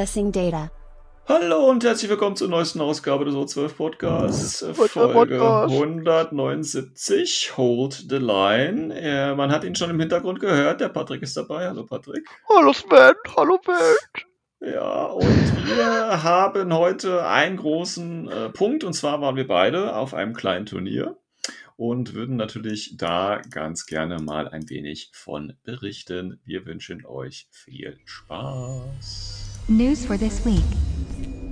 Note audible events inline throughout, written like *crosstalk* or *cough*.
Accessing data. Hallo und herzlich willkommen zur neuesten Ausgabe des O12 Podcasts, äh, O12 Folge Podcast. 179, Hold the Line. Äh, man hat ihn schon im Hintergrund gehört, der Patrick ist dabei. Hallo Patrick. Hallo Sven, hallo Welt. Ja, und wir haben heute einen großen äh, Punkt, und zwar waren wir beide auf einem kleinen Turnier und würden natürlich da ganz gerne mal ein wenig von berichten. Wir wünschen euch viel Spaß. News for this week.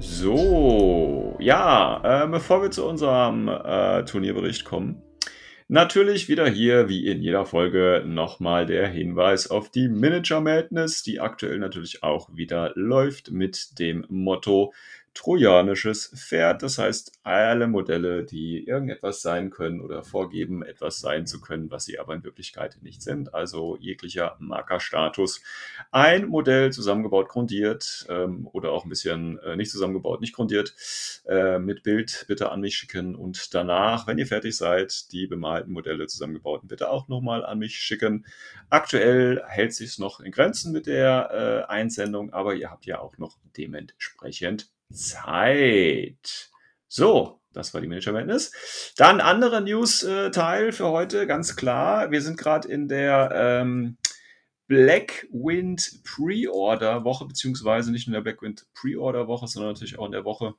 So, ja, äh, bevor wir zu unserem äh, Turnierbericht kommen, natürlich wieder hier, wie in jeder Folge, nochmal der Hinweis auf die Miniature Madness, die aktuell natürlich auch wieder läuft mit dem Motto Trojanisches Pferd. Das heißt, alle Modelle, die irgendetwas sein können oder vorgeben, etwas sein zu können, was sie aber in Wirklichkeit nicht sind. Also jeglicher Markerstatus. Ein Modell zusammengebaut, grundiert ähm, oder auch ein bisschen äh, nicht zusammengebaut, nicht grundiert, äh, mit Bild bitte an mich schicken und danach, wenn ihr fertig seid, die bemalten Modelle zusammengebauten bitte auch nochmal an mich schicken. Aktuell hält sich noch in Grenzen mit der äh, Einsendung, aber ihr habt ja auch noch dementsprechend Zeit. So, das war die Manager Madness. Dann anderer News-Teil für heute, ganz klar. Wir sind gerade in der ähm, Black Wind Pre-Order Woche, beziehungsweise nicht nur in der Black Wind Pre-Order Woche, sondern natürlich auch in der Woche,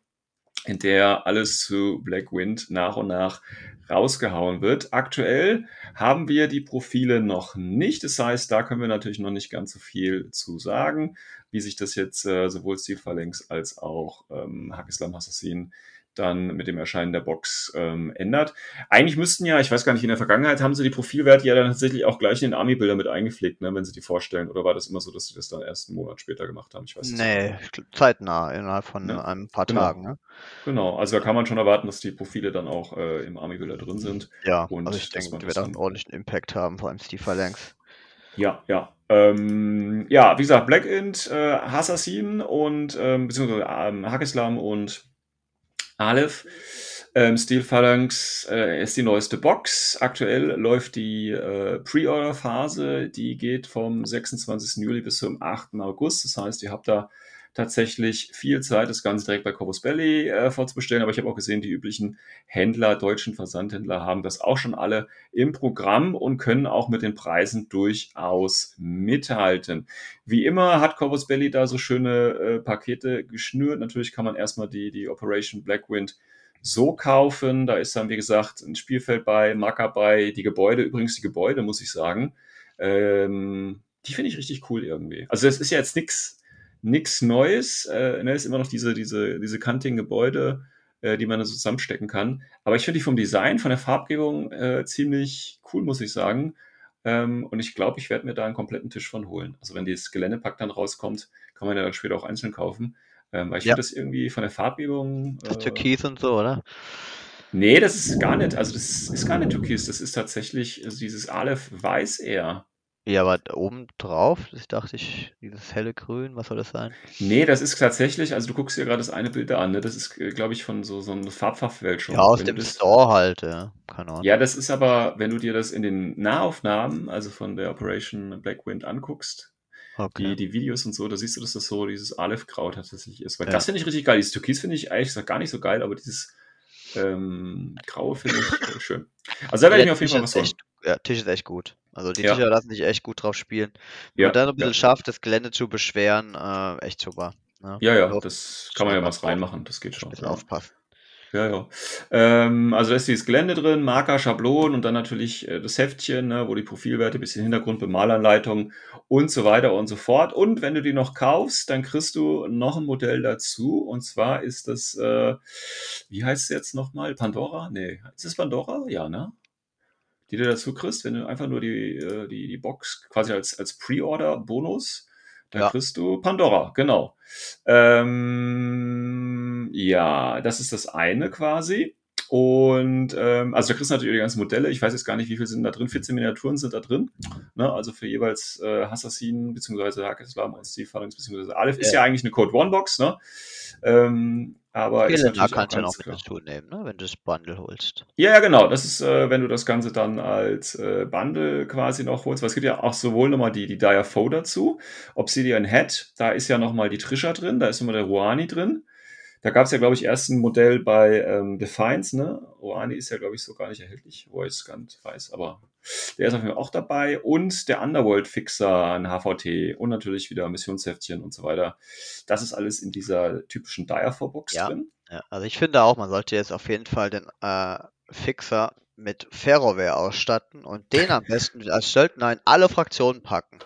in der alles zu Black Wind nach und nach rausgehauen wird. Aktuell haben wir die Profile noch nicht. Das heißt, da können wir natürlich noch nicht ganz so viel zu sagen, wie sich das jetzt äh, sowohl Phalanx als auch ähm, Hack Islam Assassin dann mit dem Erscheinen der Box ähm, ändert. Eigentlich müssten ja, ich weiß gar nicht, in der Vergangenheit haben sie die Profilwerte ja dann tatsächlich auch gleich in den Army-Bilder mit eingepflegt, ne, wenn sie die vorstellen. Oder war das immer so, dass sie das dann erst einen Monat später gemacht haben? Ich weiß Nee, ich glaub, zeitnah, innerhalb von Ja, einem paar genau. Tagen. Ne? Genau, also da kann man schon erwarten, dass die Profile dann auch äh, im Army-Bilder drin sind. Ja, Und also ich denke, die auch einen ordentlichen Impact haben, vor allem Steve Phalanx. Ja, ja. Ähm, ja, wie gesagt, Black Int, äh, Assassin und ähm, beziehungsweise ähm, Hakislam und Aleph. Ähm, Steel Phalanx äh, ist die neueste Box. Aktuell läuft die äh, Pre-Order-Phase. Die geht vom 26. Juli bis zum 8. August. Das heißt, ihr habt da tatsächlich viel Zeit, das Ganze direkt bei Corvus Belly äh, vorzubestellen. Aber ich habe auch gesehen, die üblichen Händler, deutschen Versandhändler haben das auch schon alle im Programm und können auch mit den Preisen durchaus mithalten. Wie immer hat Corvus Belly da so schöne äh, Pakete geschnürt. Natürlich kann man erstmal die, die Operation Blackwind so kaufen. Da ist dann, wie gesagt, ein Spielfeld bei, Marker bei, die Gebäude, übrigens die Gebäude, muss ich sagen. Ähm, die finde ich richtig cool irgendwie. Also das ist ja jetzt nichts nix Neues. Äh, ne, ist immer noch diese, diese, diese kantigen Gebäude, äh, die man da so zusammenstecken kann. Aber ich finde die vom Design, von der Farbgebung äh, ziemlich cool, muss ich sagen. Ähm, und ich glaube, ich werde mir da einen kompletten Tisch von holen. Also wenn dieses Geländepack dann rauskommt, kann man ja dann später auch einzeln kaufen. Ähm, weil ich Ja. finde das irgendwie von der Farbgebung. Das äh, Türkis und so, oder? Nee, das ist gar nicht. Also das ist gar nicht Türkis. Das ist tatsächlich also dieses Aleph Weiß eher. Ja, aber oben drauf, das dachte ich, dieses helle Grün, was soll das sein? Nee, das ist tatsächlich, also du guckst dir gerade das eine Bild da an, ne? Das ist, glaube ich, von so, so einer Farbverfälschung. Ja, aus Wenn dem das, Store halt, ja. Keine Ahnung. Ja, das ist aber, wenn du dir das in den Nahaufnahmen, also von der Operation Blackwind anguckst, die, okay. die Videos und so, da siehst du, dass das so dieses Aleph-Grau tatsächlich ist. Weil Ja. das finde ich richtig geil. Dieses Türkis finde ich gesagt gar nicht so geil, aber dieses ähm, Graue finde ich äh, schön. Also da werde ich mir auf jeden Fall was holen. Ja, Tisch ist echt gut. Also die Ja. Tische lassen sich echt gut drauf spielen. Wenn Ja, man dann ein ja. bisschen schafft, das Gelände zu beschweren, äh, echt super. Ne? Ja, ja, Nur das kann man ja was reinmachen, das geht ein schon. bisschen Ja. aufpassen. Ja, ja. Ähm, also da ist dieses Gelände drin, Marker, Schablonen und dann natürlich äh, das Heftchen, ne, wo die Profilwerte, bisschen Hintergrund, Bemalanleitung und so weiter und so fort. Und wenn du die noch kaufst, dann kriegst du noch ein Modell dazu. Und zwar ist das, äh, wie heißt es jetzt nochmal? Pandora? Nee, ist es Pandora? Ja, ne? Die du dazu kriegst, wenn du einfach nur die, äh, die, die Box quasi als, als Pre-Order-Bonus, da Ja. kriegst du Pandora, genau. Ähm, ja, das ist das eine quasi. Und ähm, also da kriegst du natürlich die ganzen Modelle. Ich weiß jetzt gar nicht, wie viel sind da drin. 14 Miniaturen sind da drin. Ne? Also für jeweils äh, Assassin bzw. Hakislam und Steve Phalanx bzw. Aleph ist Ja. ja eigentlich eine Code One Box, ne? Ähm, aber ist Helena natürlich auch kannst du ja noch mit dazu nehmen, ne? wenn du das Bundle holst. Ja, ja, genau. Das ist, äh, wenn du das Ganze dann als äh, Bundle quasi noch holst. Weil es gibt ja auch sowohl nochmal die, die Dire Foe dazu. Obsidian Head, da ist ja nochmal die Trisha drin, da ist nochmal der Ruani drin. Da gab es ja, glaube ich, erst ein Modell bei ähm, Defiance, ne? Ruani ist ja, glaube ich, so gar nicht erhältlich, wo ich es gar nicht weiß, aber der ist auf jeden Fall auch dabei. Und der Underworld-Fixer, ein HVT und natürlich wieder Missionsheftchen und so weiter. Das ist alles in dieser typischen Dire Foe-Box Ja. drin. Ja, also ich finde auch, man sollte jetzt auf jeden Fall den äh, Fixer mit Ferroware ausstatten und den am *laughs* besten als Söldner in alle Fraktionen packen.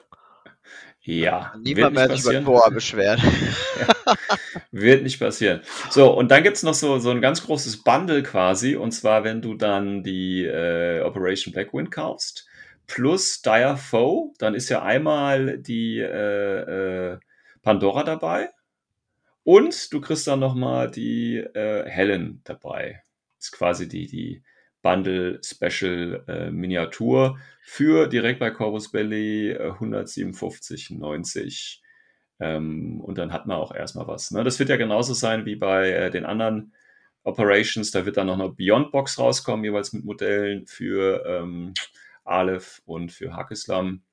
Ja, wird niemand mehr sich über. Tor beschweren. *laughs* Wird nicht passieren. So, und dann gibt's noch so, so ein ganz großes Bundle quasi. Und zwar, wenn du dann die äh, Operation Blackwind kaufst, plus Dire Foe, dann ist ja einmal die äh, äh, Pandora dabei. Und du kriegst dann nochmal die äh, Helen dabei. Ist quasi die, die Bundle Special äh, Miniatur für direkt bei Corvus Belly äh, 157,90. Ähm, und dann hat man auch erstmal was. Ne? Das wird ja genauso sein wie bei äh, den anderen Operations. Da wird dann noch eine Beyond Box rauskommen, jeweils mit Modellen für ähm, Aleph und für Hakislam.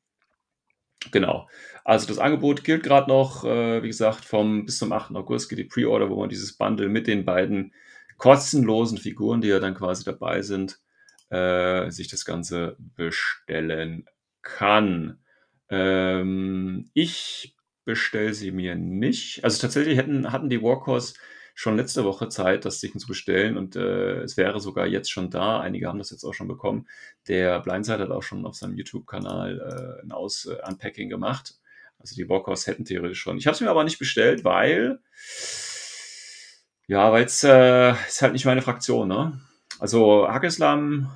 Genau. Also das Angebot gilt gerade noch, äh, wie gesagt, vom bis zum 8. August geht die Pre-Order, wo man dieses Bundle mit den beiden kostenlosen Figuren, die ja dann quasi dabei sind, äh, sich das Ganze bestellen kann. Ähm, ich bestelle sie mir nicht. Also tatsächlich hätten, hatten die Warcores schon letzte Woche Zeit, das sich zu bestellen und äh, es wäre sogar jetzt schon da. Einige haben das jetzt auch schon bekommen. Der Blindside hat auch schon auf seinem YouTube-Kanal äh, ein Aus-Unpacking gemacht. Also die Warcores hätten theoretisch schon. Ich habe es mir aber nicht bestellt, weil ja, weil es äh, ist halt nicht meine Fraktion, ne? Also Hackeslam,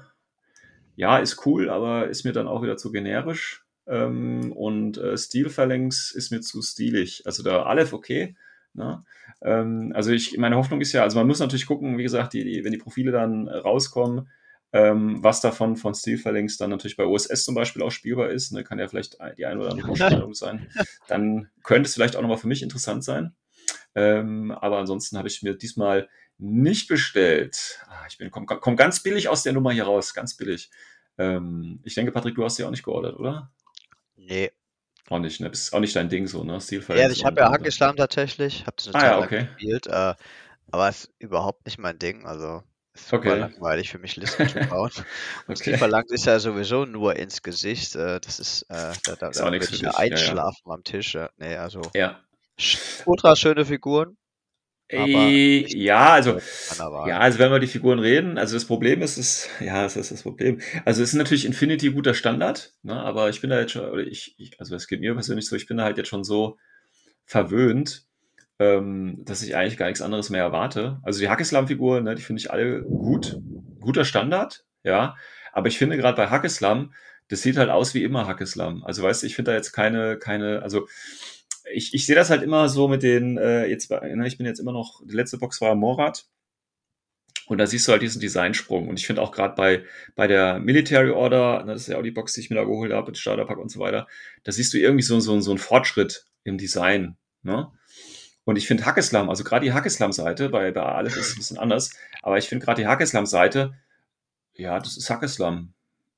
ja, ist cool, aber ist mir dann auch wieder zu generisch. Ähm, und äh, Steel Phalanx ist mir zu stilig. Also der Aleph okay. Ne? Ähm, also ich, meine Hoffnung ist ja, also man muss natürlich gucken, wie gesagt, die, die, wenn die Profile dann rauskommen, ähm, was davon von Steel Phalanx dann natürlich bei OSS zum Beispiel auch spielbar ist, ne? kann ja vielleicht die eine oder andere *laughs* Überschneidung sein. Dann könnte es vielleicht auch nochmal für mich interessant sein. Ähm, aber ansonsten habe ich mir diesmal nicht bestellt. Ah, ich bin komm, komm ganz billig aus der Nummer hier raus, ganz billig. Ähm, ich denke, Patrick, du hast die auch nicht geordert, oder? Nee. Auch nicht, ne? Ist auch nicht dein Ding so, ne? Steel Ja, also ich habe ja Hackislam tatsächlich, habe das Ah, ja, okay. gespielt, äh, aber ist überhaupt nicht mein Ding. Also ist super Okay. langweilig für mich, Listen zu bauen. *laughs* Und Okay. Steve verlangt ist ja sowieso nur ins Gesicht. Äh, das ist, äh, da, da, Ist da auch nichts für ja dich, ja, ja. einschlafen am Tisch. Ja. Nee, also Ja. Ultra schöne Figuren. Nicht ja, also. Ja, also wenn wir die Figuren reden, also das Problem ist, es, *laughs* ja, das ist das Problem. Also es ist natürlich Infinity guter Standard, ne, aber ich bin da jetzt schon, oder ich, ich also es geht mir persönlich so, ich bin da halt jetzt schon so verwöhnt, ähm, dass ich eigentlich gar nichts anderes mehr erwarte. Also die Hackeslam-Figuren, ne, die finde ich alle gut, guter Standard, ja, aber ich finde gerade bei Hackeslam, das sieht halt aus wie immer Hackeslam. Also weißt du, ich finde da jetzt keine, keine, also ich, ich sehe das halt immer so mit den, äh, jetzt, ne, ich bin jetzt immer noch, die letzte Box war Morat. Und da siehst du halt diesen Designsprung. Und ich finde auch gerade bei, bei der Military Order, ne, das ist ja auch die Box, die ich mir da geholt habe, mit Starterpack und so weiter, da siehst du irgendwie so, so, so einen Fortschritt im Design. Ne? Und ich finde Hackeslam, also gerade die Hackeslam-Seite, bei, bei Aleph ist es ein bisschen anders, aber ich finde gerade die Hackeslam-Seite, ja, das ist Hackeslam.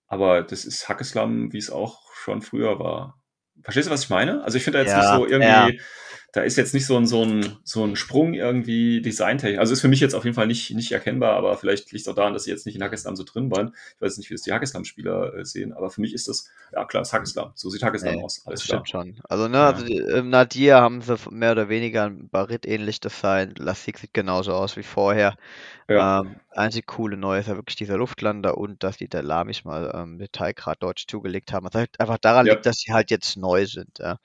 Aber das ist Hackeslam, wie es auch schon früher war. Verstehst du, was ich meine? Also ich finde da jetzt Ja, nicht so irgendwie, ja. da ist jetzt nicht so ein, so ein, so ein Sprung irgendwie designtechnisch. Also ist für mich jetzt auf jeden Fall nicht, nicht erkennbar, aber vielleicht liegt es auch daran, dass sie jetzt nicht in Hackeslam so drin waren. Ich weiß nicht, wie das die Hackeslam-Spieler äh, sehen, aber für mich ist das, ja klar, ist Hackeslam. So sieht Hackeslam Nee, aus. das Alles klar. stimmt schon. Also, ne, Ja. also die, im Nadir haben sie mehr oder weniger ein Barit-ähnlich Design. Lasik sieht genauso aus wie vorher. Ja. Ähm, einzig coole Neue ist ja wirklich dieser Luftlander und dass die der Lamis mal ähm, Detailgrad deutsch zugelegt haben. Was halt einfach daran Ja. liegt, dass sie halt jetzt neu sind. Ja,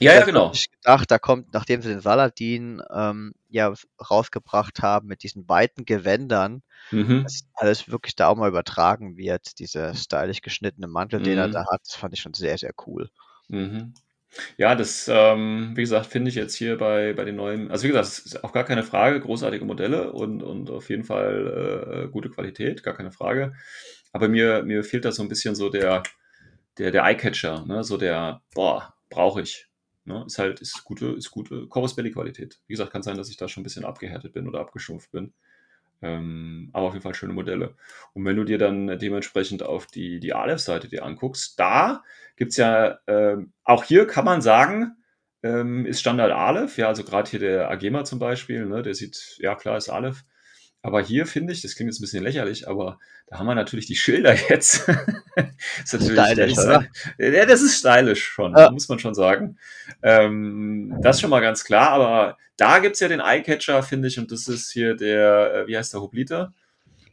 ja, ja, genau. Ich gedacht, da kommt nachdem sie den Saladin ähm, ja rausgebracht haben mit diesen weiten Gewändern, Mhm. dass alles wirklich da auch mal übertragen wird, dieser stylisch geschnittene Mantel, den er Mhm. da hat, das fand ich schon sehr, sehr cool. Mhm. Ja, das, ähm, wie gesagt, finde ich jetzt hier bei, bei den neuen, also wie gesagt, es ist auch gar keine Frage, großartige Modelle und, und auf jeden Fall äh, gute Qualität, gar keine Frage. Aber mir, mir fehlt da so ein bisschen so der, der, der Eyecatcher, ne? so der, boah, brauche ich. Ne? Ist halt, ist gute, ist gute Chorus Belly Qualität. Wie gesagt, kann sein, dass ich da schon ein bisschen abgehärtet bin oder abgestumpft bin. Ähm, aber auf jeden Fall schöne Modelle. Und wenn du dir dann dementsprechend auf die, die Aleph-Seite dir anguckst, da gibt's ja, ähm, auch hier kann man sagen, ähm, ist Standard Aleph, ja, also gerade hier der Agema zum Beispiel, ne, der sieht, ja klar, ist Aleph. Aber hier finde ich, das klingt jetzt ein bisschen lächerlich, aber da haben wir natürlich die Schilder *laughs* jetzt. ist natürlich, Stylisch, oder? Ja, das ist stylisch schon, Ja. muss man schon sagen. Ähm, das ist schon mal ganz klar, aber da gibt's ja den Eyecatcher, finde ich, und das ist hier der, äh, wie heißt der, Hopliter?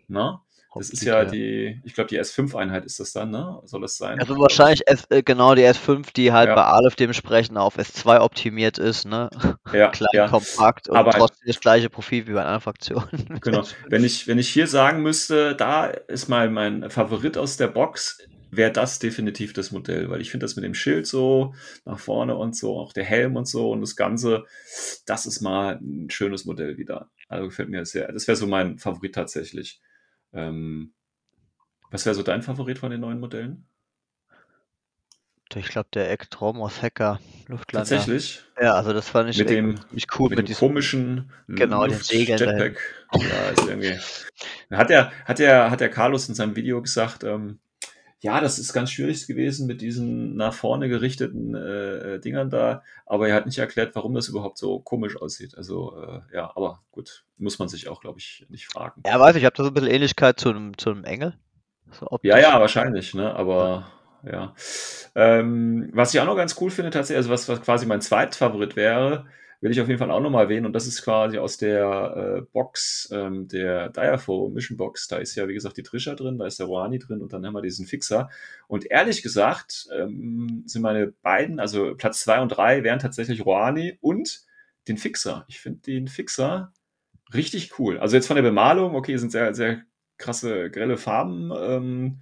Na? Das ist ja die, ich glaube, die S5-Einheit ist das dann, ne? Soll das sein? Also wahrscheinlich S, äh, genau die S5, die halt Ja. bei Aleph dementsprechend auf S2 optimiert ist, ne? Ja, *laughs* Klein, ja. kompakt und Aber- trotzdem das gleiche Profil wie bei anderen Fraktionen. Genau. Wenn ich, wenn ich hier sagen müsste, da ist mal mein Favorit aus der Box, wäre das definitiv das Modell, weil ich finde das mit dem Schild so nach vorne und so, auch der Helm und so und das Ganze, das ist mal ein schönes Modell wieder. Also gefällt mir sehr. Das wäre so mein Favorit tatsächlich. Ähm, was wäre so dein Favorit von den neuen Modellen? Ich glaube, der Ektromos Hacker Luftlander. Tatsächlich? Ja, also das fand ich Mit dem- ziemlich cool mit, mit, dem komischen Genau, den Segeln Jetpack. Ja, ist irgendwie. Hat der, hat der, hat der Carlos in seinem Video gesagt, ähm, ja, das ist ganz schwierig gewesen mit diesen nach vorne gerichteten äh, äh, Dingern da, aber er hat nicht erklärt, warum das überhaupt so komisch aussieht. Also äh, ja, aber gut, muss man sich auch, glaube ich, nicht fragen. Ja, weiß ich, ich habe da so ein bisschen Ähnlichkeit zu einem, zu einem Engel. So. Ja, ja, wahrscheinlich, ne? Aber ja. Ähm, was ich auch noch ganz cool finde, tatsächlich, also was, was quasi mein Zweitfavorit wäre, will ich auf jeden Fall auch nochmal erwähnen. Und das ist quasi aus der äh, Box, ähm, der Diafo Mission Box. Da ist ja, wie gesagt, die Trisha drin, da ist der Roani drin und dann haben wir diesen Fixer. Und ehrlich gesagt, ähm, sind meine beiden, also Platz zwei und drei wären tatsächlich Roani und den Fixer. Ich finde den Fixer richtig cool. Also jetzt von der Bemalung, okay, sind sehr, sehr krasse, grelle Farben. Ähm,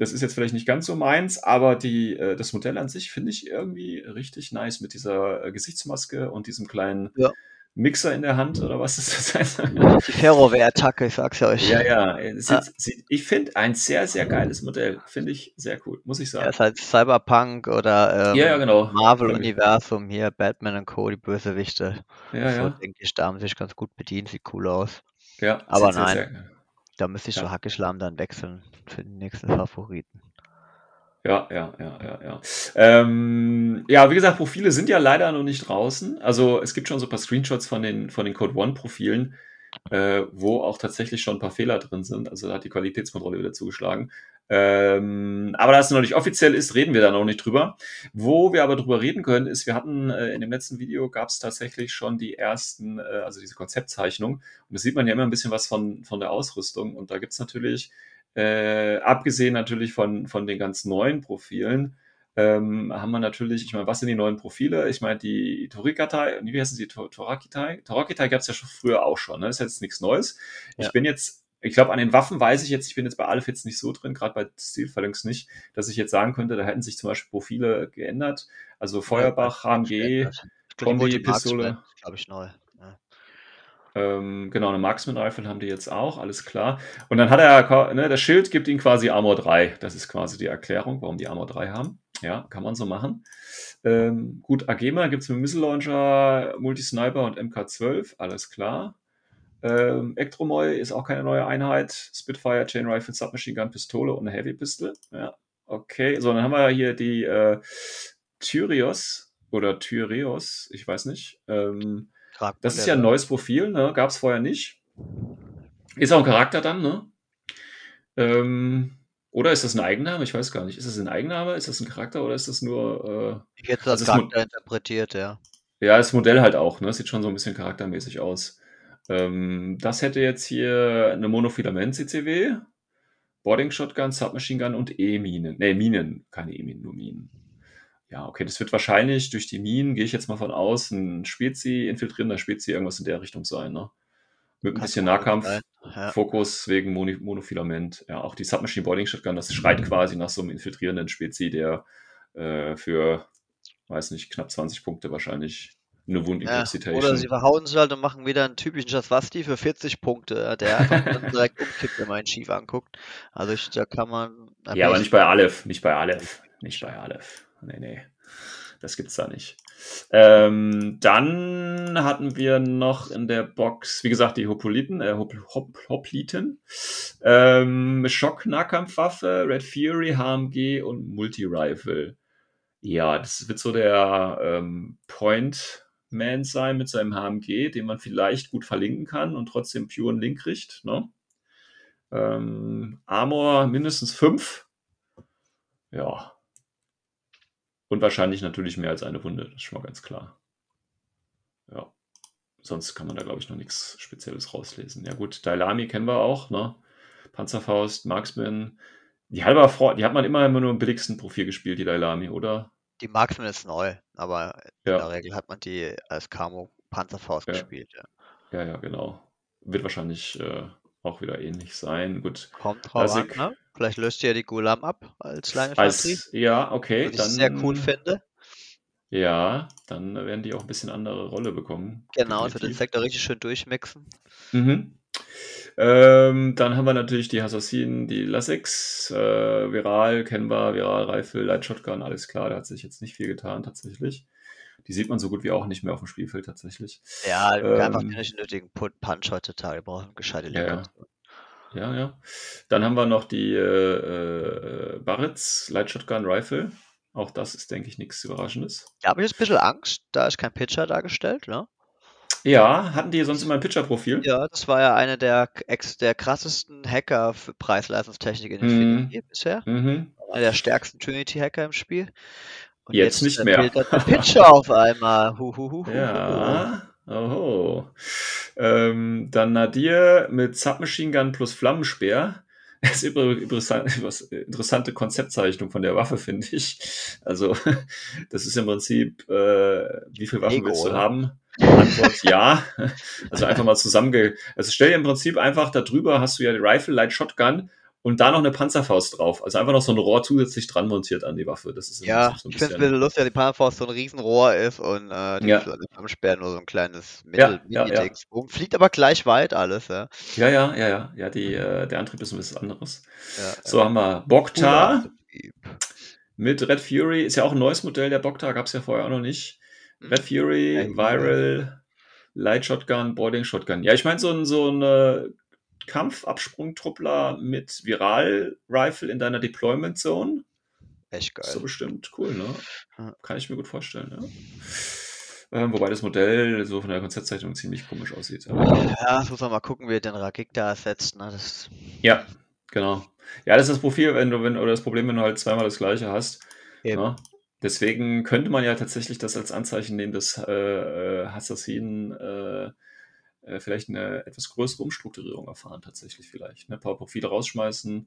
das ist jetzt vielleicht nicht ganz so meins, aber die, äh, das Modell an sich finde ich irgendwie richtig nice mit dieser äh, Gesichtsmaske und diesem kleinen Ja. Mixer in der Hand oder was ist das heißt. Die Ferrowehr-Attacke, ich sag's ja euch. ja, ja. es Ja. Sieht, sieht, ich finde ein sehr, sehr geiles Modell. Finde ich sehr cool, muss ich Ja, sagen. ist halt Cyberpunk oder ähm, Ja, ja, genau. Marvel-Universum hier, Batman und Co., die Bösewichte. Ja, So ja. denke ich, da haben sich ganz gut bedient, sieht cool aus. ja Aber sieht sehr, nein. Sehr, Da müsste ich Ja. so Hackeschlamm dann wechseln für den nächsten Favoriten. Ja, ja, ja, ja, ja. Ähm, ja, wie gesagt, Profile sind ja leider noch nicht draußen. Also es gibt schon so ein paar Screenshots von den, von den Code One-Profilen, äh, wo auch tatsächlich schon ein paar Fehler drin sind. Also da hat die Qualitätskontrolle wieder zugeschlagen. Ähm, aber da es noch nicht offiziell ist, reden wir da noch nicht drüber. Wo wir aber drüber reden können, ist, wir hatten äh, in dem letzten Video gab es tatsächlich schon die ersten, äh, also diese Konzeptzeichnung. Und da sieht man ja immer ein bisschen was von, von der Ausrüstung. Und da gibt's natürlich äh, abgesehen natürlich von, von den ganz neuen Profilen, ähm, haben wir natürlich, ich meine, was sind die neuen Profile? Ich meine, die Torikatai, wie heißen sie? Tor- Torakitai? Torakitai gab es ja schon früher auch schon, ne? Das ist jetzt nichts Neues. Ich Ja. bin jetzt, ich glaube, an den Waffen weiß ich jetzt, ich bin jetzt bei Aleph jetzt nicht so drin, gerade bei Stilphalanx nicht, dass ich jetzt sagen könnte, da hätten sich zum Beispiel Profile geändert. Also Feuerbach, HMG, Kombi, Pistole. glaube ich, neu. Ja. Ähm, genau, eine Marksman Rifle haben die jetzt auch, alles klar. Und dann hat er, ne, das Schild gibt ihnen quasi Armor 3. Das ist quasi die Erklärung, warum die Armor 3 haben. Ja, kann man so machen. Ähm, gut, Agema gibt es mit Missile Launcher, Multi-Sniper und MK12, alles klar. Ähm, Ektromoy ist auch keine neue Einheit. Spitfire, Chain Rifle, Submachine Gun, Pistole und eine Heavy Pistol. Ja, okay. So, dann haben wir hier die äh, Tyrios oder Tyreos, ich weiß nicht. Ähm, das ist ja ein neues Profil, ne? Gab es vorher nicht. Ist auch ein Charakter dann, ne? Ähm, oder ist das ein Eigenname? Ich weiß gar nicht. Ist das ein Eigenname? Ist das ein Charakter oder ist das nur. Ich hätte das Charakter interpretiert, ja. Äh, ja, das Modell halt auch, ne? Sieht schon so ein bisschen charaktermäßig aus. Ähm, das hätte jetzt hier eine Monofilament-CCW, Boarding Shotgun, Submachine Gun und E-Minen. Ne, Minen, keine E-Minen, nur Minen. ja, okay, das wird wahrscheinlich durch die Minen, gehe ich jetzt mal von aus, ein Spezi, infiltrierender Spezi, irgendwas in der Richtung sein, ne? Mit ein bisschen Nahkampf. Ja. Fokus wegen Moni Monofilament. Ja, auch die Submachine Boarding Shotgun, das schreit quasi nach so einem infiltrierenden Spezi, der äh, für, weiß nicht, knapp 20 Punkte wahrscheinlich eine Wound Ja, oder sie verhauen sich halt und machen wieder einen typischen Jaswasti für 40 Punkte, der einfach *laughs* dann direkt umkippt, wenn man ihn schief anguckt. Also ich, da kann man. Ja, aber nicht ich- bei Aleph, *laughs* nicht bei Aleph, nicht bei Aleph. Nee, nee. Das gibt's da nicht. Ähm, dann hatten wir noch in der Box, wie gesagt, die Hopliten, äh, Hop, Hop, Hopliten, ähm, Schock-Nahkampfwaffe, Red Fury, HMG und Multi-Rifle. Ja, das wird so der ähm, Point Man sein mit seinem HMG, den man vielleicht gut verlinken kann und trotzdem pure Link kriegt. Ne? Ähm, Armor mindestens 5. Ja. Und wahrscheinlich natürlich mehr als eine Wunde, das ist schon mal ganz klar. Ja. Sonst kann man da, glaube ich, noch nichts Spezielles rauslesen. Ja, gut, Dailami kennen wir auch, ne? Panzerfaust, Marksman. Die, halber Frau, die hat man immer, immer nur im billigsten Profil gespielt, die Dailami, oder? Die Marksman ist neu, aber in Ja. der Regel hat man die als Camo Panzerfaust Ja. gespielt. Ja. Ja, ja, genau. Wird wahrscheinlich äh, auch wieder ähnlich sein. Gut. Kommt drauf an, ne? Vielleicht löst ihr die Gulam ab als Leininfanterie, Als, ja, okay, was ich dann. sehr cool finde. Ja, dann werden die auch ein bisschen andere Rolle bekommen. Genau, es wird den definitiv. Sektor richtig schön durchmixen. Mhm. Ähm, dann haben wir natürlich die Assassinen, die Lassex, äh, Viral, kennen wir, Viral, Rifle, Light Shotgun, alles klar, da hat sich jetzt nicht viel getan tatsächlich. Die sieht man so gut wie auch nicht mehr auf dem Spielfeld tatsächlich. Ja, einfach Ähm, den nicht nötigen Punch heutzutage. Wir brauchen gescheite Ja, ja. Linker. Ja, ja. Dann haben wir noch die äh, äh, Barretts, Light Shotgun, Rifle. Auch das ist, denke ich, nichts Überraschendes. Da habe ich jetzt ein bisschen Angst, da ist kein Pitcher dargestellt, ne? Ja, hatten die sonst immer ein Pitcher-Profil? Ja, das war ja eine der, der krassesten Hacker für Preis-Leistungstechnik in Mhm. Infinity bisher. Mhm. Einer der stärksten Trinity-Hacker im Spiel. Und Jetzt nicht äh, mehr. der *laughs* Pitcher auf einmal. Hu, hu, hu, hu, hu. Ja, oho. Ähm, dann Nadir mit Submachine Gun plus Flammenspeer. *laughs* Das ist übrigens interessant, *laughs* was- interessante Konzeptzeichnung von der Waffe, finde ich. Also, das ist im Prinzip, äh, wie viele Waffen Lego, willst du oder? haben? Antwort ja. Also einfach mal zusammenge... Also stell dir im Prinzip einfach da drüber hast du ja die Rifle, Light Shotgun und da noch eine Panzerfaust drauf. Also einfach noch so ein Rohr zusätzlich dran montiert an die Waffe. Das ist Ja, so ein ich finde es ein bisschen... lustig, dass die Panzerfaust so ein Riesenrohr ist und äh, die Ja. Flammensperr nur so ein kleines Ja, Mittel ja, ja. Oben Fliegt aber gleich weit alles, ja. Ja, ja, ja, ja. Ja, die, äh, der Antrieb ist ein bisschen anderes. ja So haben wir Bokta Antrieb. mit Red Fury. Ist ja auch ein neues Modell, der Bokta gab es ja vorher auch noch nicht. Red Fury, Viral, Light Shotgun, Boarding Shotgun. Ja, ich meine, so ein, so ein äh, Kampfabsprungtruppler mit Viral-Rifle in deiner Deployment Zone. Echt Ist geil. so bestimmt cool, ne? Kann ich mir gut vorstellen, ja. Ähm, wobei das Modell so von der Konzeptzeichnung ziemlich komisch aussieht. Ja, das muss man mal gucken, wie er den Ragik da ersetzt. Ne? Das, Ja, genau. Ja, das ist das Profil, wenn du, wenn, oder das Problem, wenn du halt zweimal das gleiche hast. Eben. Ne? Deswegen könnte man ja tatsächlich das als Anzeichen nehmen, dass äh, äh, Assassinen äh, äh, vielleicht eine etwas größere Umstrukturierung erfahren, tatsächlich vielleicht. Ne? Ein paar Profile rausschmeißen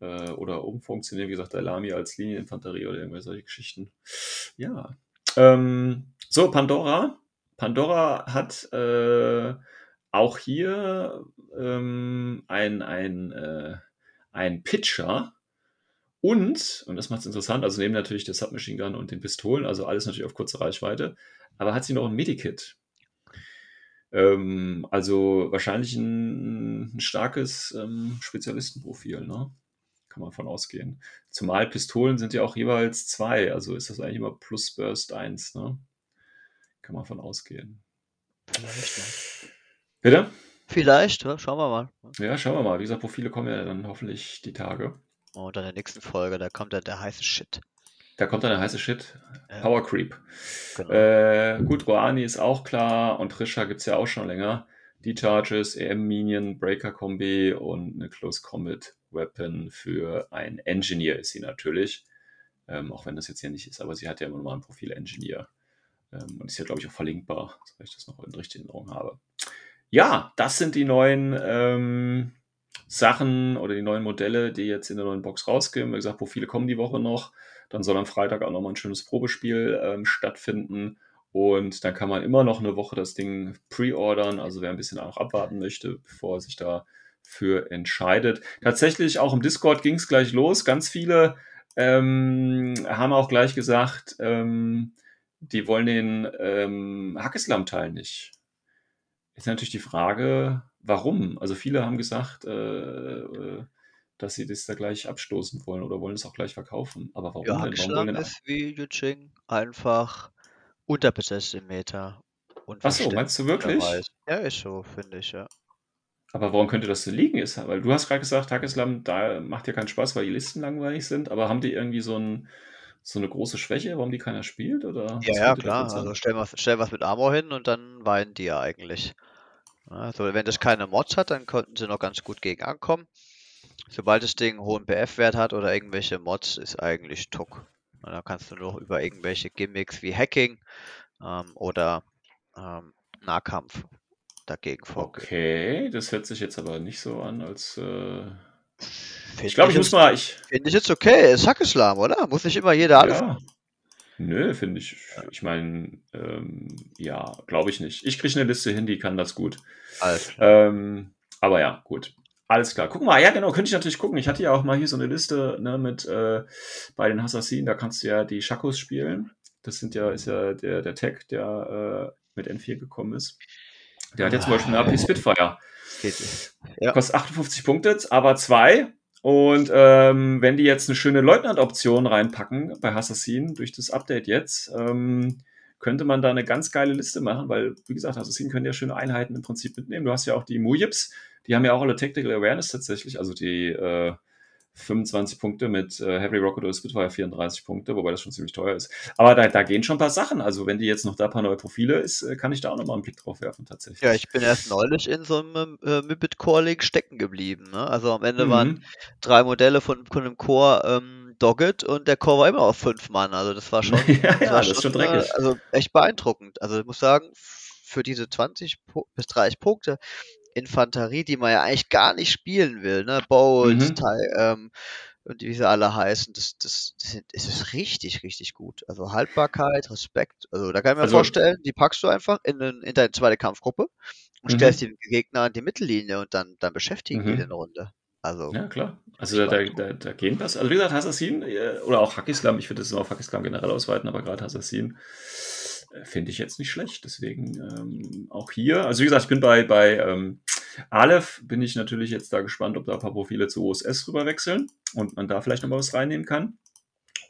äh, oder umfunktionieren, wie gesagt, Alami als Linieninfanterie oder irgendwelche solche Geschichten. Ja. Ähm, so, Pandora. Pandora hat äh, auch hier ähm, ein, ein, äh, ein Pitcher und, und das macht es interessant, also neben natürlich der Submachine Gun und den Pistolen, also alles natürlich auf kurze Reichweite, aber hat sie noch ein Medikit. Ähm, also wahrscheinlich ein, ein starkes ähm, Spezialistenprofil, ne? Kann man von ausgehen. Zumal Pistolen sind ja auch jeweils zwei, also ist das eigentlich immer plus Burst 1, ne? Kann man von ausgehen. vielleicht, ne? Bitte? vielleicht ja, schauen wir mal. Ja, schauen wir mal. Wie gesagt, Profile kommen ja dann hoffentlich die Tage. Und in der nächsten Folge, da kommt dann der heiße Shit. Da kommt dann der heiße Shit. Ja. Power Creep. Genau. Äh, gut, Roani ist auch klar und Trisha gibt es ja auch schon länger. Die Charges, EM Minion, Breaker Kombi und eine Close Combat Weapon für ein Engineer ist sie natürlich. Ähm, auch wenn das jetzt hier nicht ist, aber sie hat ja immer noch mal ein Profil Engineer. Ähm, und ist ja, glaube ich, auch verlinkbar, soweit ich das noch in richtiger Erinnerung habe. Ja, das sind die neuen ähm, Sachen oder die neuen Modelle, die jetzt in der neuen Box rausgehen. Wie gesagt, Profile kommen die Woche noch. Dann soll am Freitag auch nochmal ein schönes Probespiel ähm, stattfinden. Und dann kann man immer noch eine Woche das Ding pre-ordern. Also wer ein bisschen auch abwarten möchte, bevor er sich dafür entscheidet. Tatsächlich auch im Discord ging es gleich los. Ganz viele ähm, haben auch gleich gesagt, ähm, die wollen den ähm, Hackeslam-Teil nicht. Ist natürlich die Frage, warum? Also viele haben gesagt, äh, äh, dass sie das da gleich abstoßen wollen oder wollen es auch gleich verkaufen. Aber warum Ja, denn? Warum wollen ist wie Yuching einfach unterbesetzt im Meta und Ach so, versteckt meinst du wirklich? Ja, ist so, finde ich, ja. Aber warum könnte das so liegen? Ist, weil du hast gerade gesagt, Hackeslam, da macht ja keinen Spaß, weil die Listen langweilig sind. Aber haben die irgendwie so, ein, so eine große Schwäche, warum die keiner spielt? Oder Ja, ja, klar. Also stell was, stell was mit Armor hin und dann weinen die ja eigentlich. Also wenn das keine Mods hat, dann konnten sie noch ganz gut gegen ankommen. Sobald das Ding einen hohen BF-Wert hat oder irgendwelche Mods, ist eigentlich Tuck. Und dann kannst du nur über irgendwelche Gimmicks wie Hacking ähm, oder ähm, Nahkampf dagegen vorgehen. Okay, das hört sich jetzt aber nicht so an, als. Äh... Ich glaube, ich muss mal. Ich, finde ich jetzt okay. Ist Hackeslam, oder? Muss nicht immer jeder ja. Nö, finde ich. Ich meine, ähm, ja, glaube ich nicht. Ich kriege eine Liste hin, die kann das gut. Alles klar. Ähm, aber ja, gut. Alles klar. Guck mal, ja, genau, könnte ich natürlich gucken. Ich hatte ja auch mal hier so eine Liste ne, mit äh, bei den Assassinen, da kannst du ja die Shakos spielen. Das sind ja, ist ja der, der Tag, der äh, mit N4 gekommen ist. Der hat jetzt zum Beispiel eine AP Spitfire. Geht. Ja. Kostet 58 Punkte, aber zwei. Und ähm, wenn die jetzt eine schöne Leutnant-Option reinpacken bei Assassin durch das Update jetzt, ähm, könnte man da eine ganz geile Liste machen, weil, wie gesagt, Assassin können ja schöne Einheiten im Prinzip mitnehmen. Du hast ja auch die Mujips, die haben ja auch alle Tactical Awareness tatsächlich, also die äh, 25 Punkte mit äh, Heavy Rocket oder Spitfire 34 Punkte, wobei das schon ziemlich teuer ist. Aber da, da gehen schon ein paar Sachen. Also wenn die jetzt noch da ein paar neue Profile ist, äh, kann ich da auch nochmal einen Blick drauf werfen tatsächlich. Ja, ich bin erst neulich in so einem äh, Mibit Core League stecken geblieben. Ne? Also am Ende waren Mhm. drei Modelle von, von einem Core ähm, Doggett und der Core war immer auf fünf Mann. Also das war schon, *laughs* ja, das ja, war das ist schon schon äh, dreckig. also echt beeindruckend. Also ich muss sagen, für diese 20 Pu- bis 30 Punkte Infanterie, die man ja eigentlich gar nicht spielen will, ne? Bolt, Mhm. Teil, ähm, und wie sie alle heißen, das, das, das, ist richtig, richtig gut. Also Haltbarkeit, Respekt. Also da kann ich mir Also- vorstellen, die packst du einfach in, den, in deine zweite Kampfgruppe und stellst Mhm. den Gegner an die Mittellinie und dann, dann beschäftigen die Mhm. den eine Runde. Also, Ja, klar. Also da, da, da, da gehen was. Also wie gesagt, Assassin äh, oder auch Hackislam, ich würde das auf Hackislam generell ausweiten, aber gerade Assassin äh, finde ich jetzt nicht schlecht. Deswegen ähm, auch hier. Also wie gesagt, ich bin bei, bei ähm, Aleph, bin ich natürlich jetzt da gespannt, ob da ein paar Profile zu OSS rüber wechseln und man da vielleicht noch mal was reinnehmen kann.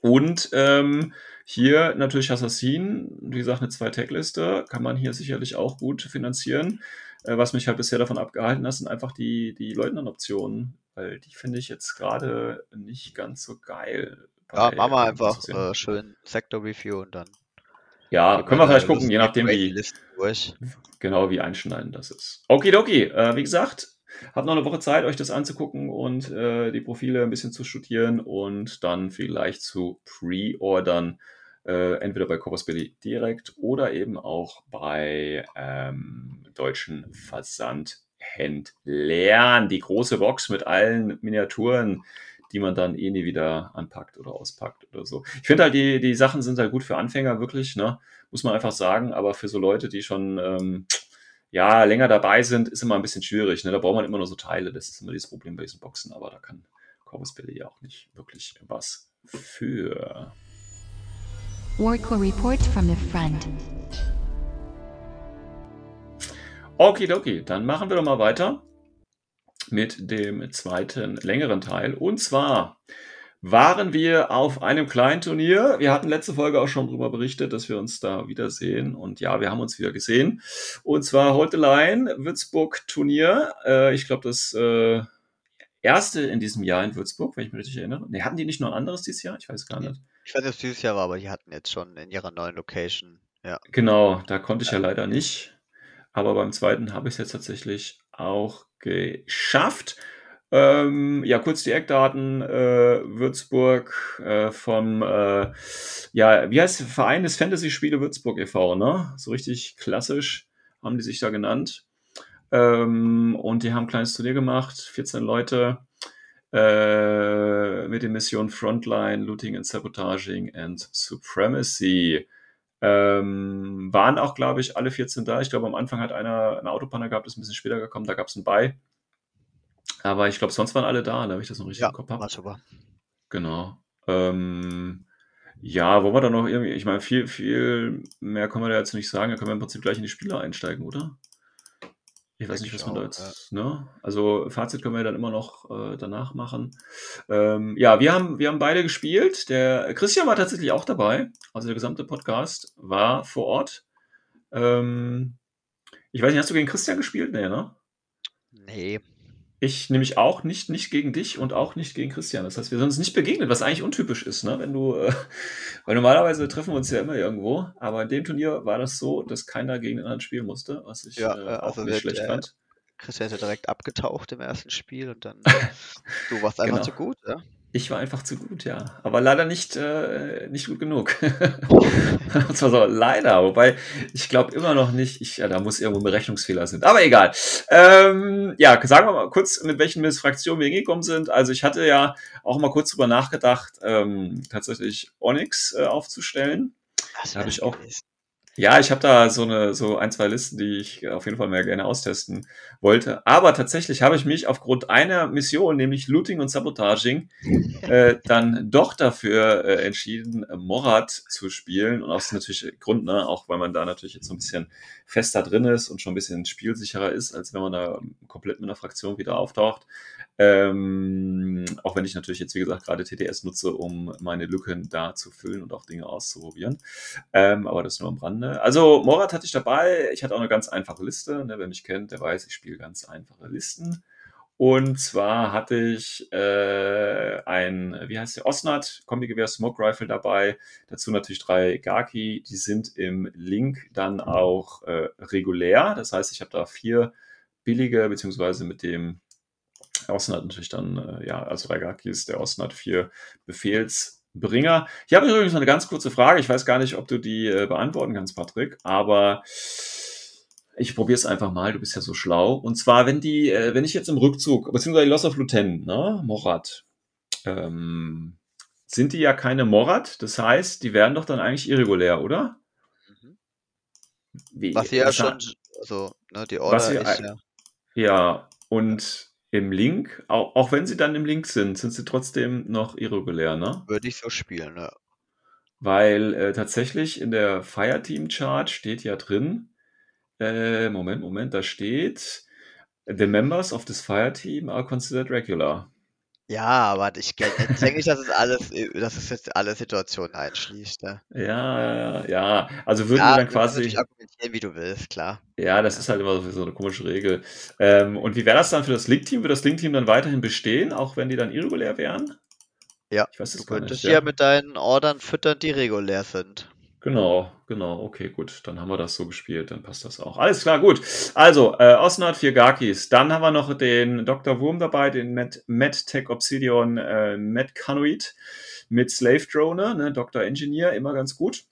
Und ähm, hier natürlich Assassin, wie gesagt, eine Zwei-Tag-Liste, kann man hier sicherlich auch gut finanzieren. Äh, was mich halt bisher davon abgehalten hat, sind einfach die, die Leutnant-Optionen, weil die finde ich jetzt gerade nicht ganz so geil. ja, machen wir einfach äh, schön Sektor-Review und dann ja, können wir vielleicht gucken, je nachdem, wie, genau wie einschneidend das ist. Okidoki, äh, wie gesagt, habt noch eine Woche Zeit, euch das anzugucken und äh, die Profile ein bisschen zu studieren und dann vielleicht zu pre-ordern. Äh, entweder bei Corpus.billy direkt oder eben auch bei ähm, deutschen Versandhändlern. Die große Box mit allen Miniaturen, die man dann eh nie wieder anpackt oder auspackt oder so. Ich finde halt, die, die Sachen sind halt gut für Anfänger, wirklich, ne? Muss man einfach sagen, aber für so Leute, die schon ähm, ja, länger dabei sind, ist immer ein bisschen schwierig. Ne? Da braucht man immer nur so Teile. Das ist immer dieses Problem bei diesen Boxen, aber da kann Corvus Billy ja auch nicht wirklich was für. Warco reports from the front. Okidoki, dann machen wir doch mal weiter mit dem zweiten längeren Teil. Und zwar waren wir auf einem kleinen Turnier. Wir hatten letzte Folge auch schon darüber berichtet, dass wir uns da wiedersehen. Und ja, wir haben uns wieder gesehen. Und zwar the Line, Würzburg Turnier. Äh, ich glaube, das äh, erste in diesem Jahr in Würzburg, wenn ich mich richtig erinnere. Ne, hatten die nicht noch ein anderes dieses Jahr? Ich weiß gar nicht. Ich weiß nicht, ob es dieses Jahr war, aber die hatten jetzt schon in ihrer neuen Location. Ja. Genau, da konnte ich ja leider nicht. Aber beim zweiten habe ich es jetzt tatsächlich auch geschafft. Ähm, ja, kurz die Eckdaten. Äh, Würzburg äh, vom, äh, ja, wie heißt der Verein des Fantasy-Spiele Würzburg e.V., ne? So richtig klassisch haben die sich da genannt. Ähm, und die haben ein kleines Turnier gemacht, 14 Leute. äh, mit den Missionen Frontline, Looting and Sabotaging and Supremacy. Ähm, waren auch, glaube ich, alle 14 da. Ich glaube, am Anfang hat einer eine Autopanne gehabt, ist ein bisschen später gekommen, da gab es einen Bei. Aber ich glaube, sonst waren alle da, da habe ich das noch richtig Ja, im Kopf habe. war super. Genau. Ähm, ja, wollen wir da noch irgendwie, ich meine, viel, viel mehr können wir da jetzt nicht sagen, da können wir im Prinzip gleich in die Spiele einsteigen, oder? Ich weiß nicht, ich was man da jetzt, ne? Also Fazit können wir dann immer noch äh, danach machen. Ähm, ja, wir haben, wir haben beide gespielt. Der Christian war tatsächlich auch dabei. Also der gesamte Podcast war vor Ort. Ähm, ich weiß nicht, hast du gegen Christian gespielt? Nee, ne? Nee. Ich nämlich auch nicht, nicht gegen dich und auch nicht gegen Christian. Das heißt, wir sind uns nicht begegnet, was eigentlich untypisch ist, ne? Wenn du, äh, *laughs* weil normalerweise treffen wir uns ja immer irgendwo, aber in dem Turnier war das so, dass keiner gegen den anderen spielen musste, was ich Ja, äh, auch also nicht schlecht äh, fand. Christian ist ja direkt abgetaucht im ersten Spiel und dann *laughs* du warst einfach Genau. zu gut, ja? Ich war einfach zu gut, ja. Aber leider nicht, äh, nicht gut genug. *laughs* und zwar so, leider. Wobei, ich glaube immer noch nicht, ich, ja, da muss irgendwo ein Berechnungsfehler sind. Aber egal. Ähm, ja, sagen wir mal kurz, mit welchen Fraktionen wir hingekommen sind. Also ich hatte ja auch mal kurz drüber nachgedacht, ähm, tatsächlich Onyx äh, aufzustellen. Das Da habe ich auch gewesen. Ja, ich habe da so eine so ein, zwei Listen, die ich auf jeden Fall mehr gerne austesten wollte. Aber tatsächlich habe ich mich aufgrund einer Mission, nämlich Looting und Sabotaging, *laughs* äh, dann doch dafür äh, entschieden, Morat zu spielen. Und aus natürlich Grund, ne, auch weil man da natürlich jetzt so ein bisschen fester drin ist und schon ein bisschen spielsicherer ist, als wenn man da komplett mit einer Fraktion wieder auftaucht. Ähm, auch wenn ich natürlich jetzt, wie gesagt, gerade TTS nutze, um meine Lücken da zu füllen und auch Dinge auszuprobieren. Ähm, aber das nur am Rande. Also Morat hatte ich dabei. Ich hatte auch eine ganz einfache Liste. Ne? Wer mich kennt, der weiß, ich spiele ganz einfache Listen. Und zwar hatte ich äh, ein, wie heißt der, Osnat Kombigewehr Smoke Rifle dabei. Dazu natürlich drei Gaki. Die sind im Link dann auch äh, regulär. Das heißt, ich habe da vier billige, beziehungsweise mit dem Osnat natürlich dann, äh, ja, also drei Gakis, der Osnat vier Befehlsbringer. Hier habe ich übrigens noch eine ganz kurze Frage. Ich weiß gar nicht, ob du die äh, beantworten kannst, Patrick, aber ich probiere es einfach mal. Du bist ja so schlau. Und zwar, wenn die, äh, wenn ich jetzt im Rückzug, beziehungsweise Loss of Lieutenant, ne, Morat, ähm, sind die ja keine Morat. Das heißt, die werden doch dann eigentlich irregulär, oder? Mhm. Wie, Was sie ja was schon, also, ne, die Was Order sie ist ja. Ja, und im Link, auch, auch wenn sie dann im Link sind, sind sie trotzdem noch irregulär, ne? Würde ich so spielen, ja. Weil äh, tatsächlich in der Fireteam Chart steht ja drin, äh, Moment, Moment, da steht, the members of this Fireteam are considered regular. Ja, aber ich jetzt denke ich, dass es alles, äh, dass es jetzt alle Situationen einschließt, ne? Ja, ja, also würden Ja, wir dann du kannst natürlich quasi, argumentieren, wie du willst, klar. ja, das Ja. ist halt immer so so eine komische Regel. Ähm, und wie wäre das dann für das Link-Team? Würde das Link-Team dann weiterhin bestehen, auch wenn die dann irregulär wären? Ja, Ich weiß du es gar könntest nicht, ja ja. mit deinen Ordern füttern, die regulär sind. Genau, genau, okay, gut. Dann haben wir das so gespielt, dann passt das auch. Alles klar, gut. Also, äh, Osnat, vier Gakis. Dann haben wir noch den Dr. Wurm dabei, den Met, MedTech Obsidian äh, Metcanoid mit Slave Drone, ne, Dr. Engineer, immer ganz gut.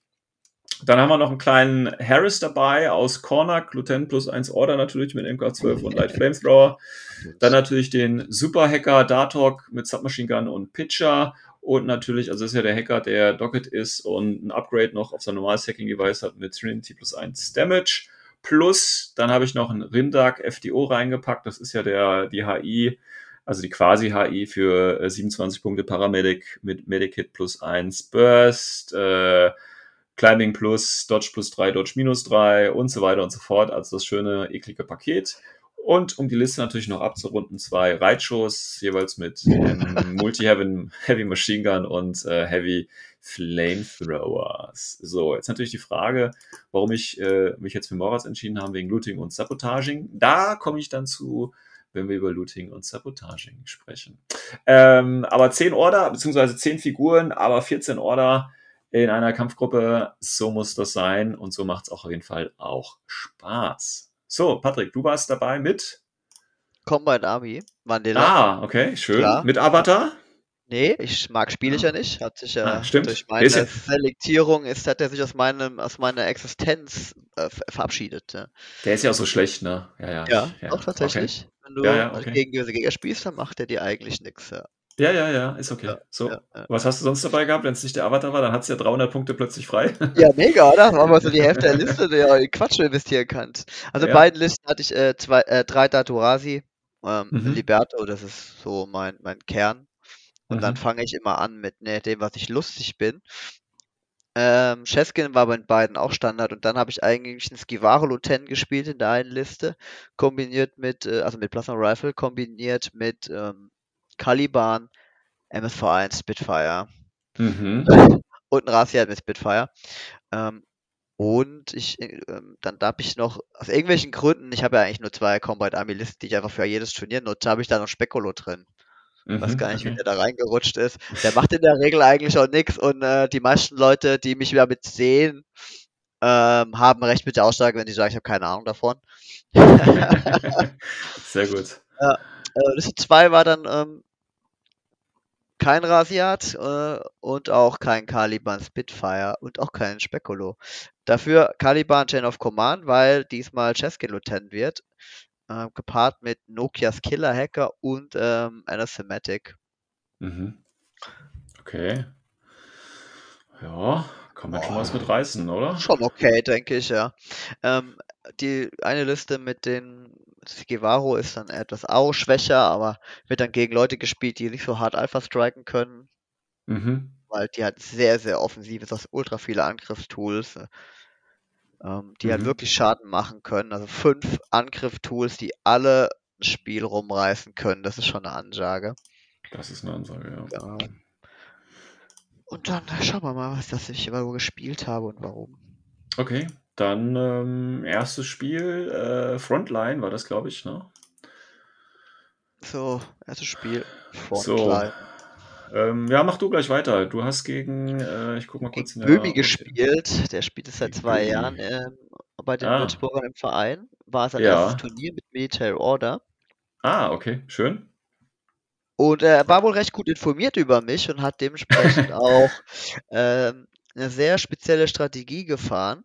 Dann haben wir noch einen kleinen Harris dabei aus Cornac, Lieutenant plus 1 Order natürlich mit MK12 und Light *laughs* Flamethrower. Dann natürlich den Super-Hacker Dartok mit Submachine Gun und Pitcher. Und natürlich, also das ist ja der Hacker, der Docket ist und ein Upgrade noch auf sein normales Hacking-Device hat mit Trinity plus 1 Damage. Plus, dann habe ich noch einen Rindak FDO reingepackt. Das ist ja der, die HI, also die Quasi-HI für äh, 27 Punkte Paramedic mit Medikit plus 1 Burst, äh, Climbing plus, Dodge plus 3, Dodge minus 3 und so weiter und so fort. Also das schöne, eklige Paket. Und um die Liste natürlich noch abzurunden, zwei Reitshows, jeweils mit ähm, *laughs* Multi-Heavy Heavy Machine Gun und äh, Heavy Flamethrowers. So, jetzt natürlich die Frage, warum ich äh, mich jetzt für Moraz entschieden habe, wegen Looting und Sabotaging. Da komme ich dann zu, wenn wir über Looting und Sabotaging sprechen. Ähm, aber 10 Order, beziehungsweise 10 Figuren, aber 14 Order in einer Kampfgruppe, so muss das sein und so macht es auch auf jeden Fall auch Spaß. So, Patrick, du warst dabei mit? Combine Army, Mandela. Ah, okay, schön. Klar. Mit Avatar? Nee, ich mag spiele ich Ah. ja nicht. Hat sich ja Ah, stimmt. durch meine ist ja- Selektierung ist, hat er sich aus meinem, aus meiner Existenz äh, ver- verabschiedet. Ja, Der ist ja auch so schlecht, ne? Ja, ja. ja, doch tatsächlich. Wenn du Ja, ja, okay. gegen böse Gegner spielst, dann macht er dir eigentlich nix, ja. Ja, ja, ja, ist okay. Ja, So, ja, ja. was hast du sonst dabei gehabt, wenn es nicht der Avatar war? Dann hat's ja 300 Punkte plötzlich frei. *laughs* Ja, mega, oder? Haben wir so die Hälfte der Liste, die ihr in Quatsch investieren kannst. Also in Ja. beiden Listen hatte ich äh, zwei, äh, drei Daturasi, ähm, Mhm. Liberto, das ist so mein, mein Kern. Und dann Mhm. fange ich immer an mit ne, dem, was ich lustig bin. Ähm, Cheskin war bei den beiden auch Standard und dann habe ich eigentlich einen Skivaro Luten gespielt in der einen Liste, kombiniert mit, äh, also mit Plasma Rifle, kombiniert mit ähm, Caliban, MSV1, Spitfire Mhm. *laughs* und ein Raziat mit Spitfire. Ähm, und ich, äh, ähm, dann habe ich noch, aus irgendwelchen Gründen, ich habe ja eigentlich nur zwei Combat Army Listen, die ich einfach für jedes Turnier nutze, habe ich da noch Spekulo drin. Weiß Mhm, gar nicht, wie okay. der da reingerutscht ist. Der macht in der Regel eigentlich auch nix und äh, die meisten Leute, die mich damit sehen, ähm, haben recht mit der Aussage, wenn sie sagen, ich habe keine Ahnung davon. *laughs* Sehr gut. *laughs* Äh, Liste 2 war dann ähm, kein Rasiat äh, und auch kein Caliban Spitfire und auch kein Spekulo. Dafür Caliban Chain of Command, weil diesmal Cheskin Lieutenant wird, äh, gepaart mit Nokias Killer Hacker und ähm, Anathematic. Mhm. Okay. Ja, kann man schon was mit reißen, oder? Schon okay, denke ich, ja. Ähm, die eine Liste mit den Skivaro ist dann etwas auch schwächer, aber wird dann gegen Leute gespielt, die nicht so hart Alpha striken können, Mhm. weil die halt sehr, sehr offensiv ist, hast ultra viele Angriffstools, äh, ähm, die halt Mhm. wirklich Schaden machen können. Also fünf Angriff-Tools, die alle ein Spiel rumreißen können. Das ist schon eine Ansage. Das ist eine Ansage, ja. Genau. Und dann schauen wir mal, was das ich überhaupt gespielt habe und warum. Okay, dann ähm, erstes Spiel, äh, Frontline war das, glaube ich, ne? So, erstes Spiel. So. Frontline. Ähm, ja, mach du gleich weiter. Du hast gegen, äh, ich guck mal kurz in der. Böhmi gespielt. Der spielt es seit zwei Böhmi. Jahren ähm, bei den Ah. Würzburgern im Verein. War sein Ja. erstes Turnier mit Military Order. Ah, okay, schön. Und äh, er war wohl recht gut informiert über mich und hat dementsprechend *laughs* auch ähm, eine sehr spezielle Strategie gefahren.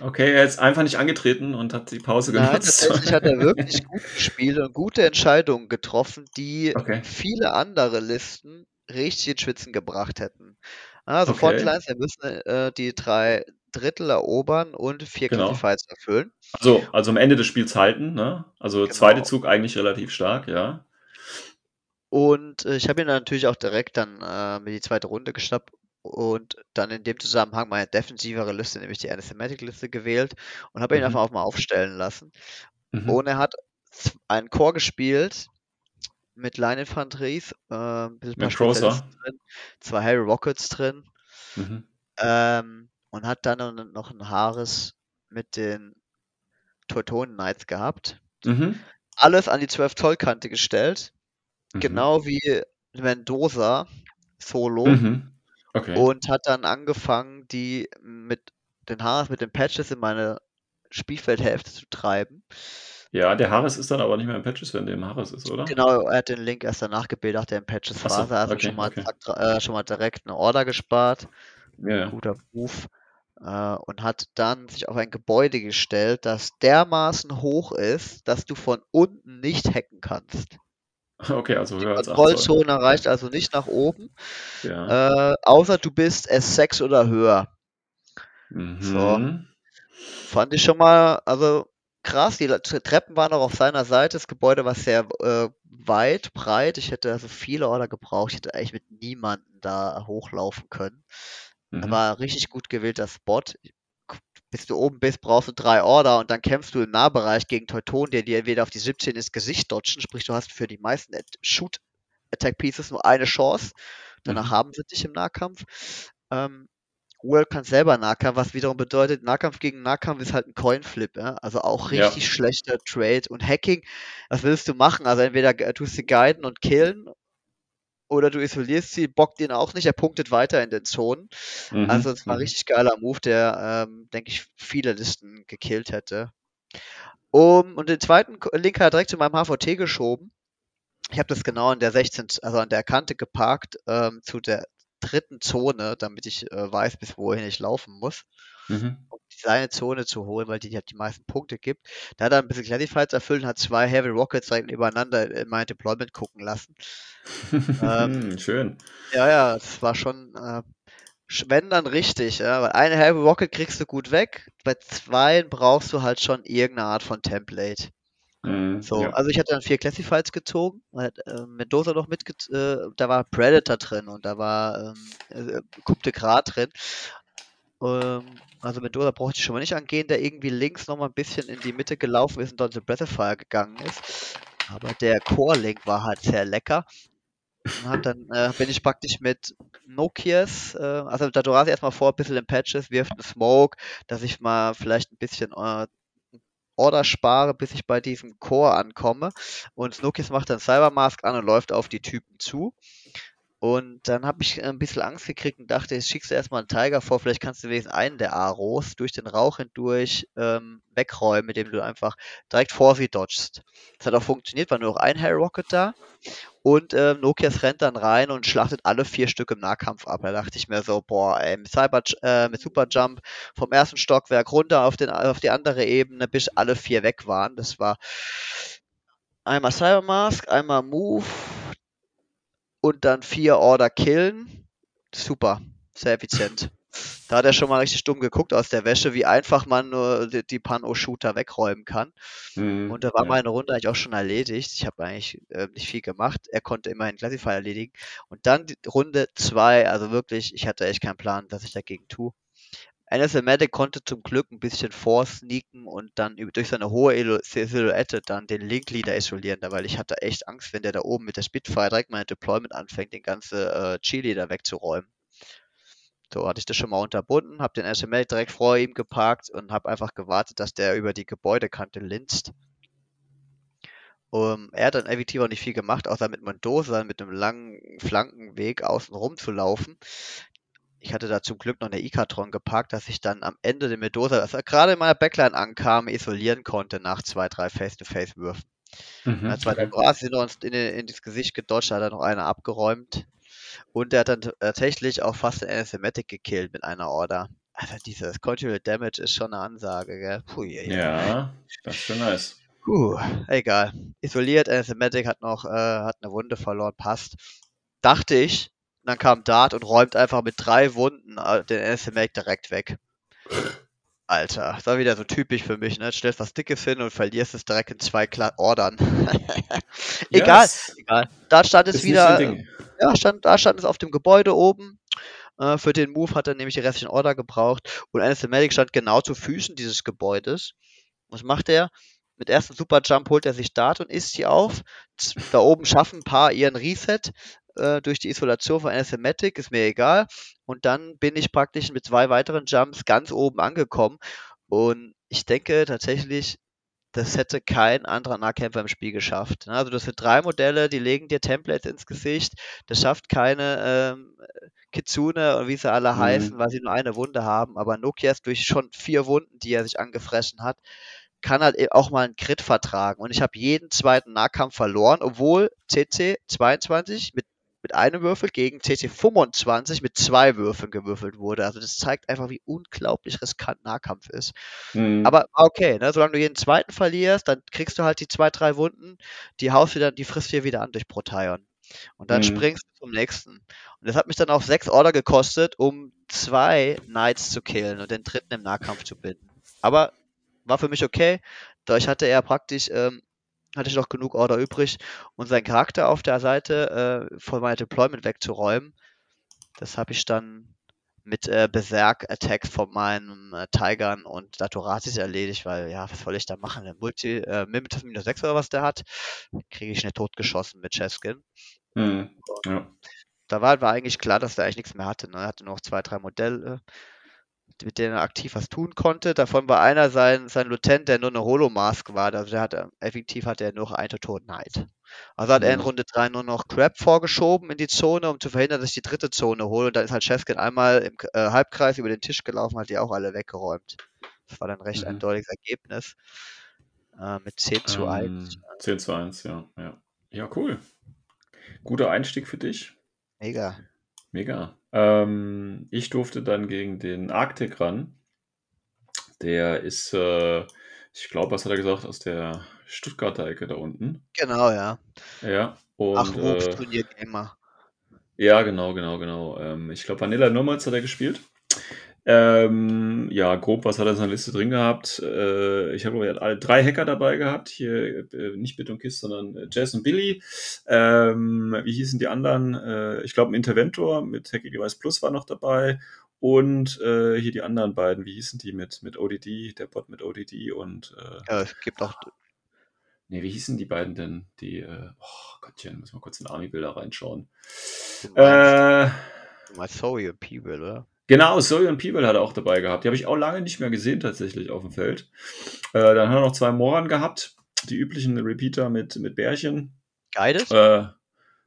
Okay, er ist einfach nicht angetreten und hat die Pause Nein, genutzt. tatsächlich hat er *laughs* wirklich gut gespielt und gute Entscheidungen getroffen, die Okay. viele andere Listen richtig ins Schwitzen gebracht hätten. Also Okay. Frontlines, wir müssen äh, die drei Drittel erobern und vier Genau. Classifieds erfüllen. Also, also am Ende des Spiels halten, ne? Also zweite Genau. Zug eigentlich relativ stark, ja. Und äh, ich habe ihn dann natürlich auch direkt dann äh, mir die zweite Runde geschnappt und dann in dem Zusammenhang meine defensivere Liste, nämlich die Anathematic-Liste gewählt und habe ihn Mhm. einfach auch mal aufstellen lassen. Mhm. Und er hat einen Chor gespielt mit Line-Infanteries, äh, ein bisschen Mit. Spezialisten drin, zwei Harry Rockets drin Mhm. ähm, und hat dann noch- ein Haares mit den Teutonen Knights gehabt. Mhm. Alles an die 12 Zoll Kante gestellt, Mhm. genau wie Mendoza solo Mhm. Okay. und hat dann angefangen, die mit den Haares, mit den Patches in meine Spielfeldhälfte zu treiben. Ja, der Harris ist dann aber nicht mehr im Patches, wenn der im Harris ist, oder? Genau, er hat den Link erst danach gebildet, nachdem Patches Ach so, war. Also okay, schon, mal, okay. äh, schon mal direkt eine Order gespart. Ja, ja. Guter Move. Äh, und hat dann sich auf ein Gebäude gestellt, das dermaßen hoch ist, dass du von unten nicht hacken kannst. *laughs* Okay, also höher als 8 Zoll. Kontrollzone reicht also nicht nach oben, Ja. äh, außer du bist S6 oder höher. Mhm. Fand ich schon mal, also krass, die Treppen waren auch auf seiner Seite, das Gebäude war sehr äh, weit, breit. Ich hätte also viele Order gebraucht, ich hätte eigentlich mit niemandem da hochlaufen können. Mhm. War richtig gut gewählter Spot. Bis du oben bist, brauchst du drei Order und dann kämpfst du im Nahbereich gegen Teuton, der dir entweder auf die 17 ins Gesicht dodgen, sprich du hast für die meisten Shoot Attack Pieces nur eine Chance. Danach Mhm. haben sie dich im Nahkampf. Ähm, World kann selber Nahkampf, was wiederum bedeutet, Nahkampf gegen Nahkampf ist halt ein Coinflip, ja? also auch Ja. richtig schlechter Trade. Und Hacking, was willst du machen? Also entweder ge- tust du guiden und killen oder du isolierst sie, bockt ihn auch nicht, er punktet weiter in den Zonen. Mhm. Also es war ein Mhm. richtig geiler Move, der, ähm, denke ich, viele Listen gekillt hätte. Um, und den zweiten Link hat er direkt zu meinem HVT geschoben. Ich habe das genau an der 16, also an der Kante geparkt, ähm, zu der dritten Zone, damit ich äh, weiß, bis wohin ich laufen muss, Mhm. um seine Zone zu holen, weil die, halt die meisten Punkte gibt. Da hat er ein bisschen Classifieds erfüllt und hat zwei Heavy Rockets direkt übereinander in mein Deployment gucken lassen. *laughs* Ähm, Schön. Ja, ja, es war schon, äh, wenn dann richtig, ja, weil eine Heavy Rocket kriegst du gut weg, bei zwei brauchst du halt schon irgendeine Art von Template. Mhm. So, Ja. also ich hatte dann vier Classifieds gezogen, hat, äh, Mendoza noch mitge äh, da war Predator drin und da war ähm, äh, Coup de Gras drin. Ähm, also Mendoza brauchte ich schon mal nicht angehen, der irgendwie links noch mal ein bisschen in die Mitte gelaufen ist und dort in Breath of Fire gegangen ist. Aber der Core-Link war halt sehr lecker. Und dann äh, bin ich praktisch mit Nokias, äh, also da du rase erstmal vor, ein bisschen in Patches, wirft einen Smoke, dass ich mal vielleicht ein bisschen äh, Order spare, bis ich bei diesem Core ankomme. Und Snookies macht dann Cybermask an und läuft auf die Typen zu. Und dann habe ich ein bisschen Angst gekriegt und dachte, jetzt schickst du erstmal einen Tiger vor, vielleicht kannst du wenigstens einen der Aros durch den Rauch hindurch ähm, wegräumen, mit dem du einfach direkt vor sie dodgst. Das hat auch funktioniert, war nur noch ein Hair Rocket da. Und ähm, Nokias rennt dann rein und schlachtet alle vier Stück im Nahkampf ab. Da dachte ich mir so, boah, ey, mit, Cyber, äh, mit Superjump vom ersten Stockwerk runter auf, den, auf die andere Ebene, bis alle vier weg waren. Das war einmal Cybermask, einmal Move und dann vier Order killen. Super, sehr effizient. Da hat er schon mal richtig dumm geguckt aus der Wäsche, wie einfach man nur die, die Pan-O-Shooter wegräumen kann. Mhm. Und da war Ja. meine Runde eigentlich auch schon erledigt. Ich habe eigentlich äh, nicht viel gemacht. Er konnte immerhin Classify erledigen. Und dann die Runde zwei, also wirklich, ich hatte echt keinen Plan, was ich dagegen tue. NSL Medic konnte zum Glück ein bisschen vorsneaken und dann durch seine hohe Silhouette dann den Link-Leader isolieren, weil ich hatte echt Angst, wenn der da oben mit der Spitfire direkt mein Deployment anfängt, den ganze äh, Cheerleader wegzuräumen. So hatte ich das schon mal unterbunden, habe den SML direkt vor ihm geparkt und habe einfach gewartet, dass der über die Gebäudekante linst. Um, er hat dann effektiv auch nicht viel gemacht, außer mit Mendoza mit einem langen Flankenweg außen rum zu laufen. Ich hatte da zum Glück noch eine Ikatron geparkt, dass ich dann am Ende den Mendoza, als er gerade in meiner Backline ankam, isolieren konnte nach zwei, drei Face-to-Face-Würfen. Mhm. Zwei Okay. Sind uns in, in, das Gesicht gedodged, hat er noch einer abgeräumt. Und er hat dann tatsächlich auch fast den Anathematic gekillt mit einer Order. Also dieses Continual Damage ist schon eine Ansage, gell? Puh, je, je. Ja, das ist schon nice. Puh, egal. Isoliert, Anathematic hat noch, äh, hat eine Wunde verloren, passt. Dachte ich. Und dann kam Dart und räumt einfach mit drei Wunden äh, den Anathematic direkt weg. Alter, das war wieder so typisch für mich, ne? Stellst was Dickes hin und verlierst es direkt in zwei Kla Ordern. *laughs* Egal, es egal. Da stand es ist wieder, Ding. ja, stand, da stand es auf dem Gebäude oben. Äh, für den Move hat er nämlich die restlichen Order gebraucht. Und Anathematic stand genau zu Füßen dieses Gebäudes. Was macht er? Mit ersten Superjump holt er sich Dart und isst sie auf. Da oben schaffen ein paar ihren Reset äh, durch die Isolation von Anathematic, ist mir egal. Und dann bin ich praktisch mit zwei weiteren Jumps ganz oben angekommen. Und ich denke tatsächlich, das hätte kein anderer Nahkämpfer im Spiel geschafft. ne? Also das sind drei Modelle, die legen dir Templates ins Gesicht. Das schafft keine ähm, Kitsune und wie sie alle Mhm. heißen, weil sie nur eine Wunde haben. Aber Nokias durch schon vier Wunden, die er sich angefressen hat, kann halt e- auch mal einen Crit vertragen. Und ich habe jeden zweiten Nahkampf verloren, obwohl CC 22 mit, mit einem Würfel gegen CC 25 mit zwei Würfeln gewürfelt wurde. Also das zeigt einfach, wie unglaublich riskant Nahkampf ist. Mhm. Aber war okay, ne? Solange du jeden zweiten verlierst, dann kriegst du halt die zwei, drei Wunden, die haust du dann, die frisst dir wieder an durch Proteon. Und dann Mhm. springst du zum nächsten. Und das hat mich dann auch sechs Order gekostet, um zwei Knights zu killen und den dritten im Nahkampf zu binden. Aber war für mich okay. Dadurch hatte er praktisch, ähm, hatte ich noch genug Order übrig und seinen Charakter auf der Seite äh, von meinem Deployment wegzuräumen. Das habe ich dann mit äh, Berserk-Attacks von meinen äh, Tigern und Datoratis erledigt, weil, ja, was soll ich da machen? Der Multi, äh, Mimitus minus 6 oder was der hat, kriege ich nicht totgeschossen mit Cheskin. Mhm. Ja. Da war, war eigentlich klar, dass er eigentlich nichts mehr hatte. Ne? Er hatte nur noch zwei, drei Modelle, mit denen er aktiv was tun konnte. Davon war einer sein, sein Lutent, der nur eine Holomask war. Also der hatte, effektiv hatte er nur eine Toten Knight. Also hat er in Mhm. Runde 3 nur noch Crab vorgeschoben in die Zone, um zu verhindern, dass ich die dritte Zone hole. Und dann ist halt Cheskin einmal im äh, Halbkreis über den Tisch gelaufen, hat die auch alle weggeräumt. Das war dann recht Mhm. eindeutiges Ergebnis. Äh, mit 10 zu 1. Ähm, 10 zu 1, ja. Ja, ja cool. Guter Einstieg für dich. Mega. Mega. Ähm, ich durfte dann gegen den Arctic ran. Der ist, äh, ich glaube, was hat er gesagt, aus der Stuttgarter Ecke da unten. Genau, ja. Ja, und Ach, äh, Hochturnier Gamer. ja, genau, genau, genau. Ähm, ich glaube, Vanilla Nomads hat er gespielt. Ähm, ja, grob, was hat er in seiner Liste drin gehabt? Äh, ich habe alle drei Hacker dabei gehabt. Hier äh, nicht Bit und Kiss, sondern äh, und Billy. Ähm, wie hießen die anderen? Äh, ich glaube, ein Interventor mit Hacky Device Plus war noch dabei. Und äh, hier die anderen beiden, wie hießen die mit, mit ODD, der Bot mit ODD und äh, Ja, es gibt auch nee, wie hießen die beiden denn? Die, äh, oh Gottchen, müssen wir kurz in Army-Bilder reinschauen. du meinst, Äh, du meinst Sorry People, oder? Genau, und Peeble hat er auch dabei gehabt. Die habe ich auch lange nicht mehr gesehen tatsächlich auf dem Feld. Äh, dann hat er noch zwei Moran gehabt, die üblichen Repeater mit, mit Bärchen. Guided? Äh,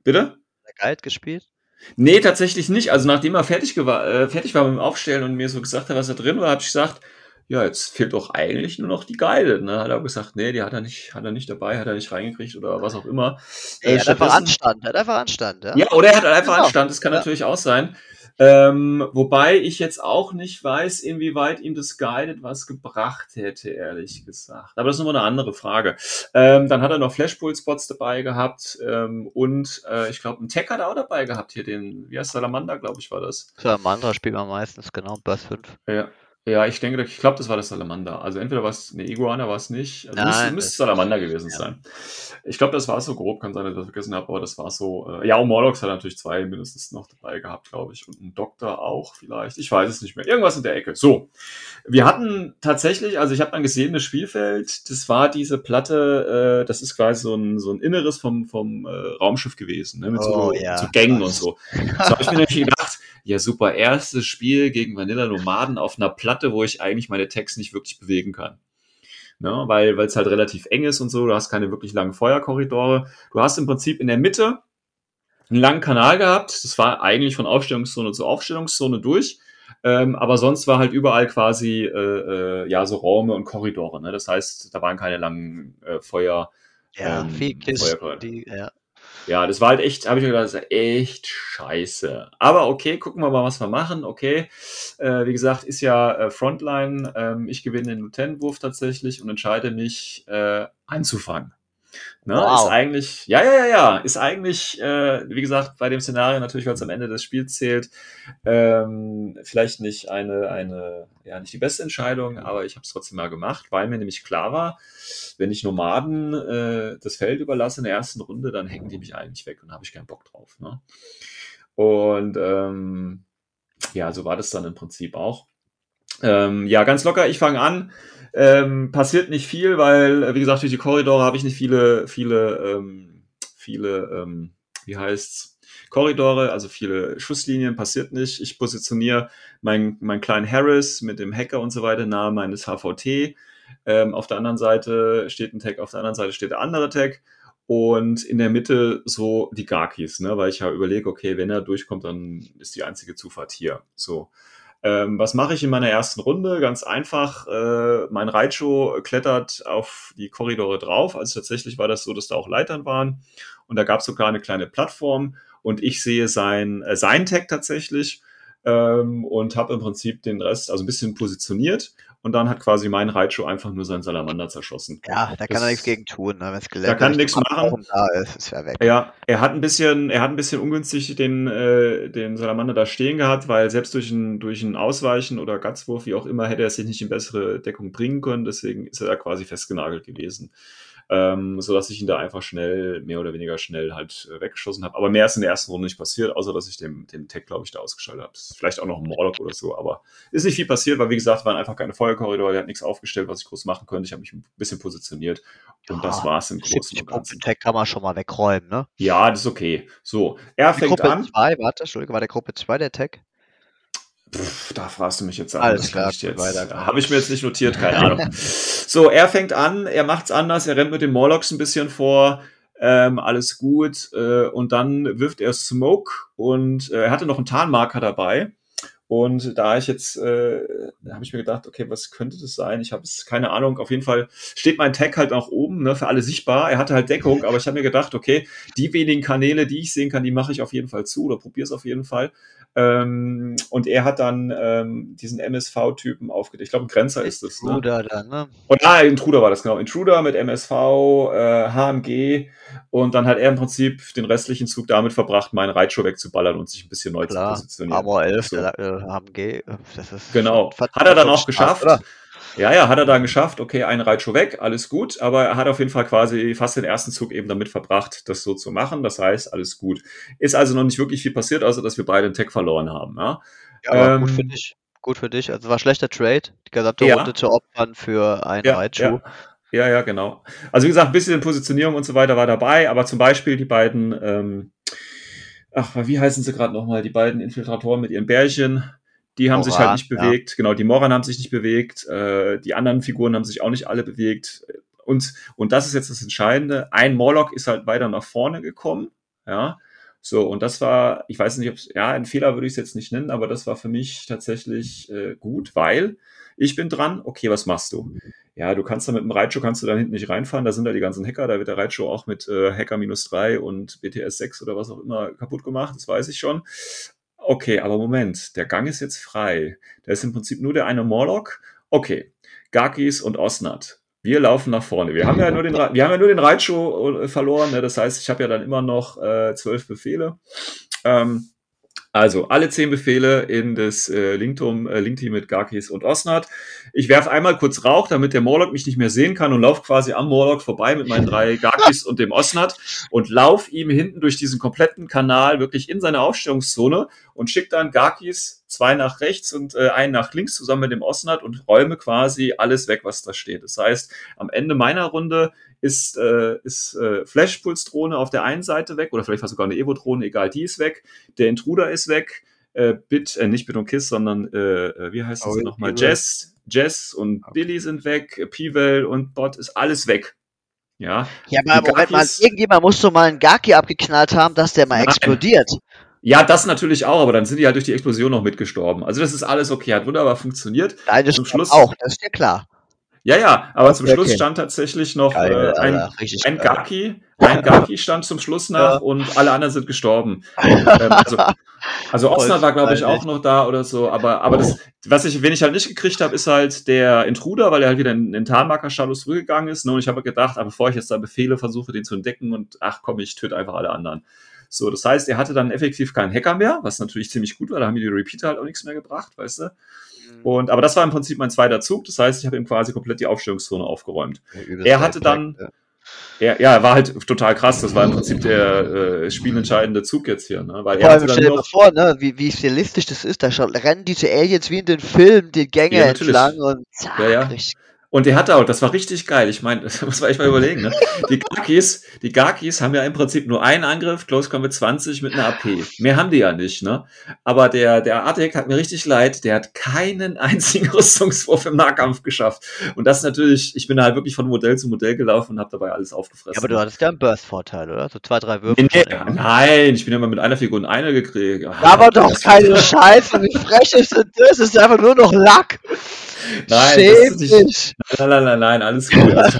bitte? Guide gespielt? Nee, tatsächlich nicht. Also nachdem er fertig, gewa- äh, fertig war mit dem Aufstellen und mir so gesagt hat, was da drin war, habe ich gesagt, ja, jetzt fehlt doch eigentlich nur noch die Guide. Ne? Hat er auch gesagt, nee, die hat er nicht, hat er nicht dabei, hat er nicht reingekriegt oder was auch immer. Äh, er hat einfach Anstand, er hat einfach Anstand, ja? Ja, oder er hat einfach Genau. Anstand, das kann Ja. natürlich auch sein. Ähm, wobei ich jetzt auch nicht weiß, inwieweit ihm das Guided was gebracht hätte, ehrlich gesagt. Aber das ist nochmal eine andere Frage. Ähm, dann hat er noch Flashpool-Spots dabei gehabt ähm, und äh, ich glaube, einen Tech hat er auch dabei gehabt hier, den, wie heißt Salamander, glaube ich, war das. Salamander spielt man meistens, genau, Burst 5. Ja. Ja, ich denke, ich glaube, das war das Salamander. Also entweder war es eine Iguana, war es nicht. Also Nein, müsste, Salamander gewesen ja. sein. Ich glaube, das war so grob, kann sein, dass ich das vergessen habe, aber das war so. Äh, ja, und Morlocks hat natürlich zwei mindestens noch dabei gehabt, glaube ich. Und ein Doktor auch vielleicht. Ich weiß es nicht mehr. Irgendwas in der Ecke. So. Wir hatten tatsächlich, also ich habe dann gesehen, das Spielfeld, das war diese Platte, äh, das ist quasi so ein, so ein Inneres vom, vom äh, Raumschiff gewesen, ne? Mit Oh, so, ja. so Gängen und so. So habe ich mir natürlich gedacht, ja super, erstes Spiel gegen Vanilla Nomaden auf einer Platte, wo ich eigentlich meine Text nicht wirklich bewegen kann. Ne? Weil es halt relativ eng ist und so, du hast keine wirklich langen Feuerkorridore. Du hast im Prinzip in der Mitte einen langen Kanal gehabt. Das war eigentlich von Aufstellungszone zu Aufstellungszone durch. Ähm, aber sonst war halt überall quasi äh, äh, ja so Räume und Korridore. Ne? Das heißt, da waren keine langen äh, Feuer. Ja, Ähm, Kisten, Feuerquark. die, ja. Ja, das war halt echt, habe ich mir gedacht, das ist echt scheiße. Aber okay, gucken wir mal, was wir machen. Okay, äh, wie gesagt, ist ja äh, Frontline. Ähm, ich gewinne den Lieutenant-Wurf tatsächlich und entscheide mich äh, einzufangen. Ne? Wow. Ist eigentlich, ja, ja, ja, ja, ist eigentlich, äh, wie gesagt, bei dem Szenario natürlich, weil es am Ende des Spiels zählt, ähm, vielleicht nicht eine, eine, ja, nicht die beste Entscheidung, aber ich habe es trotzdem mal gemacht, weil mir nämlich klar war, wenn ich Nomaden äh, das Feld überlasse in der ersten Runde, dann hängen die mich eigentlich weg und habe ich keinen Bock drauf. Ne? Und ähm, ja, so war das dann im Prinzip auch. Ähm, ja, ganz locker, ich fange an. Ähm, passiert nicht viel, weil, wie gesagt, durch die Korridore habe ich nicht viele, viele, ähm, viele, ähm, wie heißt's, Korridore, also viele Schusslinien, passiert nicht. Ich positioniere meinen mein kleinen Harris mit dem Hacker und so weiter nahe meines HVT. Ähm, auf der anderen Seite steht ein Tag, auf der anderen Seite steht der andere Tag. Und in der Mitte so die Garkis, ne? weil ich ja überlege, okay, wenn er durchkommt, dann ist die einzige Zufahrt hier. So. Ähm, was mache ich in meiner ersten Runde? Ganz einfach, äh, mein Raicho klettert auf die Korridore drauf. Also tatsächlich war das so, dass da auch Leitern waren. Und da gab es sogar eine kleine Plattform. Und ich sehe sein, äh, sein Tag tatsächlich ähm, und habe im Prinzip den Rest, also ein bisschen positioniert. Und dann hat quasi mein Raicho einfach nur seinen Salamander zerschossen. Ja, da kann Das- er nichts gegen tun, ne? wenn es Gelände kann nichts machen. Da ist, ist er weg. Ja, er hat ein bisschen, er hat ein bisschen ungünstig den, äh, den Salamander da stehen gehabt, weil selbst durch ein, durch ein Ausweichen oder Gatzwurf, wie auch immer, hätte er sich nicht in bessere Deckung bringen können. Deswegen ist er da quasi festgenagelt gewesen. Ähm, so dass ich ihn da einfach schnell, mehr oder weniger schnell halt äh, weggeschossen habe. Aber mehr ist in der ersten Runde nicht passiert, außer dass ich den, den Tech, glaube ich, da ausgeschaltet habe. Vielleicht auch noch ein Morlock oder so, aber ist nicht viel passiert, weil wie gesagt, waren einfach keine Feuerkorridore, der hat nichts aufgestellt, was ich groß machen könnte. Ich habe mich ein bisschen positioniert und das Ja, war's im Großen 70 und Ganzen. Tag kann man schon mal wegräumen, ne? Ja, das ist okay. So, er Die fängt Gruppe an. 2, warte, Entschuldige, war der Gruppe 2 der Tag? Pff, da fragst du mich jetzt an. Alles klar. Habe ich mir jetzt nicht notiert, keine *laughs* Ahnung. so, er fängt an, er macht's anders, er rennt mit den Morlocks ein bisschen vor. Ähm, alles gut. Äh, und dann wirft er Smoke und äh, er hatte noch einen Tarnmarker dabei. Und da ich jetzt, äh, habe ich mir gedacht, okay, was könnte das sein? Ich habe es keine Ahnung. Auf jeden Fall steht mein Tag halt auch oben, ne, für alle sichtbar. Er hatte halt Deckung, aber ich habe mir gedacht, okay, die wenigen Kanäle, die ich sehen kann, die mache ich auf jeden Fall zu oder probiere es auf jeden Fall. Ähm, und er hat dann ähm, diesen MSV-Typen aufgedeckt. Ich glaube, ein Grenzer ist das. Ne? Intruder dann, ne? Und ah, Intruder war das genau. Intruder mit MSV, äh, HMG und dann hat er im Prinzip den restlichen Zug damit verbracht, meinen Reitshow wegzuballern und sich ein bisschen neu Klar, zu positionieren. Armor 11, So. der äh, HMG, das ist Genau. Hat er dann auch geschafft. oder? Ja, ja, hat er dann geschafft. Okay, ein Reitshow weg, alles gut. Aber er hat auf jeden Fall quasi fast den ersten Zug eben damit verbracht, das so zu machen. Das heißt, alles gut. Ist also noch nicht wirklich viel passiert, außer dass wir beide den Tech verloren haben. Ja, Ja, aber gut Ähm, für dich. Gut für dich. Also war schlechter Trade, die gesamte Ja. Runde zu opfern für einen ja, Reitschuh. ja. Ja, ja, genau. Also wie gesagt, ein bisschen Positionierung und so weiter war dabei, aber zum Beispiel die beiden, ähm, ach, wie heißen sie gerade nochmal, die beiden Infiltratoren mit ihren Bärchen, die haben sich halt Moran, nicht ja. bewegt. Genau, die Moran haben sich nicht bewegt, äh, die anderen Figuren haben sich auch nicht alle bewegt. Und, und das ist jetzt das Entscheidende. Ein Morlock ist halt weiter nach vorne gekommen, ja. So, und das war, ich weiß nicht, ob ja, ein Fehler würde ich es jetzt nicht nennen, aber das war für mich tatsächlich äh, gut, weil ich bin dran, okay, was machst du? Ja, du kannst da mit dem Reitschuh kannst du da hinten nicht reinfahren, da sind da die ganzen Hacker, da wird der Reitschuh auch mit äh, Hacker minus 3 und BTS 6 oder was auch immer kaputt gemacht, das weiß ich schon. Okay, aber Moment, der Gang ist jetzt frei. Da ist im Prinzip nur der eine Morlock. Okay, Gakis und Osnat. Wir laufen nach vorne. Wir haben ja nur den, wir haben ja nur den Reitschuh äh, verloren. Ne? Das heißt, ich habe ja dann immer noch äh, zwölf Befehle. Ähm, also alle zehn Befehle in das äh, Linktum, äh, Linkteam mit Garkis und Osnat. Ich werfe einmal kurz Rauch, damit der Morlock mich nicht mehr sehen kann und laufe quasi am Morlock vorbei mit meinen drei *laughs* Garkis und dem Osnat und lauf ihm hinten durch diesen kompletten Kanal wirklich in seine Aufstellungszone und schick dann Garkis zwei nach rechts und äh, einen nach links zusammen mit dem Osnat und räume quasi alles weg, was da steht. Das heißt, am Ende meiner Runde ist, äh, ist äh, Flashpulse-Drohne auf der einen Seite weg oder vielleicht war sogar eine Evo-Drohne, egal, die ist weg. Der Intruder ist weg. Äh, Bit, äh, nicht Bit und Kiss, sondern äh, wie heißt das Oh, nochmal? Jess, Jess und Billy sind weg, Pivel und Bot ist alles weg. Ja, Ja, aber Moment mal, irgendjemand muss doch mal einen Gaki abgeknallt haben, dass der mal Nein. explodiert. Ja, das natürlich auch, aber dann sind die halt durch die Explosion noch mitgestorben. Also das ist alles okay, hat wunderbar funktioniert. Nein, das Zum Schluss- auch, das ist dir klar. Ja, ja, aber zum Okay, Schluss okay. stand tatsächlich noch Geil, äh, ein, Alter, ein. Gaki, ein Gaki stand zum Schluss *laughs* nach Ja. und alle anderen sind gestorben. ähm, also, *laughs* also Osnat war, glaube ich, auch noch da oder so, aber, aber das, was ich, wen ich halt nicht gekriegt habe, ist halt der Intruder, weil er halt wieder in den Talmarker-Status zurückgegangen ist. Ne? Und ich habe gedacht, aber bevor ich jetzt da Befehle versuche, den zu entdecken und ach komm, ich töte einfach alle anderen. So, das heißt, er hatte dann effektiv keinen Hacker mehr, was natürlich ziemlich gut war. Da haben mir die Repeater halt auch nichts mehr gebracht, weißt du? Und, aber das war im Prinzip mein zweiter Zug. Das heißt, ich habe ihm quasi komplett die Aufstellungszone aufgeräumt. Übelst Er hatte perfekt, dann- ja. Er, ja, er war halt total krass. Das war im Prinzip der äh, spielentscheidende Zug jetzt hier, ne? Weil er Vor allem, hatte dann stell dir mal vor, ne, wie, wie stilistisch das ist. Da rennen diese Aliens wie in den Filmen die Gänge Ja, entlang und zack, Ja, ja. Und der hatte auch, das war richtig geil. Ich meine, *laughs* das muss man echt mal überlegen, ne? Die Garkis, die Garkis haben ja im Prinzip nur einen Angriff, Close Combat 20 mit einer AP. Mehr haben die ja nicht, ne? Aber der, der Artek hat mir richtig leid, der hat keinen *laughs* einzigen Rüstungswurf im Nahkampf geschafft. Und das natürlich, ich bin halt wirklich von Modell zu Modell gelaufen und habe dabei alles aufgefressen. Ja, aber du hattest ja einen Burst-Vorteil, oder? So zwei, drei Würfe. Nee, nein, ich bin ja mal mit einer Figur in eine gekriegt. Ah, Aber doch keine *laughs* Scheiße, wie frech ist denn das? Das ist einfach nur noch Lack. Nein, Schäm dich. Nein, nein, nein, nein, alles gut. Also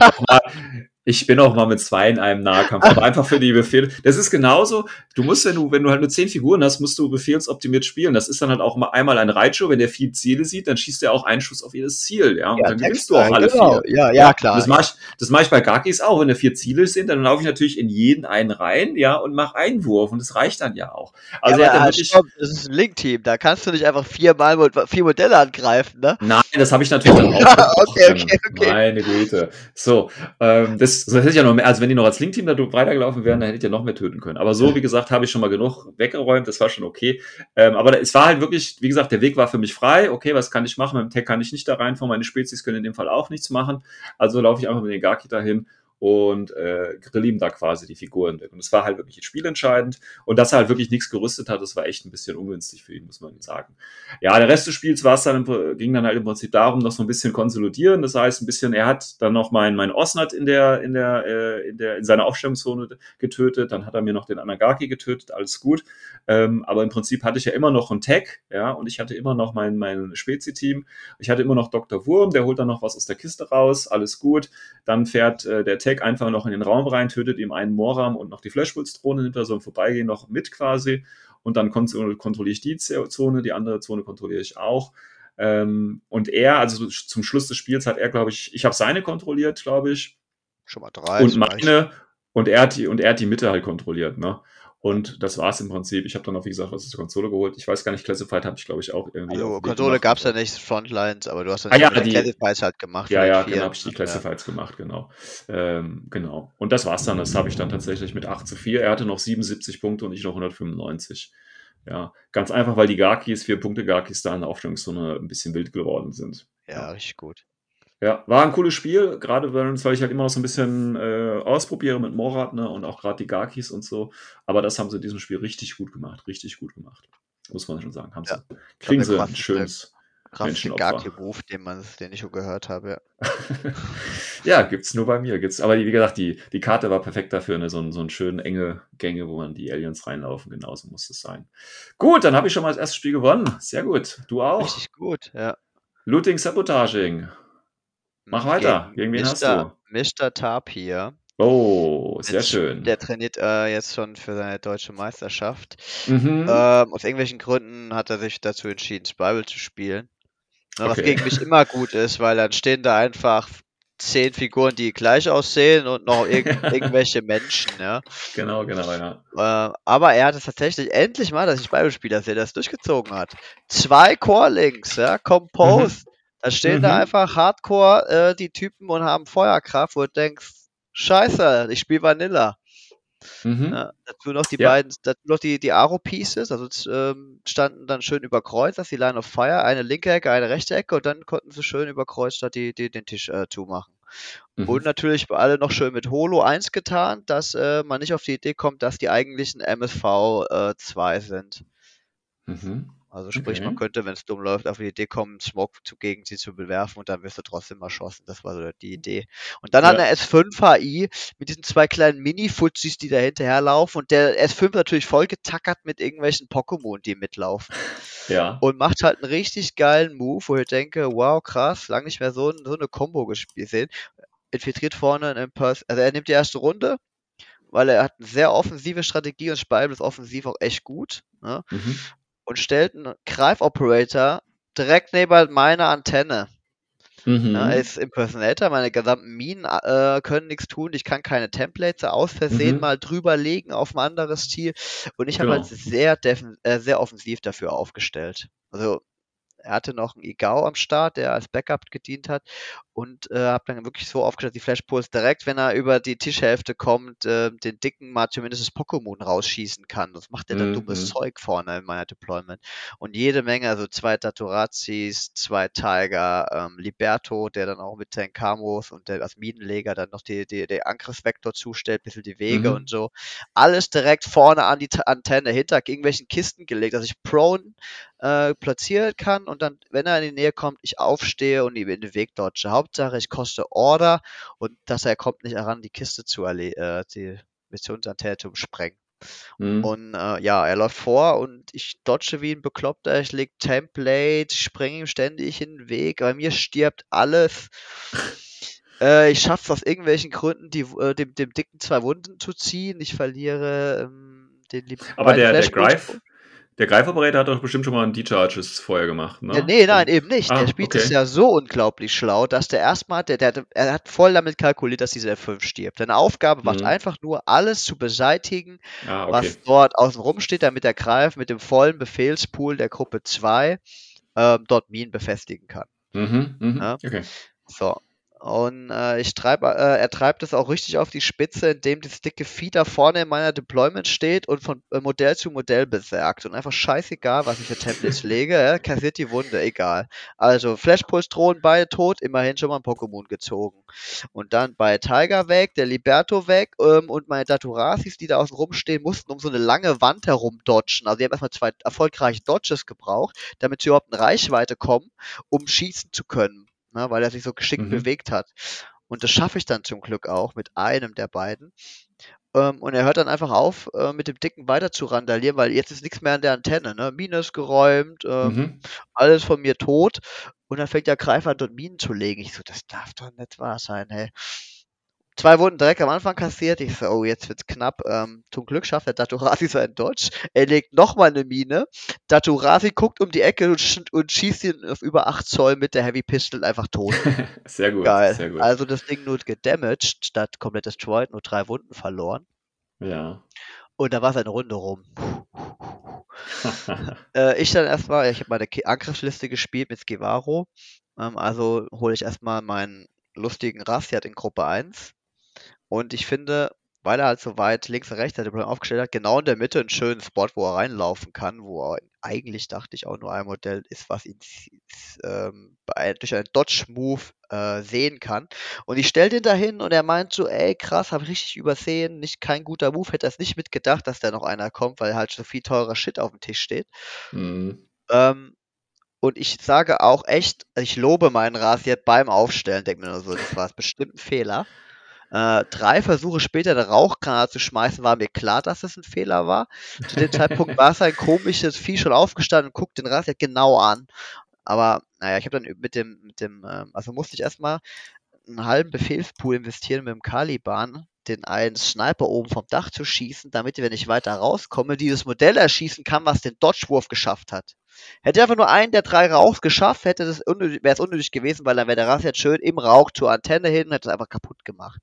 ich, bin auch mal mit zwei in einem Nahkampf, aber einfach für die Befehle. Das ist genauso. Du musst, wenn du, wenn du halt nur zehn Figuren hast, musst du befehlsoptimiert spielen. Das ist dann halt auch mal einmal ein Reitschuh. Wenn der vier Ziele sieht, dann schießt er auch einen Schuss auf jedes Ziel, ja. Und dann gewinnst du auch alle genau. vier. Ja, ja, klar. Das mache ich, das mach ich bei Gakis auch. Wenn da vier Ziele sind, dann laufe ich natürlich in jeden einen rein, ja, und mache einen Wurf. Und das reicht dann ja auch. Also ja, er aber er halt, stopp, das ist ein Link-Team. Da kannst du nicht einfach viermal vier Modelle angreifen, ne? Nein, das habe ich natürlich dann *laughs* auch. Okay, okay, okay. Meine Güte. So, ähm, das, das hätte ich ja noch mehr, also wenn die noch als Link-Team da weitergelaufen wären, dann hätte ich ja noch mehr töten können. Aber so, wie gesagt, habe ich schon mal genug weggeräumt, das war schon okay. Ähm, aber es war halt wirklich, wie gesagt, der Weg war für mich frei. Okay, was kann ich machen? Mit dem Tech kann ich nicht da reinfahren, meine Spezies können in dem Fall auch nichts machen. Also laufe ich einfach mit den Gaki dahin und äh, grill ihm da quasi die Figuren weg. Und es war halt wirklich spielentscheidend. Und dass er halt wirklich nichts gerüstet hat, das war echt ein bisschen ungünstig für ihn, muss man sagen. Ja, der Rest des Spiels war es dann, ging dann halt im Prinzip darum, noch so ein bisschen konsolidieren. Das heißt, ein bisschen, er hat dann noch mein, mein Osnat in der, in der, äh, in der, in seiner Aufstellungszone getötet. Dann hat er mir noch den Anagaki getötet. Alles gut. Ähm, aber im Prinzip hatte ich ja immer noch einen Tag, ja, und ich hatte immer noch mein, mein Spezi-Team. Ich hatte immer noch Dr. Wurm, der holt dann noch was aus der Kiste raus. Alles gut. Dann fährt äh, der Tag Tech einfach noch in den Raum rein, tötet ihm einen Moram und noch die Flashpulse-Drohne nimmt er so im Vorbeigehen noch mit quasi. Und dann kontrolliere ich die Zone, die andere Zone kontrolliere ich auch. Ähm, und er, also zum Schluss des Spiels hat er, glaube ich, ich habe seine kontrolliert, glaube ich. Schon mal drei. Und meine, und er hat die, und er hat die Mitte halt kontrolliert, ne? Und das war es im Prinzip. Ich habe dann auch, wie gesagt, was der Konsole geholt. Ich weiß gar nicht, Classified habe ich, glaube ich, auch irgendwie. Also, Konsole gab es ja nicht, Frontlines, aber du hast dann ah, ja, die Classifieds halt gemacht. Ja, ja, genau, habe ich die Classifieds ja. gemacht, genau. Ähm, genau. Und das war's dann. Das habe ich dann tatsächlich mit 8 zu 4. Er hatte noch 77 Punkte und ich noch 195. Ja, ganz einfach, weil die Garkis, vier Punkte Garkis da in der Aufstellungszone ein bisschen wild geworden sind. Ja, ja. richtig gut. Ja, war ein cooles Spiel, gerade weil ich halt immer noch so ein bisschen äh, ausprobiere mit Morat ne, und auch gerade die Garkis und so. Aber das haben sie in diesem Spiel richtig gut gemacht, richtig gut gemacht. Muss man schon sagen. Haben ja. sie, kriegen sie ein schönes krassesten Garki-Move, den, den ich schon gehört habe. Ja, *laughs* ja gibt's nur bei mir. Gibt's, aber wie gesagt, die, die Karte war perfekt dafür, ne? so, so ein schön enge Gänge, wo man die Aliens reinlaufen. Genauso muss es sein. Gut, dann habe ich schon mal das erste Spiel gewonnen. Sehr gut. Du auch. Richtig gut, ja. Looting Sabotaging. Mach weiter. Gegen wen hast du? Mr. Tapir. Oh, sehr Jetzt- schön. Der trainiert äh, jetzt schon für seine deutsche Meisterschaft. Mhm. Ähm, aus irgendwelchen Gründen hat er sich dazu entschieden, Spiral zu spielen. Ne, Was Okay. gegen mich immer gut ist, weil dann stehen da einfach zehn Figuren, die gleich aussehen und noch irg *laughs* irgendwelche Menschen, ja. Genau, genau, ja. Äh, aber er hat es tatsächlich endlich mal, dass ich Bible-Spieler sehe, der es durchgezogen hat. Zwei Core-Links, ja, Compose. Da stehen da Mhm. einfach Hardcore äh, die Typen und haben Feuerkraft, wo du denkst, scheiße, ich spiele Vanilla. Mhm. Ja, dazu noch die Ja. beiden, dazu noch die, die Aro-Pieces, also ähm, standen dann schön überkreuzt, dass die Line of Fire, eine linke Ecke, eine rechte Ecke und dann konnten sie schön überkreuzt da die, die, den Tisch äh, zumachen. Mhm. Und natürlich alle noch schön mit Holo 1 getan, dass äh, man nicht auf die Idee kommt, dass die eigentlichen MSV äh, 2 sind. Mhm. Also sprich, man Okay. könnte, wenn es dumm läuft, auf die Idee kommen, Smoke zu gegen sie zu bewerfen und dann wirst du trotzdem erschossen. Das war so die Idee. Und dann hat Ja. eine S5 HI mit diesen zwei kleinen Mini-Fuzis, die da hinterherlaufen und der S5 natürlich voll getackert mit irgendwelchen Pokémon, die mitlaufen. *laughs* Ja. Und macht halt einen richtig geilen Move, wo ich denke, wow, krass, lange nicht mehr so, so eine Combo gespielt sehen. Infiltriert vorne einen Impuls, also er nimmt die erste Runde, weil er hat eine sehr offensive Strategie und Spalm ist offensiv auch echt gut. Ne? Mhm. Und stellt einen Greifoperator direkt neben meiner Antenne. Mhm. Ja, ist Impersonator, meine gesamten Minen äh, können nichts tun, ich kann keine Templates aus Versehen Mhm. mal drüberlegen auf ein anderes Ziel und ich habe halt Genau. sehr, defen- äh, sehr offensiv dafür aufgestellt. Also er hatte noch einen Igao am Start, der als Backup gedient hat und äh, habe dann wirklich so aufgestellt, die Flashpulse direkt, wenn er über die Tischhälfte kommt, äh, den dicken mal zumindest das Pokémon rausschießen kann. Das macht er dann Mhm. dummes Zeug vorne in meiner Deployment. Und jede Menge, also zwei Daturazis, zwei Tiger, ähm, Liberto, der dann auch mit Tenkamos und der als Minenleger dann noch die, die, der Angriffsvektor zustellt, bisschen die Wege Mhm. und so. Alles direkt vorne an die Antenne, hinter irgendwelchen Kisten gelegt, dass ich prone äh, platzieren kann und dann, wenn er in die Nähe kommt, ich aufstehe und ihm in den Weg dodge. Hauptsache, ich koste Order und dass er kommt nicht heran, die Kiste zu äh, die Missionsantenne zu sprengen. Mhm. Und äh, ja, er läuft vor und ich dodge wie ein Bekloppter, ich leg Template, ich springe ihm ständig in den Weg, bei mir stirbt alles. *laughs* Äh, ich schaffe es aus irgendwelchen Gründen, die, äh, dem, dem Dicken zwei Wunden zu ziehen. Ich verliere ähm, den lieben Aber der, der Greif, der Greif-Operator hat doch bestimmt schon mal einen D-Charges vorher gemacht, ne? Ja, nee, nein, eben nicht. Ah, der spielt es okay. ja so unglaublich schlau, dass der erstmal, der, der, er hat voll damit kalkuliert, dass dieser F5 stirbt. Seine Aufgabe macht Mhm. einfach nur, alles zu beseitigen, Ah, okay. was dort außen rum steht, damit der Greif mit dem vollen Befehlspool der Gruppe 2 ähm, dort Minen befestigen kann. Mhm, mhm. Ja. Okay. So. Und äh, ich treib, äh, er treibt es auch richtig auf die Spitze, indem das dicke da vorne in meiner Deployment steht und von äh, Modell zu Modell besagt. Und einfach scheißegal, was ich für Templates *laughs* lege, er kassiert die Wunde, egal. Also Flashpulse drohen beide tot, immerhin schon mal ein Pokémon gezogen. Und dann bei Tiger weg, der Liberto weg ähm, und meine Daturasis, die da außen rumstehen, mussten um so eine lange Wand herum dodgen. Also die haben erstmal zwei erfolgreiche Dodges gebraucht, damit sie überhaupt in Reichweite kommen, um schießen zu können ne, weil er sich so geschickt Mhm. bewegt hat. Und das schaffe ich dann zum Glück auch mit einem der beiden. Ähm, und er hört dann einfach auf, äh, mit dem Dicken weiter zu randalieren, weil jetzt ist nichts mehr an der Antenne. Ne? Mine ist geräumt, ähm, Mhm. alles von mir tot. Und dann fängt der Greifer an, dort Minen zu legen. Ich so, das darf doch nicht wahr sein, hey. Zwei Wunden direkt am Anfang kassiert. Ich so, oh, jetzt wird's knapp. Ähm, zum Glück schafft der Daturasi seinen Dodge. Er legt nochmal eine Mine. Daturasi guckt um die Ecke und, sch und schießt ihn auf über 8 Zoll mit der Heavy Pistol einfach tot. *laughs* Sehr gut, Geil. sehr gut. Also das Ding nur gedamaged, statt komplett destroyed, nur drei Wunden verloren. ja. Und da war seine Runde rum. *laughs* Äh, ich dann erstmal, ich habe meine Angriffsliste gespielt mit Skivaro. Ähm, also hole ich erstmal meinen lustigen Rassiat in Gruppe 1. Und ich finde, weil er halt so weit links und rechts der Deploy aufgestellt hat, genau in der Mitte einen schönen Spot, wo er reinlaufen kann, wo er eigentlich, dachte ich, auch nur ein Modell ist, was ihn ähm, durch einen Dodge-Move äh, sehen kann. Und ich stell den da hin und er meint so, ey, krass, hab ich richtig übersehen, nicht kein guter Move, hätte das nicht mitgedacht, dass da noch einer kommt, weil halt so viel teurer Shit auf dem Tisch steht. Mhm. Ähm, und ich sage auch echt, ich lobe meinen Rasiert beim Aufstellen, denke mir nur so, das war bestimmt ein Fehler. Äh, drei Versuche später eine Rauchgranate zu schmeißen, war mir klar, dass es ein Fehler war. Zu dem Zeitpunkt war sein komisches Vieh schon aufgestanden und guckt den Rasiert genau an. Aber naja, ich habe dann mit dem, mit dem, ähm, also musste ich erstmal einen halben Befehlspool investieren mit dem Caliban, den einen Sniper oben vom Dach zu schießen, damit, wenn ich weiter rauskomme, dieses Modell erschießen kann, was den Dodge-Wurf geschafft hat. Hätte einfach nur einen der drei Rauchs geschafft, hätte das wäre es unnötig gewesen, weil dann wäre der Rass jetzt schön im Rauch zur Antenne hin und hätte es einfach kaputt gemacht.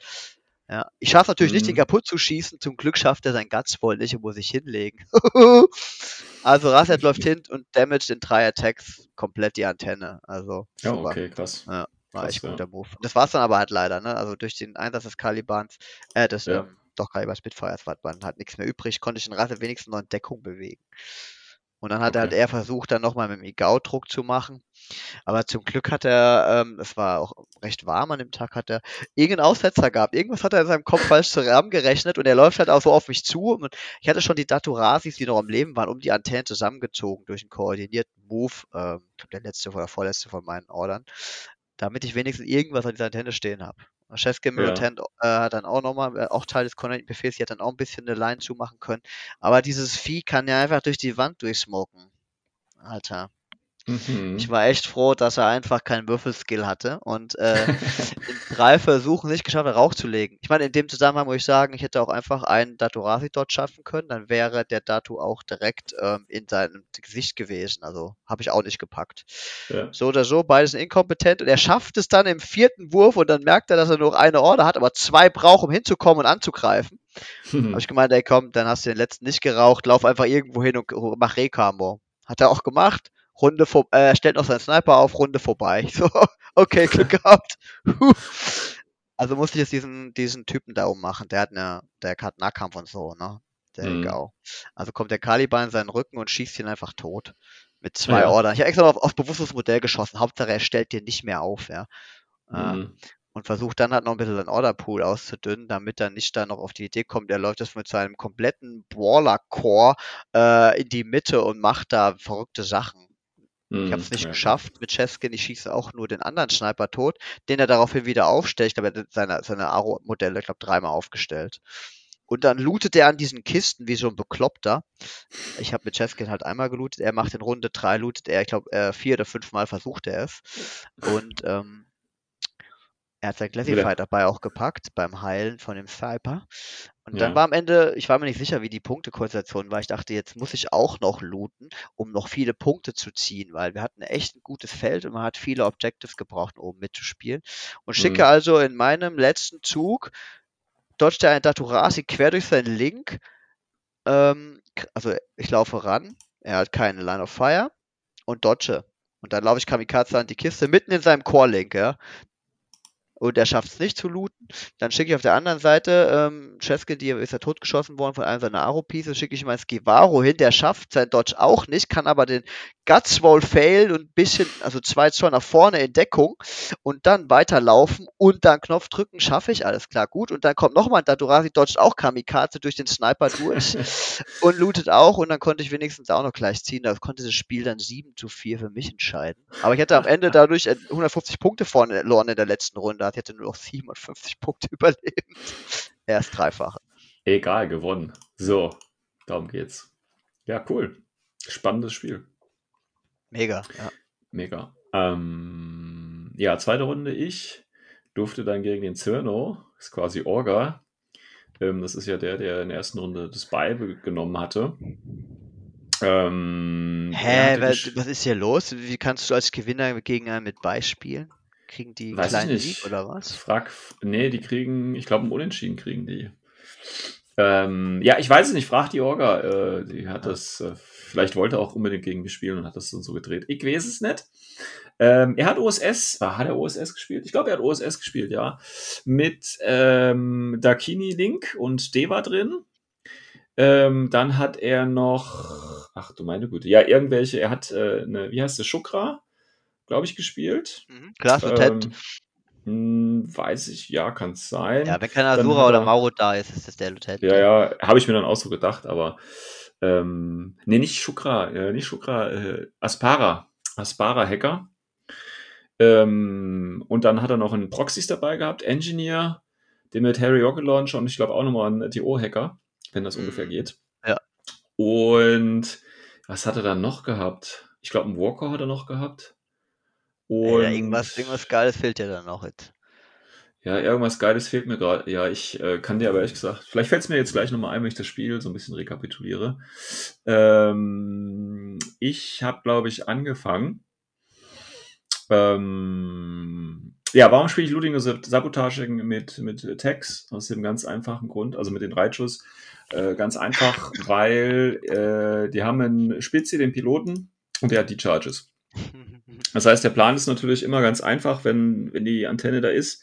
Ja, ich schaffe natürlich nicht, den Mhm. kaputt zu schießen. Zum Glück schafft er sein Guts voll nicht und muss sich hinlegen. *laughs* also Rasset läuft hin und damaged in drei Attacks komplett die Antenne. Also Ja, super. okay, krass. Ja, war Krass, echt ja. guter Move. Das war's dann aber halt leider, ne? Also durch den Einsatz des Kalibans, äh, des, Ja. ähm, doch Caliban Spitfires war dann halt nichts mehr übrig, konnte ich den Rasse wenigstens noch in Deckung bewegen. Und dann hat er halt Okay. eher versucht, dann nochmal mit dem Igao-Druck zu machen. Aber zum Glück hat er, ähm, es war auch recht warm an dem Tag, hat er irgendeinen Aussetzer gehabt. Irgendwas hat er in seinem Kopf falsch zusammengerechnet und er läuft halt auch so auf mich zu. Und ich hatte schon die Daturasis, die noch am Leben waren, um die Antennen zusammengezogen durch einen koordinierten Move. Ähm, der letzte oder vorletzte von meinen Ordern. Damit ich wenigstens irgendwas an dieser Antenne stehen habe. Chefskin Ja. Militant äh, hat dann auch nochmal, äh, auch Teil des Befehls, die hat dann auch ein bisschen eine Line zumachen können. Aber dieses Vieh kann ja einfach durch die Wand durchsmoken. Alter. Mhm. Ich war echt froh, dass er einfach keinen Würfelskill hatte und äh, *laughs* in drei Versuchen nicht geschafft hat, Rauch zu legen. Ich meine, in dem Zusammenhang muss ich sagen, ich hätte auch einfach einen Daturasi dort schaffen können, dann wäre der Datu auch direkt ähm, in seinem Gesicht gewesen. Also habe ich auch nicht gepackt. ja. So oder so, beides sind inkompetent und er schafft es dann im vierten Wurf und dann merkt er, dass er nur eine Order hat, aber zwei braucht, um hinzukommen und anzugreifen. *laughs* Mhm. Habe ich gemeint, ey komm, dann hast du den letzten nicht geraucht, lauf einfach irgendwo hin und mach Rekamo. Hat er auch gemacht. Runde vor, äh, stellt noch seinen Sniper auf, Runde vorbei. Ich *laughs* So, okay, Glück *laughs* gehabt. Also musste ich jetzt diesen, diesen Typen da ummachen. Der hat eine, der hat Nahkampf und so, ne? Der Mhm. Gau. Also kommt der Caliban in seinen Rücken und schießt ihn einfach tot. Mit zwei Ja. Ordern. Ich habe extra auf, auf bewusstes Modell geschossen. Hauptsache er stellt dir nicht mehr auf, ja. Äh, Mhm. und versucht dann halt noch ein bisschen seinen Orderpool auszudünnen, damit er nicht dann noch auf die Idee kommt, er läuft jetzt mit seinem kompletten Brawler-Core äh, in die Mitte und macht da verrückte Sachen. Ich habe es Mhm. nicht Ja, geschafft mit Cheskin, ich schieße auch nur den anderen Sniper tot, den er daraufhin wieder aufstellt. Ich glaube, er hat seine, seine Aro-Modelle, ich glaube, dreimal aufgestellt. Und dann lootet er an diesen Kisten wie so ein Bekloppter. Ich habe mit Cheskin halt einmal gelootet, er macht in Runde drei, lootet er, ich glaube, äh, vier oder fünf Mal versucht er es. Und ähm, er hat sein Classified dabei auch gepackt beim Heilen von dem Sniper. Und dann Ja. war am Ende, ich war mir nicht sicher, wie die Punktekonstellation war. Ich dachte, jetzt muss ich auch noch looten, um noch viele Punkte zu ziehen, weil wir hatten echt ein gutes Feld und man hat viele Objectives gebraucht, um mitzuspielen. Und schicke Mhm. also in meinem letzten Zug, dodgt er einen Daturasi quer durch seinen Link. Ähm, also ich laufe ran, er hat keine Line of Fire und dodge. Und dann laufe ich Kamikaze an die Kiste mitten in seinem Core-Link, ja. Und er schafft es nicht zu looten. Dann schicke ich auf der anderen Seite, ähm, Cheskin, die ist ja totgeschossen worden von einem seiner Aro-Pieces, schicke ich mal ins Givaro hin, der schafft sein Dodge auch nicht, kann aber den Gutswall fail und ein bisschen, also zwei Zoll nach vorne in Deckung und dann weiterlaufen und dann Knopf drücken, schaffe ich, alles klar, gut. Und dann kommt nochmal ein Daturasi, dodgt auch Kamikaze durch den Sniper durch *laughs* und lootet auch und dann konnte ich wenigstens auch noch gleich ziehen. Da konnte das Spiel dann 7 zu 4 für mich entscheiden. Aber ich hatte am Ende *laughs* dadurch 150 Punkte verloren in der letzten Runde, ich hatte nur noch 57 Punkte *laughs* überlebt. Erst dreifache. Egal, gewonnen. So, darum geht's. Ja, cool. Spannendes Spiel. Mega, ja. Mega. Ähm, ja, zweite Runde ich durfte dann gegen den Zirno, ist quasi Orga. Ähm, das ist ja der, der in der ersten Runde das Bible genommen hatte. Ähm, Hä, was, was, ist hier los? Wie kannst du als Gewinner gegen einen mit beispielen? Kriegen die Weiß kleinen. Sieg oder was? Frag, nee, die kriegen, ich glaube, einen Unentschieden kriegen die. Ähm, ja, ich weiß es nicht, frag die Orga. Äh, die hat das, äh, vielleicht wollte er auch unbedingt gegen mich spielen und hat das dann so gedreht. Ich weiß es nicht. Ähm, er hat OSS, ah, hat er OSS gespielt? Ich glaube, er hat OSS gespielt, ja. Mit ähm, Dakini Link und Deva drin. Ähm, dann hat er noch, ach du meine Güte, ja, irgendwelche, er hat äh, eine, wie heißt das, Shukra, glaube ich, gespielt. Mhm. Klar, Lieutenant. Ähm, hm, weiß ich, ja, kann es sein. Ja, wenn kein Dann Asura hat oder er- Mauro da ist, ist das der Lieutenant. Ja, ja, habe ich mir dann auch so gedacht, aber ähm, nee, nicht Shukra, äh, nicht Shukra, äh, Aspara, Aspara-Hacker. Ähm, und dann hat er noch einen Proxys dabei gehabt, Engineer, den mit Harry Rocket Launcher und ich glaube auch nochmal einen TO-Hacker, wenn das Mhm. ungefähr geht. Ja. Und was hat er dann noch gehabt? Ich glaube, einen Walker hat er noch gehabt. Und Ja, irgendwas, irgendwas Geiles fehlt ja dann noch jetzt. ja, irgendwas Geiles fehlt mir gerade. Ja, ich äh, kann dir aber ehrlich gesagt, vielleicht fällt es mir jetzt gleich nochmal ein, wenn ich das Spiel so ein bisschen rekapituliere. Ähm, ich habe, glaube ich, angefangen. Ähm, ja, warum spiele ich Sab- Sabotage mit, mit Tags? Aus dem ganz einfachen Grund, also mit den Reitschuss. Äh, ganz einfach, *laughs* weil äh, die haben einen Spitze, den Piloten, und der hat die Charges. *laughs* Das heißt, der Plan ist natürlich immer ganz einfach, wenn, wenn die Antenne da ist.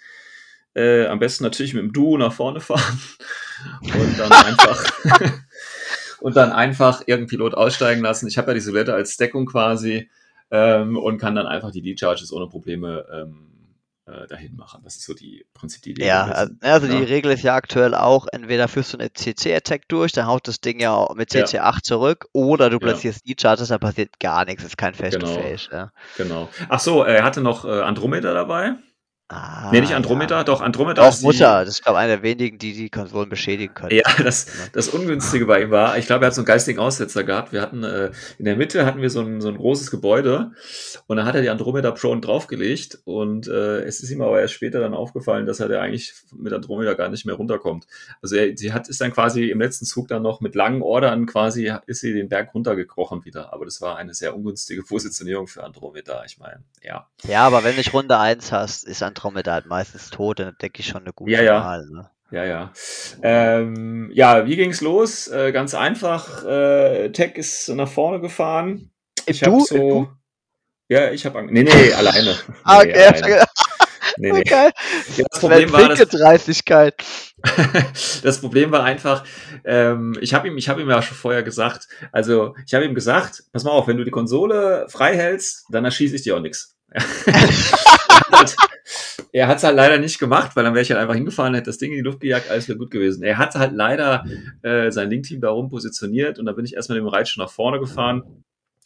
Äh, am besten natürlich mit dem Duo nach vorne fahren *laughs* und dann einfach *laughs* und dann einfach irgendeinen Pilot aussteigen lassen. Ich habe ja die Silhouette als Deckung quasi ähm, und kann dann einfach die Lead-Charges ohne Probleme ähm, äh, dahin machen. Das ist so die Prinzip die Idee. Ja, also, also die ja. Regel ist ja aktuell auch, entweder führst du eine CC-Attack durch, dann haut das Ding ja mit Ja. CC8 zurück, oder du Ja. platzierst die Charges, da passiert gar nichts, ist kein Face-to-Face. Ja. Genau. Ach so, er hatte noch äh, Andromeda dabei. Ah, nee, nicht Andromeda, Ja. doch Andromeda Doch, ist die- Mutter, das ist, glaube ich, einer der wenigen, die die Konsolen beschädigen können. Ja, das, das Ungünstige bei ihm war, ich glaube, er hat so einen geistigen Aussetzer gehabt. Wir hatten äh, in der Mitte hatten wir so ein, so ein großes Gebäude und da hat er die Andromeda Prone draufgelegt und äh, es ist ihm aber erst später dann aufgefallen, dass er da eigentlich mit Andromeda gar nicht mehr runterkommt. Also er, sie hat ist dann quasi im letzten Zug dann noch mit langen Ordern quasi ist sie den Berg runtergekrochen wieder. Aber das war eine sehr ungünstige Positionierung für Andromeda. Ich meine, ja. Ja, aber wenn du nicht Runde 1 hast, ist Andromeda halt meistens tot, dann denke ich schon eine gute Ja, ja. Wahl. Ne? Ja, ja. Ähm, ja, wie ging's los? Äh, ganz einfach. Äh, Tech ist nach vorne gefahren. Ich du? so. Ja, ich habe. Nee, nee, *laughs* alleine. Ah, Nee, okay, alleine. *laughs* Nee, nee. okay. Ja, das Problem war, Dreistigkeit. *laughs* das Problem war einfach, ähm, ich habe ihm, ich habe ihm ja schon vorher gesagt, also ich habe ihm gesagt, pass mal auf, wenn du die Konsole frei hältst, dann erschieße ich dir auch nichts. *laughs* er hat es halt leider nicht gemacht, weil dann wäre ich halt einfach hingefahren, hätte das Ding in die Luft gejagt, alles wäre gut gewesen. Er hat halt leider äh, sein Link-Team da rum positioniert und dann bin ich erstmal dem Reitsch nach vorne gefahren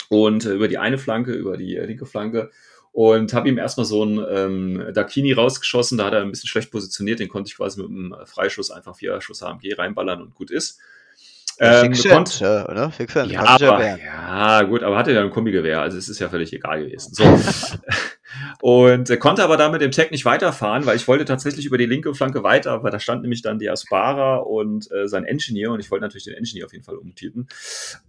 und äh, über die eine Flanke, über die äh, linke Flanke und habe ihm erstmal so einen ähm, Dakini rausgeschossen, da hat er ein bisschen schlecht positioniert, den konnte ich quasi mit einem Freischuss einfach vier Schuss HMG reinballern und gut ist. Ähm, Shit, äh, oder? Shit, ja, ja aber, ja, gut, aber hatte ja ein Kombigewehr, also es ist ja völlig egal gewesen. So. *laughs* und äh, konnte aber damit im Tech nicht weiterfahren, weil ich wollte tatsächlich über die linke Flanke weiter, weil da stand nämlich dann die Aspara und äh, sein Engineer und ich wollte natürlich den Engineer auf jeden Fall umtypen.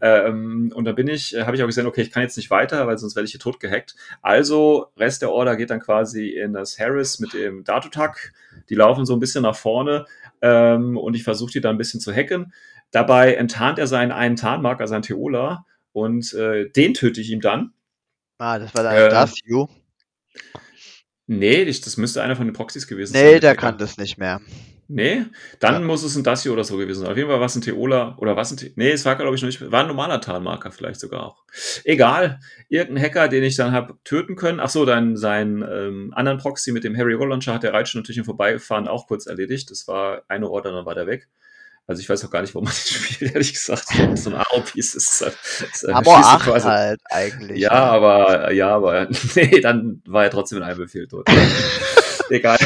Ähm, und da bin ich, äh, habe ich auch gesehen, okay, ich kann jetzt nicht weiter, weil sonst werde ich hier tot gehackt. Also, Rest der Order geht dann quasi in das Harris mit dem Datotak. Die laufen so ein bisschen nach vorne ähm, und ich versuche die dann ein bisschen zu hacken. Dabei enttarnt er seinen einen Tarnmarker, seinen Theola, und äh, den töte ich ihm dann. Ah, das war dann Äh, das, you. Nee, ich, das müsste einer von den Proxys gewesen Nee, sein. der Hacker. kann das nicht mehr. Nee, dann Ja. muss es ein Dacio oder so gewesen sein. Auf jeden Fall war es ein Teola oder was ein Te Nee, es war, glaube ich, noch nicht. War ein normaler Tarnmarker vielleicht sogar auch. Egal. Irgendein Hacker, den ich dann habe töten können. Ach so, dann seinen ähm, anderen Proxy mit dem Harry Launcher hat der Reitsch natürlich im Vorbeifahren auch kurz erledigt. Das war eine Order, dann war der weg. Also ich weiß auch gar nicht, warum man *laughs* das spielt, ehrlich gesagt. So ein AO-Piece ist, halt- ist äh, Aber schießt du acht quasi- halt eigentlich. ja, ne? aber, ja, aber, *laughs* nee, dann war er trotzdem in einem Befehl tot. *laughs* Egal.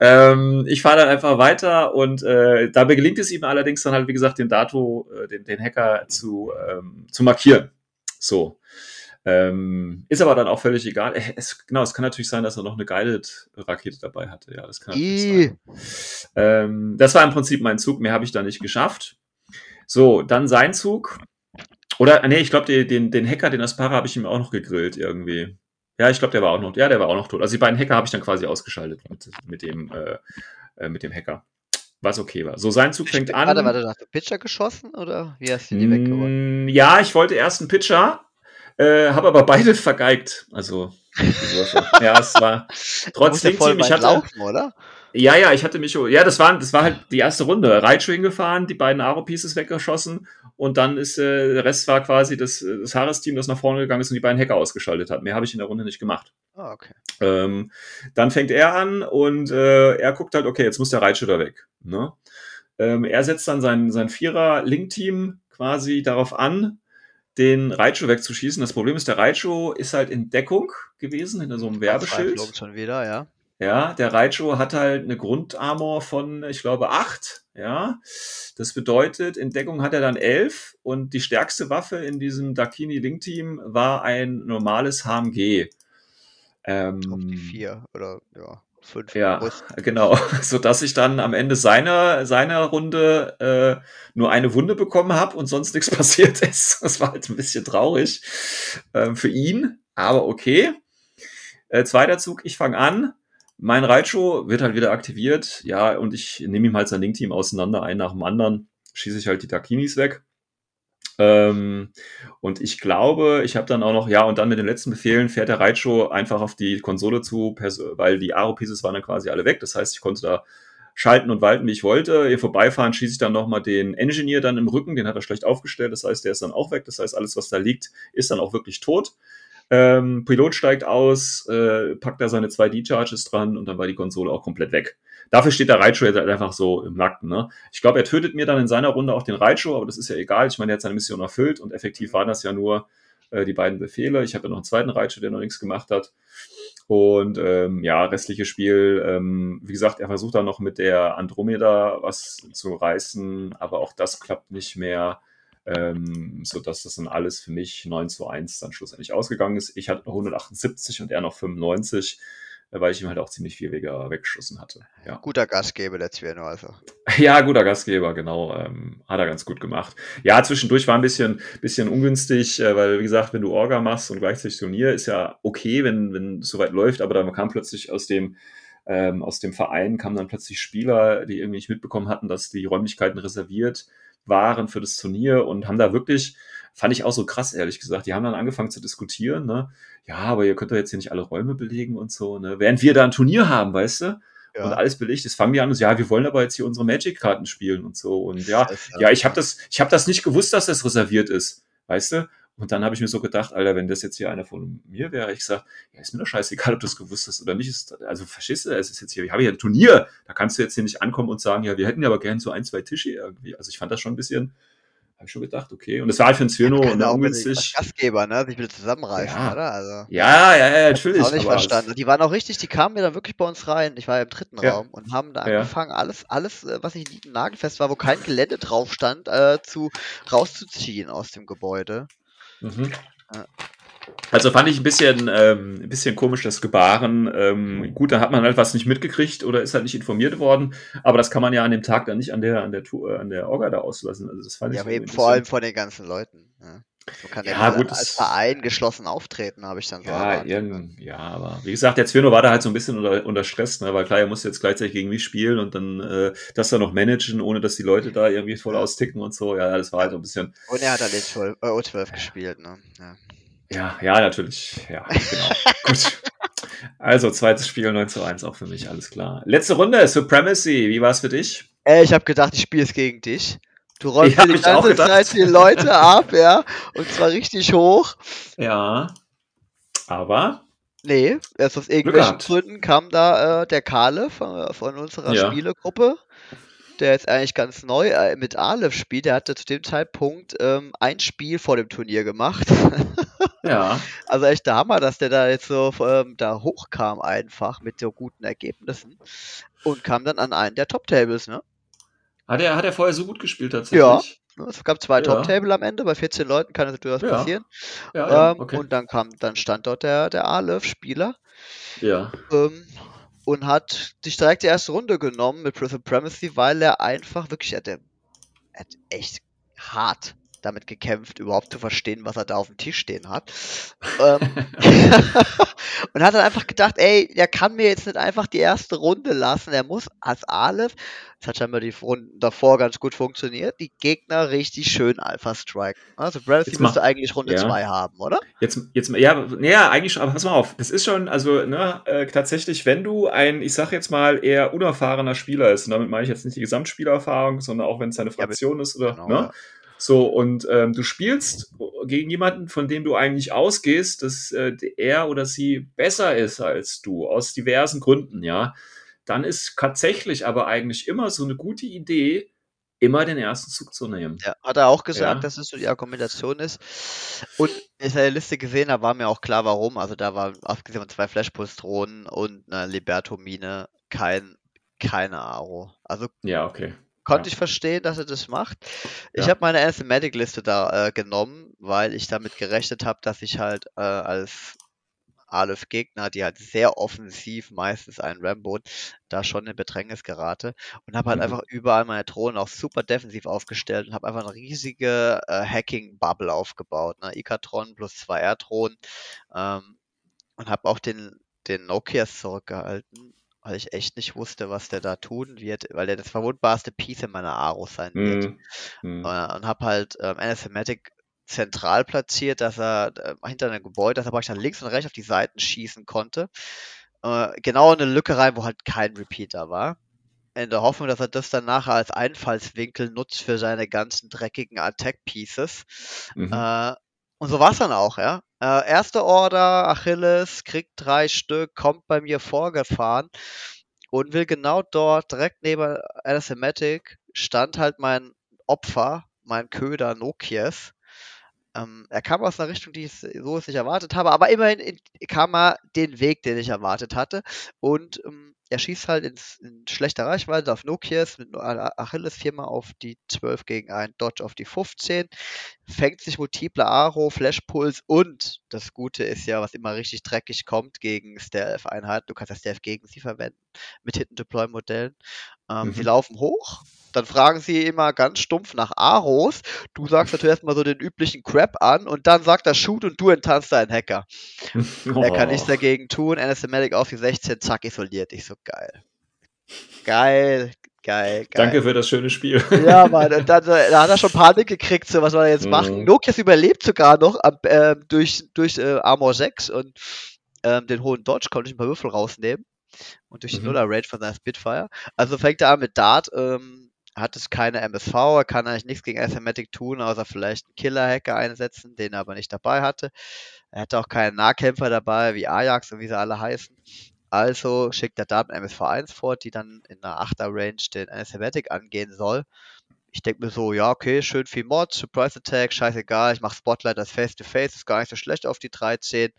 Ähm, ich fahre dann einfach weiter und äh, dabei gelingt es ihm allerdings dann halt, wie gesagt, den Dato, äh, den, den Hacker zu, ähm, zu markieren. So. Ähm, ist aber dann auch völlig egal. Äh, Es, genau, es kann natürlich sein, dass er noch eine Guided-Rakete dabei hatte. Ja, das kann natürlich sein. Ähm, das war im Prinzip mein Zug. Mehr habe ich da nicht geschafft. So, dann sein Zug. Oder, nee, ich glaube, den, den, Hacker, den Aspara, habe ich ihm auch noch gegrillt irgendwie. Ja, ich glaube, der war auch noch, ja, der war auch noch tot. Also die beiden Hacker habe ich dann quasi ausgeschaltet mit, mit dem, äh, äh, mit dem Hacker. Was okay war. So, sein Zug fängt an. Warte, warte, hast du Pitcher geschossen oder wie hast du die? Mm, Ja, ich wollte erst einen Pitcher, äh, habe aber beide vergeigt. Also, ja, es war *laughs* trotz Du musst ja voll ich hatte, laufen, oder? ja, ja, ich hatte mich, ja, das war, das war halt die erste Runde. Raichu hingefahren, die beiden Aro-Pieces weggeschossen und dann ist, äh, der Rest war quasi das, das Haares-Team, das nach vorne gegangen ist und die beiden Hacker ausgeschaltet hat. Mehr habe ich in der Runde nicht gemacht. Ah, okay. Ähm, dann fängt er an und äh, er guckt halt, okay, jetzt muss der Raichu da weg. Ne? Ähm, er setzt dann sein, sein Vierer-Link-Team quasi darauf an, den Raichu wegzuschießen. Das Problem ist, der Raichu ist halt in Deckung gewesen, hinter so einem Werbeschild. Verzweiflung schon wieder, ja. Ja, der Raichu hat halt eine Grundarmor von, ich glaube, acht. Ja, das bedeutet, in Deckung hat er dann elf und die stärkste Waffe in diesem Dakini Link Team war ein normales HMG. Ähm, Auf die vier oder ja, fünf. ja, Brust. genau. *laughs* So dass ich dann am Ende seiner, seiner Runde äh, nur eine Wunde bekommen habe und sonst nichts *laughs* passiert ist. Das war halt ein bisschen traurig ähm, für ihn, aber okay. Äh, zweiter Zug, ich fange an. Mein Raichu wird halt wieder aktiviert. Ja, und ich nehme ihm halt sein Link-Team auseinander, einen nach dem anderen. Schieße ich halt die Dakinis weg. Ähm, und ich glaube, ich habe dann auch noch, ja, und dann mit den letzten Befehlen fährt der Raichu einfach auf die Konsole zu, weil die Aro-Pieces waren dann quasi alle weg. Das heißt, ich konnte da schalten und walten, wie ich wollte. Ihr vorbeifahren schieße ich dann nochmal den Engineer dann im Rücken, den hat er schlecht aufgestellt. Das heißt, der ist dann auch weg. Das heißt, alles, was da liegt, ist dann auch wirklich tot. Ähm, Pilot steigt aus, äh, packt da seine zwei D-Charges dran und dann war die Konsole auch komplett weg. Dafür steht der Raichu jetzt halt einfach so im Nackten. Ne? Ich glaube, er tötet mir dann in seiner Runde auch den Raichu, aber das ist ja egal. Ich meine, er hat seine Mission erfüllt und effektiv waren das ja nur äh, die beiden Befehle. Ich habe ja noch einen zweiten Raichu, der noch nichts gemacht hat. Und ähm, ja, restliches Spiel, ähm, wie gesagt, er versucht dann noch mit der Andromeda was zu reißen, aber auch das klappt nicht mehr, ähm, sodass das dann alles für mich 9 zu 1 dann schlussendlich ausgegangen ist. Ich hatte 178 und er noch 95, äh, weil ich ihm halt auch ziemlich viel weniger weggeschossen hatte. Ja. Guter Gastgeber, der Zwirno, also. *laughs* Ja, guter Gastgeber, genau. Ähm, hat er ganz gut gemacht. Ja, zwischendurch war ein bisschen, bisschen ungünstig, äh, weil, wie gesagt, wenn du Orga machst und gleichzeitig Turnier, ist ja okay, wenn, wenn es soweit läuft, aber dann kam plötzlich aus dem, ähm, aus dem Verein kamen dann plötzlich Spieler, die irgendwie nicht mitbekommen hatten, dass die Räumlichkeiten reserviert waren für das Turnier und haben da wirklich, fand ich auch so krass, ehrlich gesagt, die haben dann angefangen zu diskutieren, ne? Ja, aber ihr könnt doch jetzt hier nicht alle Räume belegen und so, ne? Während wir da ein Turnier haben, weißt du? Ja. und alles belegt ist, fangen die an und sagen, ja, wir wollen aber jetzt hier unsere Magic-Karten spielen und so. Und ja, ja, ich habe das, ich habe das nicht gewusst, dass das reserviert ist, weißt du? Und dann habe ich mir so gedacht, Alter, wenn das jetzt hier einer von mir wäre, ich sag, ja, ist mir doch scheißegal, *laughs* ob du das gewusst hast oder nicht. Ist, also verstehst du, es ist jetzt hier, ich habe hier ein Turnier, da kannst du jetzt hier nicht ankommen und sagen, ja, wir hätten ja aber gern so ein, zwei Tische irgendwie. Also ich fand das schon ein bisschen, habe ich schon gedacht, okay. Und es war halt für ein Zwirno als ungünstig. Gastgeber, ne? Sich bitte zusammenreißen, Ja. oder? Also. Ja, ja, ja, natürlich. Auch nicht verstanden. Die waren auch richtig, die kamen mir dann wirklich bei uns rein. Ich war ja im dritten Ja. Raum und haben da Ja. angefangen, alles, alles, äh, was nicht nagelfest war, wo kein Gelände drauf stand, äh, zu rauszuziehen aus dem Gebäude. Mhm. Also fand ich ein bisschen, ähm, ein bisschen komisch das Gebaren. Ähm, gut, dann hat man halt was nicht mitgekriegt oder ist halt nicht informiert worden. Aber das kann man ja an dem Tag dann nicht an der, an der Tour, äh, an der Orga da auslassen. Also das fand Ja, ich aber eben vor allem von den ganzen Leuten. Ja. So kann Ja, gut, als Verein geschlossen auftreten, habe ich dann so Ja, irgend, ja, aber wie gesagt, der Zwirno war da halt so ein bisschen unter, unter Stress, ne? weil klar, er musste jetzt gleichzeitig gegen mich spielen und dann äh, das dann noch managen, ohne dass die Leute da irgendwie voll austicken und so. Ja, das war halt so ein bisschen, Und er hat dann den 12, äh, O12 gespielt, ne? Ja. Ja, ja, natürlich. Ja, genau. *laughs* Gut. Also, zweites Spiel 9 zu 1 auch für mich, alles klar. Letzte Runde, Supremacy, wie war es für dich? Ey, ich habe gedacht, ich spiele es gegen dich. Du räumst Ja, die ganze. Zeit die Leute ab, ja. Und zwar richtig hoch. Ja. Aber, Nee, erst aus irgendwelchen. Gründen kam da äh, der Kale von, von unserer Ja. Spielegruppe, der jetzt eigentlich ganz neu äh, mit Aleph spielt. Der hatte zu dem Zeitpunkt ähm, ein Spiel vor dem Turnier gemacht. ja. *laughs* also echt der Hammer, dass der da jetzt so ähm, da hochkam einfach mit so guten Ergebnissen und kam dann an einen der Top-Tables, ne? Hat er, hat er vorher so gut gespielt tatsächlich? Es gab zwei Ja. Top-Table am Ende, bei 14 Leuten kann das durchaus Ja. passieren. Ja, ja, ähm, okay. Und dann kam, dann stand dort der, der Aleph-Spieler ja. ähm, und hat sich direkt die erste Runde genommen mit Supremacy, weil er einfach wirklich, er hat, er hat echt hart damit gekämpft, überhaupt zu verstehen, was er da auf dem Tisch stehen hat. *laughs* ähm, *laughs* und hat dann einfach gedacht, ey, der kann mir jetzt nicht einfach die erste Runde lassen, er muss als Aleph, das hat scheinbar die Runden davor ganz gut funktioniert, die Gegner richtig schön Alpha striken. Also mal- müsste eigentlich Runde ja. 2 haben, oder? Jetzt, jetzt, ja, ja, eigentlich schon, aber pass mal auf. Das ist schon, also, ne, äh, tatsächlich, wenn du ein, ich sag jetzt mal, eher unerfahrener Spieler ist, und damit meine ich jetzt nicht die Gesamtspielerfahrung, sondern auch wenn es deine Fraktion ist oder, Genau, ne? ja. So, und ähm, du spielst gegen jemanden, von dem du eigentlich ausgehst, dass äh, er oder sie besser ist als du, aus diversen Gründen, ja, dann ist tatsächlich aber eigentlich immer so eine gute Idee, immer den ersten Zug zu nehmen. Ja, hat er auch gesagt, Ja. dass es so die Argumentation ist. Und als ich die Liste gesehen habe, war mir auch klar, warum. Also da war, abgesehen von zwei Flashpulse-Drohnen und einer Liberto-Mine, kein, keine Aro. Also Ja, okay. Konnte Ja. ich verstehen, dass er das macht. Ich Ja. habe meine Anathematic-Liste da äh, genommen, weil ich damit gerechnet habe, dass ich halt äh, als Aleph-Gegner, die halt sehr offensiv meistens einen Rambo, da schon in Bedrängnis gerate und habe halt Mhm. einfach überall meine Drohnen auch super defensiv aufgestellt und habe einfach eine riesige äh, Hacking-Bubble aufgebaut. Ne? Ikatron plus zwei R-Drohnen ähm, und habe auch den, den Nokias zurückgehalten, weil ich echt nicht wusste, was der da tun wird, weil der das verwundbarste Piece in meiner Aro sein wird. Mhm. Mhm. Äh, und habe halt ähm, Anathematic zentral platziert, dass er äh, hinter einem Gebäude, dass er praktisch nach links und rechts auf die Seiten schießen konnte. Äh, genau in eine Lücke rein, wo halt kein Repeater war. In der Hoffnung, dass er das dann nachher als Einfallswinkel nutzt für seine ganzen dreckigen Attack-Pieces. Mhm. Äh, und so war's dann auch, ja. Äh, erste Order, Achilles, kriegt drei Stück, kommt bei mir vorgefahren und will genau dort, direkt neben Anathematic, stand halt mein Opfer, mein Köder Nokias. Ähm, er kam aus einer Richtung, die ich so nicht erwartet habe, aber immerhin in, kam er den Weg, den ich erwartet hatte. Und ähm, er schießt halt ins, in schlechter Reichweite auf Nokias mit Achilles viermal auf die 12 gegen einen Dodge auf die 15, fängt sich multiple Aro, Flashpuls und das Gute ist ja, was immer richtig dreckig kommt gegen Stealth-Einheiten, du kannst ja Stealth gegen sie verwenden mit Hidden-Deploy-Modellen. Ähm, Sie Mhm. laufen hoch, dann fragen sie immer ganz stumpf nach Aros. Du sagst natürlich erstmal so den üblichen Crap an und dann sagt er Shoot und du enttarnst deinen Hacker. *laughs* Er kann nichts Oh. dagegen tun. Anathematic auf die 16, zack, isoliert. Ich so geil. Geil, geil, geil. Danke für das schöne Spiel. Ja, *laughs* Mann, und dann, äh, da hat er schon Panik gekriegt, so was soll er jetzt machen. Mhm. Nokias überlebt sogar noch ähm, durch, durch äh, Armor 6 und ähm, den hohen Dodge konnte ich ein paar Würfel rausnehmen. Und durch die Mhm. Nuller Range von seiner Spitfire. Also fängt er an mit Dart, ähm, hat es keine MSV, er kann eigentlich nichts gegen Asthmatic tun, außer vielleicht einen Killer-Hacker einsetzen, den er aber nicht dabei hatte. Er hatte auch keinen Nahkämpfer dabei, wie Ajax und wie sie alle heißen. Also schickt er Dart mit MSV1 vor, die dann in einer 8er Range den Asthmatic angehen soll. Ich denke mir so, ja, okay, schön viel Mod, Surprise Attack, scheißegal, ich mache Spotlight als Face-to-Face, ist gar nicht so schlecht auf die 13.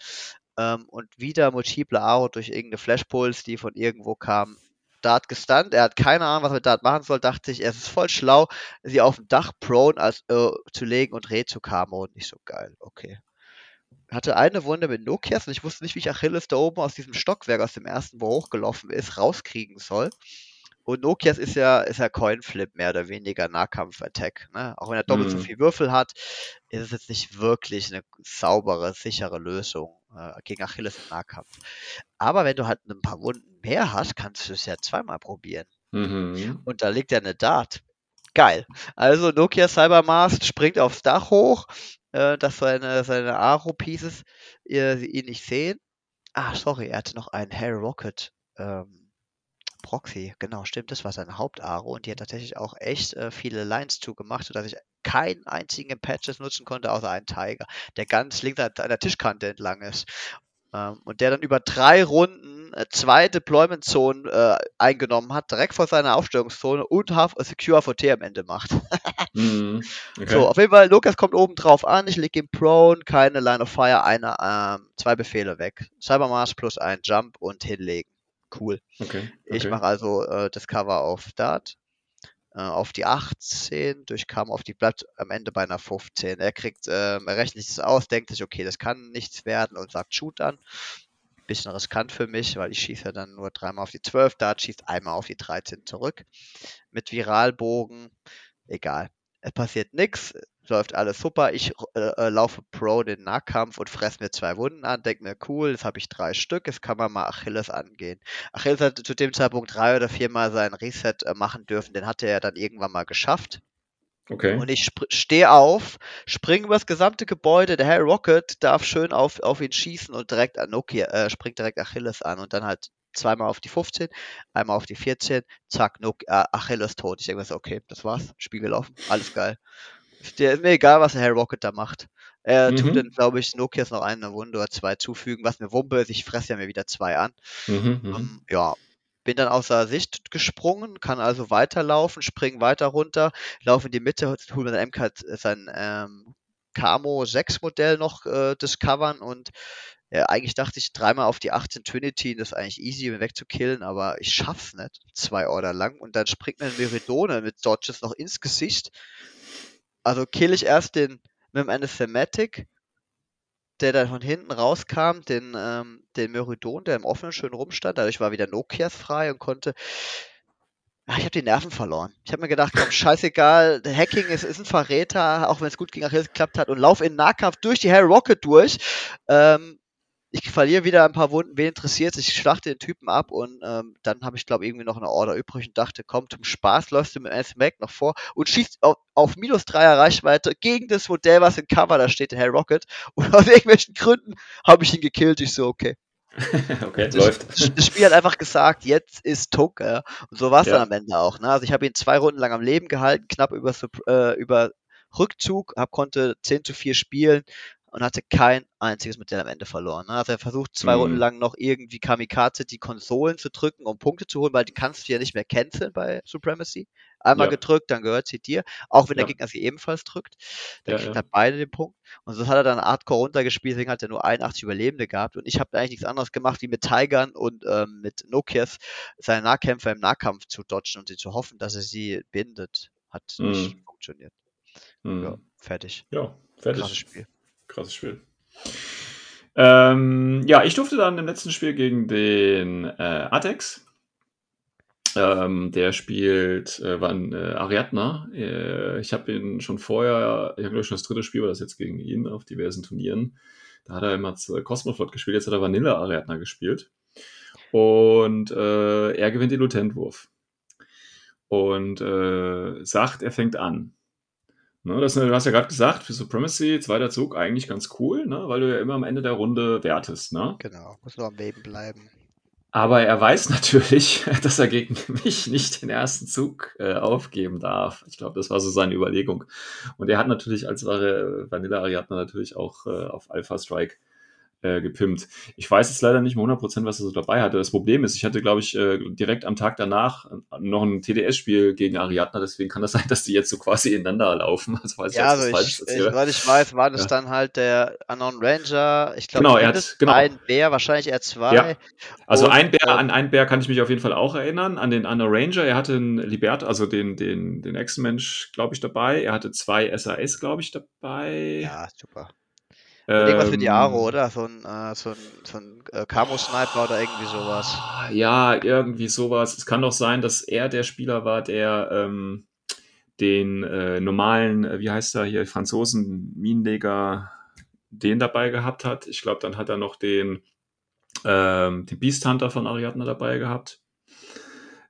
Ähm, und wieder multiple Aro durch irgendeine Flashpulse, die von irgendwo kam. Dart gestunt, er hat keine Ahnung, was er mit Dart machen soll, dachte sich, es ist voll schlau, sie auf dem Dach prone als, äh, zu legen und Reh zu und nicht so geil, okay. Hatte eine Wunde mit Nokias und ich wusste nicht, wie ich Achilles da oben aus diesem Stockwerk, aus dem ersten, wo er hochgelaufen ist, rauskriegen soll. Und Nokias ist ja, ist ja Coinflip, mehr oder weniger Nahkampf-Attack. Ne? Auch wenn er doppelt so Mhm. viel Würfel hat, ist es jetzt nicht wirklich eine saubere, sichere Lösung äh, gegen Achilles im Nahkampf. Aber wenn du halt ein paar Wunden mehr hast, kannst du es ja zweimal probieren. Mhm. Und da liegt ja eine Dart. Geil. Also Nokia Cybermast springt aufs Dach hoch, äh, dass seine, seine Aro-Pieces äh, ihn nicht sehen. ah, sorry, er hatte noch einen Harry Rocket ähm, Proxy, genau, stimmt, das war seine Hauptaro und die hat tatsächlich auch echt äh, viele Lines zugemacht, sodass ich keinen einzigen Patches nutzen konnte, außer einen Tiger, der ganz links an der Tischkante entlang ist. Ähm, und der dann über drei Runden äh, zwei Deployment-Zonen äh, eingenommen hat, direkt vor seiner Aufstellungszone und Half Secure VT am Ende macht. *laughs* Mhm. Okay. So, auf jeden Fall, Lukas kommt oben drauf an, ich lege ihm Prone, keine Line of Fire, eine, ähm, zwei Befehle weg. Cybermars plus ein Jump und hinlegen. Cool. okay. Ich okay. mache also äh, das Cover auf Dart, auf die 18, durchkam auf die, bleibt am Ende bei einer 15. Er kriegt, ähm, er rechnet es aus, denkt sich, okay, das kann nichts werden und sagt Shoot an. Bisschen riskant für mich, weil ich schieße dann nur dreimal auf die 12, Dart schießt einmal auf die 13 zurück. Mit Viralbogen, egal. Es passiert nichts, läuft alles super. Ich äh, äh, laufe Pro den Nahkampf und fresse mir zwei Wunden an, denke mir, cool, jetzt habe ich drei Stück, jetzt kann man mal Achilles angehen. Achilles hat zu dem Zeitpunkt drei oder viermal seinen Reset äh, machen dürfen, den hatte er dann irgendwann mal geschafft. okay. Und ich stehe auf, springe über das gesamte Gebäude, der Harry Rocket darf schön auf, auf ihn schießen und direkt an Nokia, äh, springt direkt Achilles an und dann halt zweimal auf die 15, einmal auf die 14, zack, Nokia, äh, Achilles tot. Ich denke mir so, okay, das war's, Spiel gelaufen, alles geil. Ist dir- ist mir egal, was der Harry Rocket da macht. Er tut Mhm. dann, glaube ich, Nokias noch eine Wunde oder zwei zufügen, was mir Wumpe ist. Ich fresse ja mir wieder zwei an. Mhm, mhm. Ähm, ja, bin dann außer Sicht gesprungen, kann also weiterlaufen, spring weiter runter, laufe in die Mitte, hol mir sein MK, sein ähm, Camo 6 Modell noch äh, discovern und ja, eigentlich dachte ich dreimal auf die 18 Trinity, das ist eigentlich easy, um wegzukillen, aber ich schaff's nicht. Zwei Order lang und dann springt mir ein Meridone mit Dodges noch ins Gesicht. Also kill ich erst den mit dem Anathematic, der dann von hinten rauskam, den, ähm, den Meridon, der im Offenen schön rumstand. Dadurch war wieder Nokias frei und konnte. Ah, ich habe die Nerven verloren. Ich habe mir gedacht, komm, scheißegal, Hacking ist, ist ein Verräter, auch wenn es gut gegen Achilles geklappt hat und lauf in Nahkampf durch die Harry Rocket durch. Ähm, ich verliere wieder ein paar Wunden, wen interessiert Ich schlachte den Typen ab und ähm, dann habe ich, glaube irgendwie noch eine Order übrig und dachte, komm, zum Spaß läufst du mit einem Mac noch vor und schießt auf, auf minus dreier Reichweite gegen das Modell, was im Cover da steht, der Harry Rocket. *laughs* Und aus irgendwelchen Gründen habe ich ihn gekillt. Ich so, okay. *laughs* okay, Das, läuft. das, das Spiel hat einfach gesagt, jetzt ist Tuck. Ja. Und so war es Ja. dann am Ende auch. Ne? Also ich habe ihn zwei Runden lang am Leben gehalten, knapp über, äh, über Rückzug, hab, konnte 10 zu 4 spielen und hatte kein einziges Modell am Ende verloren. Ne? Also er versucht zwei Mhm. Runden lang noch irgendwie Kamikaze die Konsolen zu drücken, um Punkte zu holen, weil die kannst du ja nicht mehr canceln bei Supremacy. Einmal Ja. gedrückt, dann gehört sie dir, auch wenn der Ja. Gegner sie ebenfalls drückt. Dann Ja, kriegt er beide den Punkt. Und so hat er dann Hardcore runtergespielt, deswegen hat er nur 81 Überlebende gehabt. Und ich habe eigentlich nichts anderes gemacht, wie mit Tigern und ähm, mit Nokias seine Nahkämpfer im Nahkampf zu dodgen und sie zu hoffen, dass er sie bindet. Hat nicht Mhm. funktioniert. Mhm. Ja, fertig. Ja, fertig. Krasses Spiel. Krasses Spiel. Ähm, ja, ich durfte dann im letzten Spiel gegen den äh, Atex. Ähm, der spielt, äh, war ein äh, Ariadna. Äh, ich habe ihn schon vorher, ich glaube schon das dritte Spiel, war das jetzt gegen ihn auf diversen Turnieren. Da hat er immer Cosmoflot gespielt, jetzt hat er Vanilla Ariadna gespielt. Und äh, er gewinnt den Lutentwurf. Und äh, sagt, er fängt an. Ne, das, du hast ja gerade gesagt, für Supremacy, zweiter Zug, eigentlich ganz cool, ne, weil du ja immer am Ende der Runde wertest. Ne? Genau. Muss nur am Leben bleiben. Aber er weiß *laughs* natürlich, dass er gegen mich nicht den ersten Zug äh, aufgeben darf. Ich glaube, das war so seine Überlegung. Und er hat natürlich als Vanilla Ariadna natürlich auch äh, auf Alpha Strike äh, gepimpt. Ich weiß jetzt leider nicht mehr 100%, was er so dabei hatte. Das Problem ist, ich hatte, glaube ich, äh, direkt am Tag danach noch ein TDS-Spiel gegen Ariadna, deswegen kann das sein, *laughs* dass die jetzt so quasi ineinander laufen. Also weiß Ja, ich, also ich, Falsches ich, erzähle. weil ich weiß, war das Ja. dann halt der Unknown Ranger. Ich glaube, Genau, er hat- genau. ein Bär, wahrscheinlich eher zwei. Ja. Also Und, ein Bär, äh, an einen Bär kann ich mich auf jeden Fall auch erinnern. An den Anna Ranger, er hatte einen Libert, also den, den, den Ex-Mensch, glaube ich, dabei. Er hatte zwei SAS, glaube ich, dabei. Ja, super. Irgendwas für die Ähm, Aro, oder? So ein, äh, so ein, so ein äh, Camo-Sniper oder irgendwie sowas. Ja, irgendwie sowas. Es kann doch sein, dass er der Spieler war, der ähm, den äh, normalen, äh, wie heißt er hier, Franzosen, Minenleger, den dabei gehabt hat. Ich glaube, dann hat er noch den, ähm, den Beast Hunter von Ariadna dabei gehabt.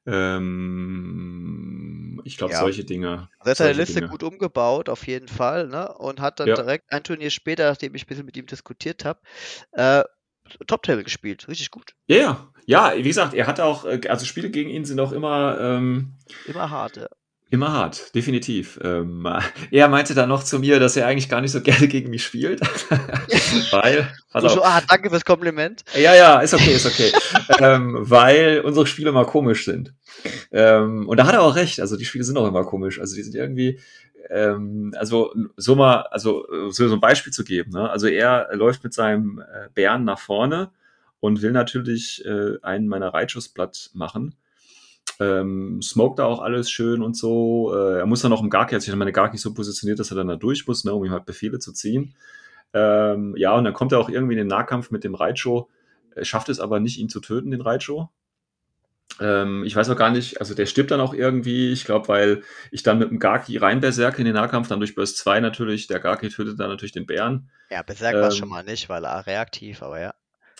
Ähm, ich glaube, Ja. solche Dinge. Also er hat seine Liste Dinge. gut umgebaut, auf jeden Fall, ne? Und hat dann Ja. direkt ein Turnier später, nachdem ich ein bisschen mit ihm diskutiert habe, äh, Top-Table gespielt. Richtig gut. Ja, ja. Ja, wie gesagt, er hat auch, äh, also Spiele gegen ihn sind auch immer, ähm, Immer hart, ja. Immer hart, definitiv. Ähm, *laughs* er meinte dann noch zu mir, dass er eigentlich gar nicht so *laughs* gerne gegen mich spielt. *laughs* weil, auf, so, ah, danke fürs Kompliment. Ja, ja, ist okay, ist okay. ähm, weil unsere Spiele mal komisch sind. Ähm, und da hat er auch recht. Also die Spiele sind auch immer komisch. Also die sind irgendwie, ähm, also so mal, also so, so ein Beispiel zu geben. Ne? Also er läuft mit seinem äh, Bären nach vorne und will natürlich äh, einen meiner Reitschuss platt machen. Ähm, smoked da auch alles schön und so. Äh, er muss dann noch im Garki, hat sich dann meine Garki so positioniert, dass er dann da durch muss, ne, um ihm halt Befehle zu ziehen. Ähm, ja, und dann kommt er auch irgendwie in den Nahkampf mit dem Raicho, äh, schafft es aber nicht, ihn zu töten, den Raicho. Ähm, ich weiß auch gar nicht, also der stirbt dann auch irgendwie, ich glaube, weil ich dann mit dem Gaki rein berserke in den Nahkampf, dann durch Burst 2 natürlich, der Gaki tötet dann natürlich den Bären. Ja, Berserk war Ähm, schon mal nicht, weil er reaktiv, aber ja.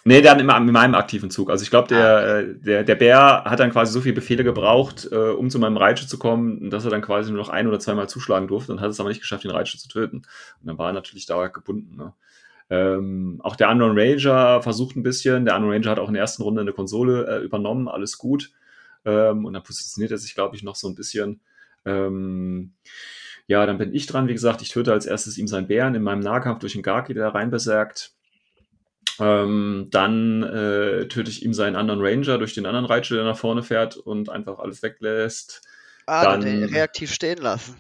Nee, dann immer in meinem aktiven Zug. Also ich glaube, der, Ah, äh, der, der Bär hat dann quasi so viele Befehle gebraucht, äh, um zu meinem Reitsche zu kommen, dass er dann quasi nur noch ein oder zweimal zuschlagen durfte und hat es aber nicht geschafft, den Reitsche zu töten. Und dann war er natürlich dauernd gebunden. Ne? Ähm, auch der Unknown Ranger versucht ein bisschen. Der Unknown Ranger hat auch in der ersten Runde eine Konsole äh, übernommen, alles gut. Ähm, und dann positioniert er sich, glaube ich, noch so ein bisschen. Ähm, ja, dann bin ich dran. Wie gesagt, ich töte als erstes ihm seinen Bären in meinem Nahkampf durch den Gaki, der da reinberserkt. Ähm, dann äh, töte ich ihm seinen anderen Ranger durch den anderen Reitscher, der nach vorne fährt und einfach alles weglässt. Ah, Dann- den reaktiv stehen lassen.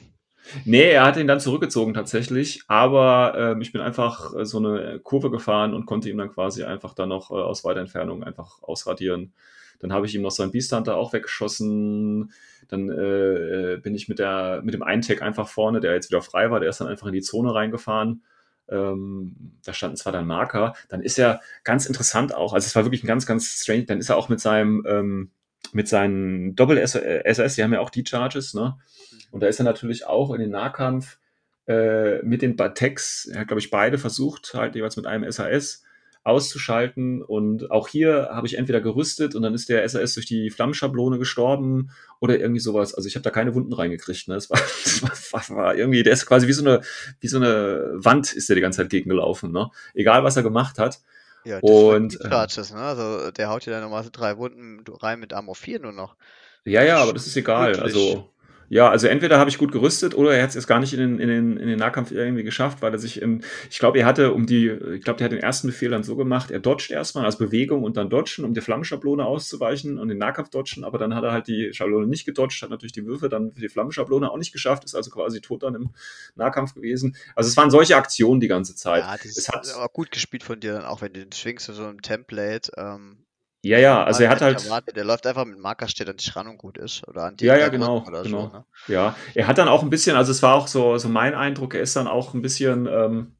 Nee, er hat ihn dann zurückgezogen tatsächlich, aber ähm, ich bin einfach äh, so eine Kurve gefahren und konnte ihm dann quasi einfach dann noch äh, aus weiter Entfernung einfach ausradieren. Dann habe ich ihm noch seinen Beast Hunter auch weggeschossen. Dann äh, äh, bin ich mit, der, mit dem einen Tag einfach vorne, der jetzt wieder frei war, der ist dann einfach in die Zone reingefahren. Ähm, da standen zwar dann Marker, dann ist er ganz interessant auch, also es war wirklich ein ganz, ganz strange, dann ist er auch mit seinem, ähm, mit seinen Doppel-SS, die haben ja auch die Charges, ne? Und da ist er natürlich auch in den Nahkampf äh, mit den Batex, er hat, glaube ich, beide versucht, halt jeweils mit einem SAS auszuschalten. Und auch hier habe ich entweder gerüstet und dann ist der SAS durch die Flammenschablone gestorben oder irgendwie sowas. Also ich habe da keine Wunden reingekriegt. Ne? Das, war, *laughs* das war, war irgendwie, der ist quasi wie so eine, wie so eine Wand ist der die ganze Zeit gegengelaufen. Ne? Egal was er gemacht hat. Ja, Und, sind die Charges, ne? Also der haut dir dann nochmal so drei Wunden rein mit Armor 4 nur noch. Ja, ja, aber das ist egal. Wirklich? Also, ja, also entweder habe ich gut gerüstet oder er hat es erst gar nicht in den, in, den, in den Nahkampf irgendwie geschafft, weil er sich im, ich glaube, er hatte um die, ich glaube, der hat den ersten Befehl dann so gemacht, er dodgt erstmal, also Bewegung und dann dodgen, um der Flammenschablone auszuweichen und den Nahkampf dodgen, aber dann hat er halt die Schablone nicht gedodgt, hat natürlich die Würfe dann für die Flammenschablone auch nicht geschafft, ist also quasi tot dann im Nahkampf gewesen. Also es waren solche Aktionen die ganze Zeit. Ja, das es ist hat- aber gut gespielt von dir dann auch, wenn du den schwingst, so ein Template. Ähm, Ja, ja, also er hat halt. erwartet, der läuft einfach mit Marker, steht an dich ran und gut ist. Oder an Ja, dir ja, dann genau, oder genau. so. Ne? Ja, er hat dann auch ein bisschen, also es war auch so, so mein Eindruck, er ist dann auch ein bisschen, ähm,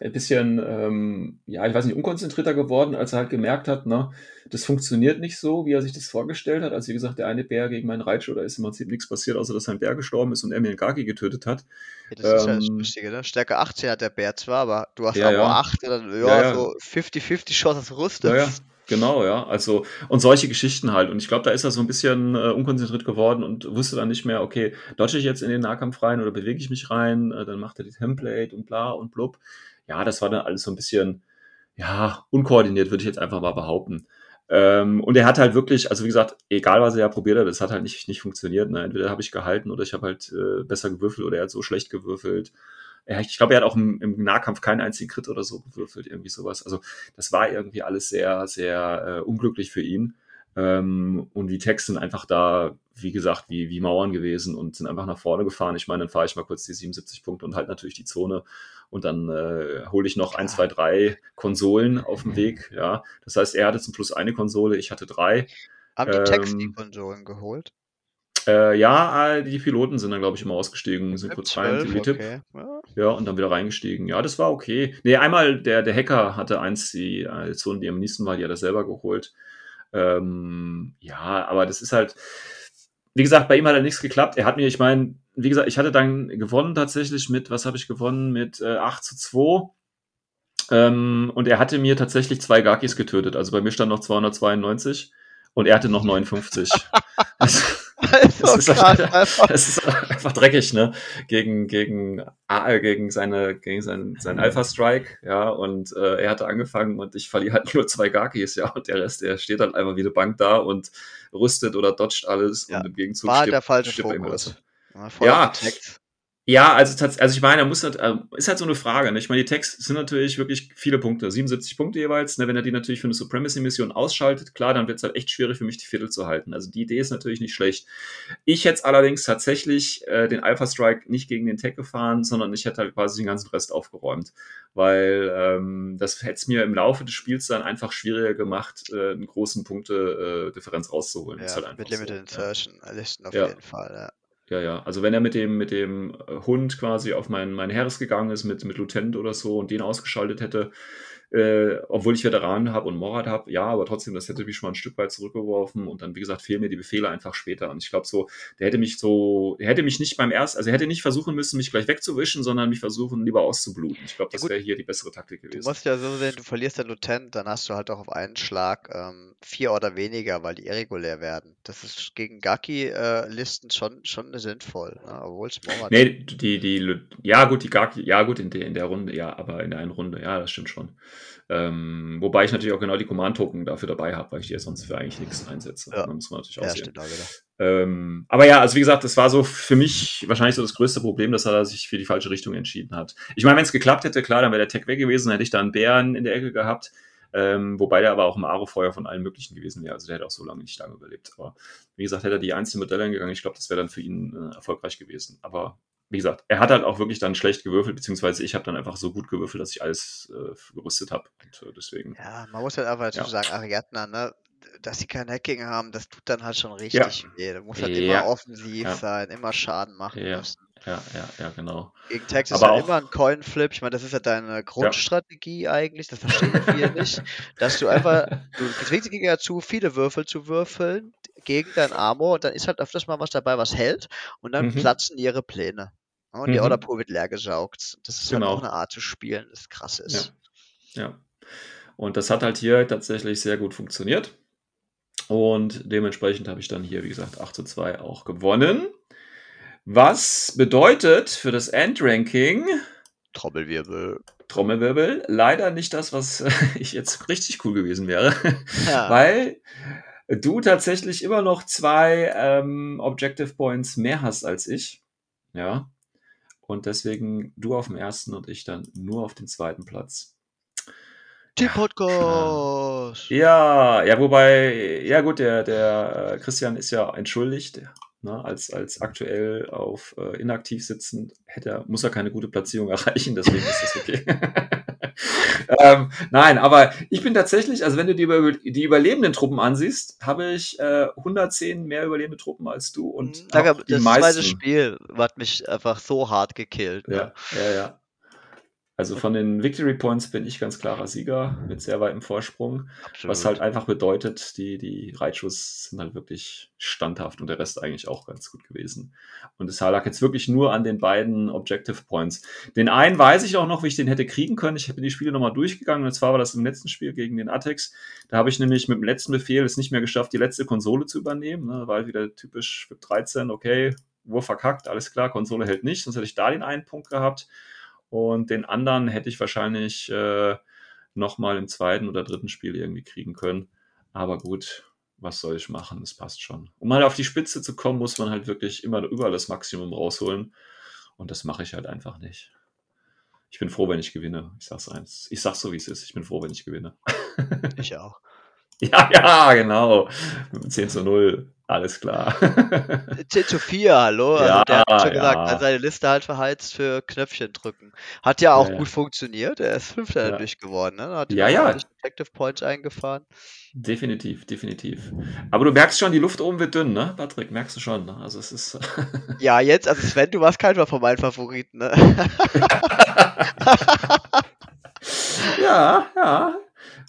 ein bisschen, ähm, ja, ich weiß nicht, unkonzentrierter geworden, als er halt gemerkt hat, ne, das funktioniert nicht so, wie er sich das vorgestellt hat. Also wie gesagt, der eine Bär gegen meinen Reitscher, da ist im Prinzip nichts passiert, außer dass sein Bär gestorben ist und er mir einen Gaki getötet hat. Ja, das ist ja das Ähm, Lustige, ne? Stärke 18 hat der Bär zwar, aber du hast Ja, Armor ja. 8, dann, ja, Ja, ja. so 50-50 Chance, dass du rüstest. Genau, ja. Also, und solche Geschichten halt. Und ich glaube, da ist er so ein bisschen äh, unkonzentriert geworden und wusste dann nicht mehr, okay, dodge ich jetzt in den Nahkampf rein oder bewege ich mich rein? Äh, dann macht er die Template und bla und blub. Ja, das war dann alles so ein bisschen, ja, unkoordiniert, würde ich jetzt einfach mal behaupten. Ähm, und er hat halt wirklich, also wie gesagt, egal was er ja probiert hat, es hat halt nicht, nicht funktioniert. Ne? Entweder habe ich gehalten oder ich habe halt äh, besser gewürfelt oder er hat so schlecht gewürfelt. Ich glaube, er hat auch im, im Nahkampf keinen einzigen Crit oder so gewürfelt, irgendwie sowas. Also das war irgendwie alles sehr, sehr äh, unglücklich für ihn. Ähm, und die Texte sind einfach da, wie gesagt, wie, wie Mauern gewesen und sind einfach nach vorne gefahren. Ich meine, dann fahre ich mal kurz die 77 Punkte und halt natürlich die Zone. Und dann äh, hole ich noch ein, zwei, drei Konsolen auf dem Weg. Ja, das heißt, er hatte zum Schluss eine Konsole, ich hatte drei. Haben die Text die Ähm, Konsolen geholt? Äh, ja, äh, die Piloten sind dann, glaube ich, immer ausgestiegen, sind kurz rein, 12, Tipp, okay. Ja, und dann wieder reingestiegen. Ja, das war okay. Nee, einmal der, der Hacker hatte eins, die äh, Zone, die am nächsten war, die hat er selber geholt. Ähm, ja, aber das ist halt, wie gesagt, bei ihm hat er nichts geklappt. Er hat mir, ich meine, wie gesagt, ich hatte dann gewonnen tatsächlich mit, was habe ich gewonnen? Mit äh, 8 zu 2. Ähm, und er hatte mir tatsächlich zwei Gakis getötet. Also bei mir stand noch 292 und er hatte noch 59. *laughs* also, *laughs* Das ist, einfach. das ist einfach dreckig, ne? Gegen, gegen, ah, gegen seine, gegen seinen, seinen Alpha Strike, ja, und äh, er hatte angefangen und ich verliere halt nur zwei Gakis, ja, und der Rest, der steht dann einfach wie eine Bank da und rüstet oder dodgt alles Ja, und im Gegenzug War stirbt- der falsche stirbt immer Fokus. Ja, Ja. Ja, also, also ich meine, er muss halt, äh, ist halt so eine Frage. Ne? Ich meine, die Tags sind natürlich wirklich viele Punkte, 77 Punkte jeweils. Ne? Wenn er die natürlich für eine Supremacy-Mission ausschaltet, klar, dann wird es halt echt schwierig für mich, die Viertel zu halten. Also die Idee ist natürlich nicht schlecht. Ich hätte allerdings tatsächlich äh, den Alpha Strike nicht gegen den Tag gefahren, sondern ich hätte halt quasi den ganzen Rest aufgeräumt. Weil ähm, das hätte es mir im Laufe des Spiels dann einfach schwieriger gemacht, äh, einen großen Punkte-Differenz rauszuholen. Ist Ja, halt mit Limited so, ja. Insertion Listen auf Ja. jeden Fall. Ja. Ja, ja. Also wenn er mit dem, mit dem äh, Hund quasi auf meinen, meinen Heeres gegangen ist, mit, mit Lieutenant oder so und den ausgeschaltet hätte, äh, obwohl ich Veteranen habe und Morat habe, ja, aber trotzdem, das hätte mich schon mal ein Stück weit zurückgeworfen und dann, wie gesagt, fehlen mir die Befehle einfach später. Und ich glaube so, der hätte mich so, der hätte mich nicht beim ersten, also er hätte nicht versuchen müssen, mich gleich wegzuwischen, sondern mich versuchen, lieber auszubluten. Ich glaube, das wäre hier die bessere Taktik Du gewesen. musst ja so sehen, du verlierst den Lieutenant, dann hast du halt auch auf einen Schlag ähm, vier oder weniger, weil die irregulär werden. Das ist gegen Gaki-Listen schon, schon sinnvoll, ne? obwohl es Morat Nee, die, die, ja gut, die Gaki, ja gut, in der, in der Runde, ja, aber in der einen Runde, ja, das stimmt schon. Ähm, wobei ich natürlich auch genau die Command-Token dafür dabei habe, weil ich die ja sonst für eigentlich nichts einsetze. Ja. Da muss man natürlich Ja, auch sehen. stimmt auch wieder. Ähm, aber ja, also wie gesagt, das war so für mich wahrscheinlich so das größte Problem, dass er sich für die falsche Richtung entschieden hat. Ich meine, wenn es geklappt hätte, klar, dann wäre der Tech weg gewesen, dann hätte ich da einen Bären in der Ecke gehabt. Ähm, wobei der aber auch im Aro-Feuer von allen möglichen gewesen wäre. Also der hätte auch so lange nicht lange überlebt. Aber wie gesagt, hätte er die einzelnen Modelle angegangen, ich glaube, das wäre dann für ihn äh, erfolgreich gewesen. Aber wie gesagt, er hat halt auch wirklich dann schlecht gewürfelt, beziehungsweise ich habe dann einfach so gut gewürfelt, dass ich alles äh, gerüstet habe. Und äh, deswegen. Ja, man muss halt einfach dazu Ja. sagen, Ariadna, ne, dass sie kein Hacking haben, das tut dann halt schon richtig weh. Du musst halt Ja. immer offensiv Ja. sein, immer Schaden machen Ja. müssen. Ja, ja, ja, genau. Gegen Text ist Aber halt immer ein Coin-Flip. Ich meine, das ist ja deine Grundstrategie eigentlich. Das verstehen viele nicht. Dass du einfach, du zwingst den Gegner dazu, viele Würfel zu würfeln gegen dein Armor und dann ist halt öfters mal was dabei, was hält und dann Mhm. platzen ihre Pläne. Ja, Und die Mhm. Order Pool wird leer gesaugt. Das ist Genau. halt auch eine Art zu spielen, das krass ist. Ja. Und das hat halt hier tatsächlich sehr gut funktioniert. Und dementsprechend habe ich dann hier, wie gesagt, 8 zu 2 auch gewonnen. Was bedeutet für das Endranking, Trommelwirbel. Trommelwirbel, leider nicht das, was *laughs* ich jetzt richtig cool gewesen wäre. Ja. *laughs* Weil du tatsächlich immer noch zwei ähm, Objective Points mehr hast als ich. Ja. Und deswegen du auf dem ersten und ich dann nur auf dem zweiten Platz. Team Podcast. Ja, ja, wobei, ja gut, der, der äh, Christian ist ja entschuldigt, ne, als, als aktuell auf äh, inaktiv sitzend, hätte er, muss er keine gute Platzierung *laughs* erreichen, deswegen ist das okay. *laughs* ähm, nein, aber ich bin tatsächlich, also wenn du die, über, die überlebenden Truppen ansiehst, habe ich äh, 110 mehr überlebende Truppen als du und. Danke, die das meisten. zweite Spiel hat mich einfach so hart gekillt. Ne? Ja, ja, ja. Also von den Victory Points bin ich ganz klarer Sieger mit sehr weitem Vorsprung. Absolut. Was halt einfach bedeutet, die, die Reitschuss sind halt wirklich standhaft und der Rest eigentlich auch ganz gut gewesen. Und es lag jetzt wirklich nur an den beiden Objective Points. Den einen weiß ich auch noch, wie ich den hätte kriegen können. Ich bin die Spiele nochmal durchgegangen und zwar war das im letzten Spiel gegen den Atex. Da habe ich nämlich mit dem letzten Befehl es nicht mehr geschafft, die letzte Konsole zu übernehmen. Ne? War halt wieder typisch für 13, okay, Wurf verkackt, alles klar, Konsole hält nicht, sonst hätte ich da den einen Punkt gehabt. Und den anderen hätte ich wahrscheinlich äh, nochmal im zweiten oder dritten Spiel irgendwie kriegen können. Aber gut, was soll ich machen? Es passt schon. Um mal auf die Spitze zu kommen, muss man halt wirklich immer überall das Maximum rausholen. Und das mache ich halt einfach nicht. Ich bin froh, wenn ich gewinne. Ich sag's eins. Ich sag's so, wie es ist. Ich bin froh, wenn ich gewinne. Ich auch. *laughs* ja, ja, genau. 10 zu 0. Alles klar. 10 zu 4, hallo? Also Ja, der hat schon gesagt, ja. hat seine Liste halt verheizt für Knöpfchen drücken. Hat ja auch Ja, gut funktioniert. Er ist Fünfter Ja. dadurch geworden. Ne? Hat Ja, ja. Detective Points eingefahren. definitiv, definitiv. Aber du merkst schon, die Luft oben wird dünn, ne, Patrick? Merkst du schon, ne? Also es ist. *laughs* Ja, jetzt, also Sven, du warst keiner von meinen Favoriten. Ne? *laughs* ja, ja.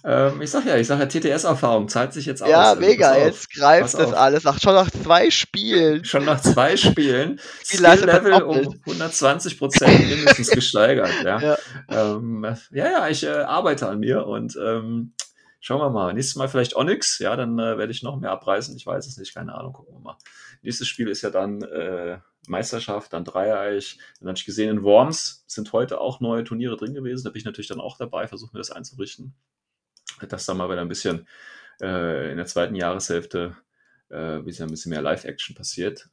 Ähm, ich sag ja, ich sag ja, TTS-Erfahrung zahlt sich jetzt aus. ja, Also, mega. Jetzt greift das alles. Ach, schon nach zwei Spielen. *laughs* Schon nach zwei Spielen *laughs* Skill-Level um verdoppelt. 120 Prozent mindestens *laughs* gesteigert. Ja, Ja. ähm, ja, ja, ich äh, arbeite an mir und ähm, Schauen wir mal. Nächstes Mal vielleicht Onyx. Ja, dann äh, werde ich noch mehr abreißen. Ich weiß es nicht, keine Ahnung. Gucken wir mal. Nächstes Spiel ist ja dann äh, Meisterschaft, dann Dreieich. Dann habe ich gesehen, in Worms sind heute auch neue Turniere drin gewesen. Da bin ich natürlich dann auch dabei, versuche mir das einzurichten. Dass da mal wieder ein bisschen äh, in der zweiten Jahreshälfte äh, ein bisschen mehr Live-Action passiert.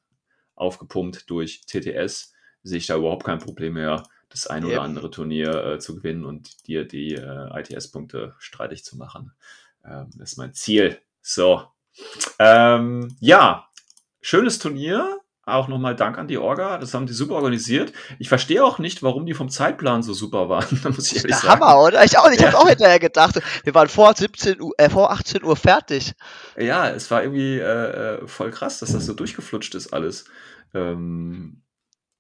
Aufgepumpt durch TTS sehe ich da überhaupt kein Problem mehr, das ein oder Eben. andere Turnier äh, zu gewinnen und dir die äh, ITS-Punkte streitig zu machen. Ähm, das ist mein Ziel. So. Ähm, ja, schönes Turnier. Auch nochmal Dank an die Orga. Das haben die super organisiert. Ich verstehe auch nicht, warum die vom Zeitplan so super waren. *laughs* Da muss ich ehrlich sagen. Hammer, oder? Ich auch nicht. Ich Ja. hab's auch hinterher gedacht. Wir waren vor 17 Uhr, äh, vor 18 Uhr fertig. Ja, es war irgendwie äh, äh, voll krass, dass das so durchgeflutscht ist alles. Ähm,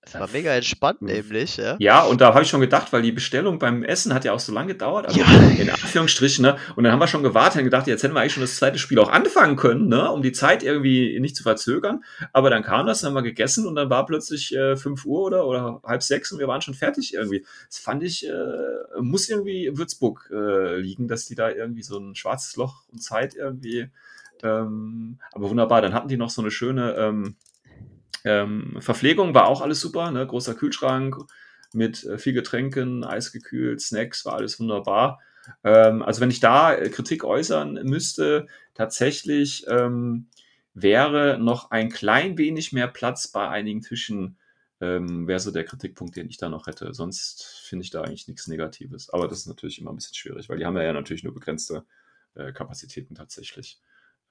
Es war mega entspannt, Mhm. nämlich, ja. ja, und da habe ich schon gedacht, weil die Bestellung beim Essen hat ja auch so lange gedauert, also Ja. in Anführungsstrichen, ne? Und dann haben wir schon gewartet und gedacht, jetzt hätten wir eigentlich schon das zweite Spiel auch anfangen können, ne? Um die Zeit irgendwie nicht zu verzögern. Aber dann kam das, dann haben wir gegessen und dann war plötzlich äh, 5 Uhr oder, oder halb sechs und wir waren schon fertig irgendwie. Das fand ich, äh, muss irgendwie Würzburg äh, liegen, dass die da irgendwie so ein schwarzes Loch und Zeit irgendwie. Ähm, aber wunderbar, dann hatten die noch so eine schöne ähm, ähm, Verpflegung, war auch alles super, ne? großer Kühlschrank mit äh, viel Getränken, eisgekühlt, Snacks, war alles wunderbar. Ähm, also wenn ich da äh, Kritik äußern müsste, tatsächlich ähm, wäre noch ein klein wenig mehr Platz bei einigen Tischen, ähm, wäre so der Kritikpunkt, den ich da noch hätte. Sonst finde ich da eigentlich nichts Negatives. Aber das ist natürlich immer ein bisschen schwierig, weil die haben ja natürlich nur begrenzte äh, Kapazitäten tatsächlich,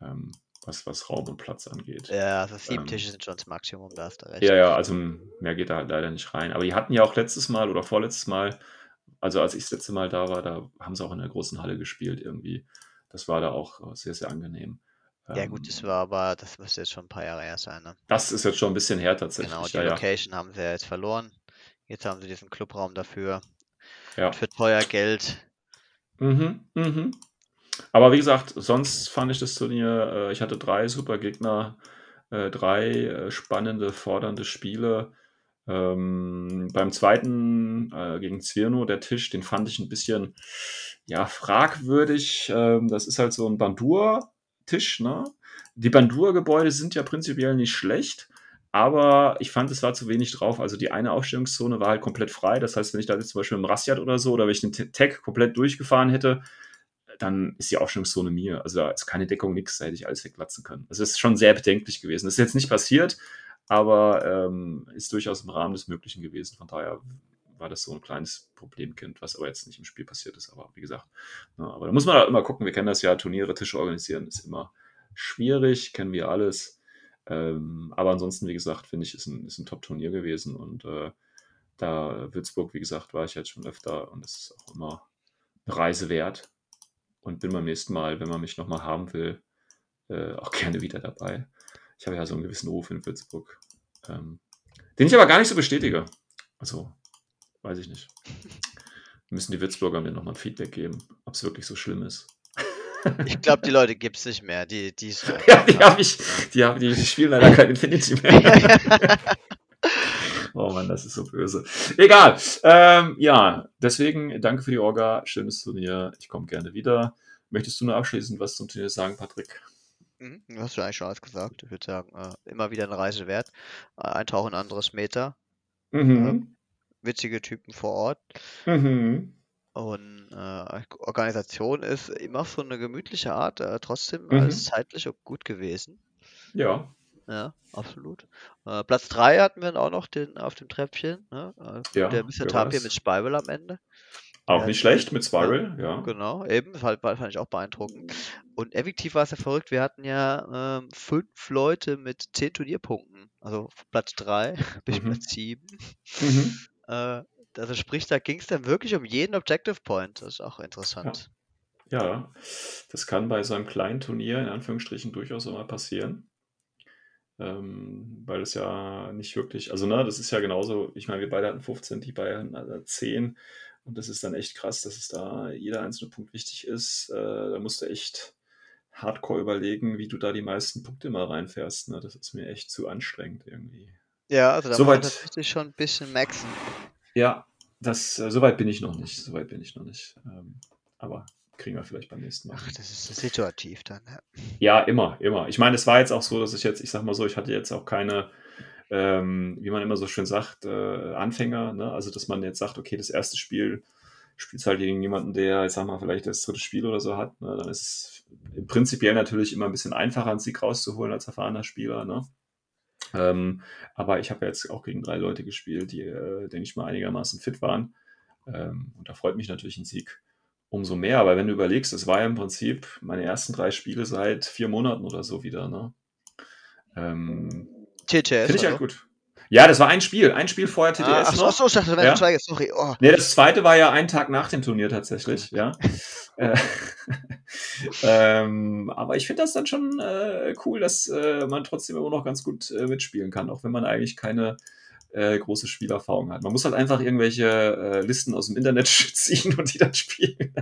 ähm, was, was Raum und Platz angeht. Ja, also sieben Ähm. Tische sind schon das Maximum, da hast du recht. Ja, ja, also mehr geht da halt leider nicht rein. Aber die hatten ja auch letztes Mal oder vorletztes Mal, also als ich das letzte Mal da war, da haben sie auch in der großen Halle gespielt irgendwie. Das war da auch sehr, sehr angenehm. Ja, gut, das Ähm, war aber, das müsste jetzt schon ein paar Jahre her sein, ne? Das ist jetzt schon ein bisschen her tatsächlich. Genau, die ja, ja. Location haben sie ja jetzt verloren. Jetzt haben sie diesen Clubraum dafür. Ja. Für teuer Geld. Mhm, mhm. Aber wie gesagt, sonst fand ich das Turnier, äh, ich hatte drei super Gegner, äh, drei äh, spannende, fordernde Spiele. Ähm, beim zweiten äh, gegen Zwirno, der Tisch, den fand ich ein bisschen ja, fragwürdig. Ähm, das ist halt so ein Bandur-Tisch, ne? Die Bandur-Gebäude sind ja prinzipiell nicht schlecht, aber ich fand, es war zu wenig drauf. Also die eine Aufstellungszone war halt komplett frei. Das heißt, wenn ich da jetzt zum Beispiel im Rassiat oder so oder wenn ich den Tag komplett durchgefahren hätte, dann ist die Aufstellungszone mir. Also da ist keine Deckung, nichts, da hätte ich alles weglatzen können. Also das ist schon sehr bedenklich gewesen. Das ist jetzt nicht passiert, aber ähm, ist durchaus im Rahmen des Möglichen gewesen. Von daher war das so ein kleines Problemkind, was aber jetzt nicht im Spiel passiert ist. Aber wie gesagt, ne, aber da muss man halt immer gucken. Wir kennen das ja, Turniere, Tische organisieren ist immer schwierig, kennen wir alles. Ähm, aber ansonsten, wie gesagt, finde ich, ist ein, ist ein Top-Turnier gewesen und äh, da Würzburg, wie gesagt, war ich jetzt schon öfter und es ist auch immer eine Reise wert und bin beim nächsten Mal, wenn man mich nochmal haben will, äh, auch *laughs* gerne wieder dabei. Ich habe ja so einen gewissen Ruf in Würzburg, ähm, den ich aber gar nicht so bestätige. Also, weiß ich nicht. *laughs* Müssen die Würzburger mir nochmal ein Feedback geben, ob es wirklich so schlimm ist. Ich glaube, die Leute gibt's nicht mehr. Die, die *laughs* Ja, die ich, die, hab, die spielen leider kein Infinity mehr. Oh Mann, das ist so böse. Egal. Ähm, ja, deswegen danke für die Orga. Schönes Turnier. Ich komme gerne wieder. Möchtest du nur abschließend was zum Turnier sagen, Patrick? Mhm, Du hast ja eigentlich schon alles gesagt. Ich würde sagen, äh, immer wieder eine Reise wert. Äh, Eintauchen in anderes Meta. Mhm. Witzige Typen vor Ort. Mhm. Und äh, Organisation ist immer so eine gemütliche Art, äh, trotzdem Mhm. alles zeitlich auch gut gewesen. Ja. Ja, absolut. Äh, Platz 3 hatten wir dann auch noch den auf dem Treppchen. Ne? Äh, Ja, der Mr. Tapir mit Spiral am Ende. Auch Ja, nicht schlecht mit Spiral, ja. Genau, eben, fand, fand ich auch beeindruckend. Und effektiv war es ja verrückt, wir hatten ja ähm, fünf Leute mit zehn Turnierpunkten. Also Platz 3 *laughs* bis Mhm. Platz 7. Mhm. Äh, also sprich, da ging es dann wirklich um jeden Objective Point. Das ist auch interessant. Ja, das kann bei so einem kleinen Turnier in Anführungsstrichen durchaus auch mal passieren. Ähm, weil es ja nicht wirklich, also ne, das ist ja genauso, ich meine, wir beide hatten 15, die beiden hatten 10 und das ist dann echt krass, dass es da jeder einzelne Punkt wichtig ist. Äh, da musst du echt hardcore überlegen, wie du da die meisten Punkte mal reinfährst. Ne? Das ist mir echt zu anstrengend irgendwie. Ja, also da muss man Soweit- tatsächlich schon ein bisschen maxen. Ja, das, äh, soweit bin ich noch nicht. Soweit bin ich noch nicht. Ähm, aber kriegen wir vielleicht beim nächsten Mal. Ach, das ist situativ dann. Ja. Ja, immer, immer. Ich meine, es war jetzt auch so, dass ich jetzt, ich sag mal so, ich hatte jetzt auch keine, ähm, wie man immer so schön sagt, äh, Anfänger. Ne? Also, dass man jetzt sagt, okay, das erste Spiel spielt halt gegen jemanden, der, ich sag mal, vielleicht das dritte Spiel oder so hat. Ne? Dann ist es prinzipiell natürlich immer ein bisschen einfacher, einen Sieg rauszuholen als erfahrener Spieler. Ne? Ähm, aber ich habe jetzt auch gegen drei Leute gespielt, die, äh, denke ich mal, einigermaßen fit waren. Ähm, und da freut mich natürlich ein Sieg umso mehr. Aber wenn du überlegst, es war ja im Prinzip meine ersten drei Spiele seit vier Monaten oder so wieder. Ne? Ähm, TTS. Finde ich halt gut. Ja, das war ein Spiel. Ein Spiel vorher TTS Ah, ach so, noch. so, ich dachte, wenn Ja. zwei, sorry. Oh. Nee, das zweite war ja ein Tag nach dem Turnier tatsächlich, ja. Äh, *laughs* ähm, aber ich finde das dann schon äh, cool, dass äh, man trotzdem immer noch ganz gut äh, mitspielen kann, auch wenn man eigentlich keine äh, große Spielerfahrung hat. Man muss halt einfach irgendwelche äh, Listen aus dem Internet *laughs* ziehen und die dann spielen.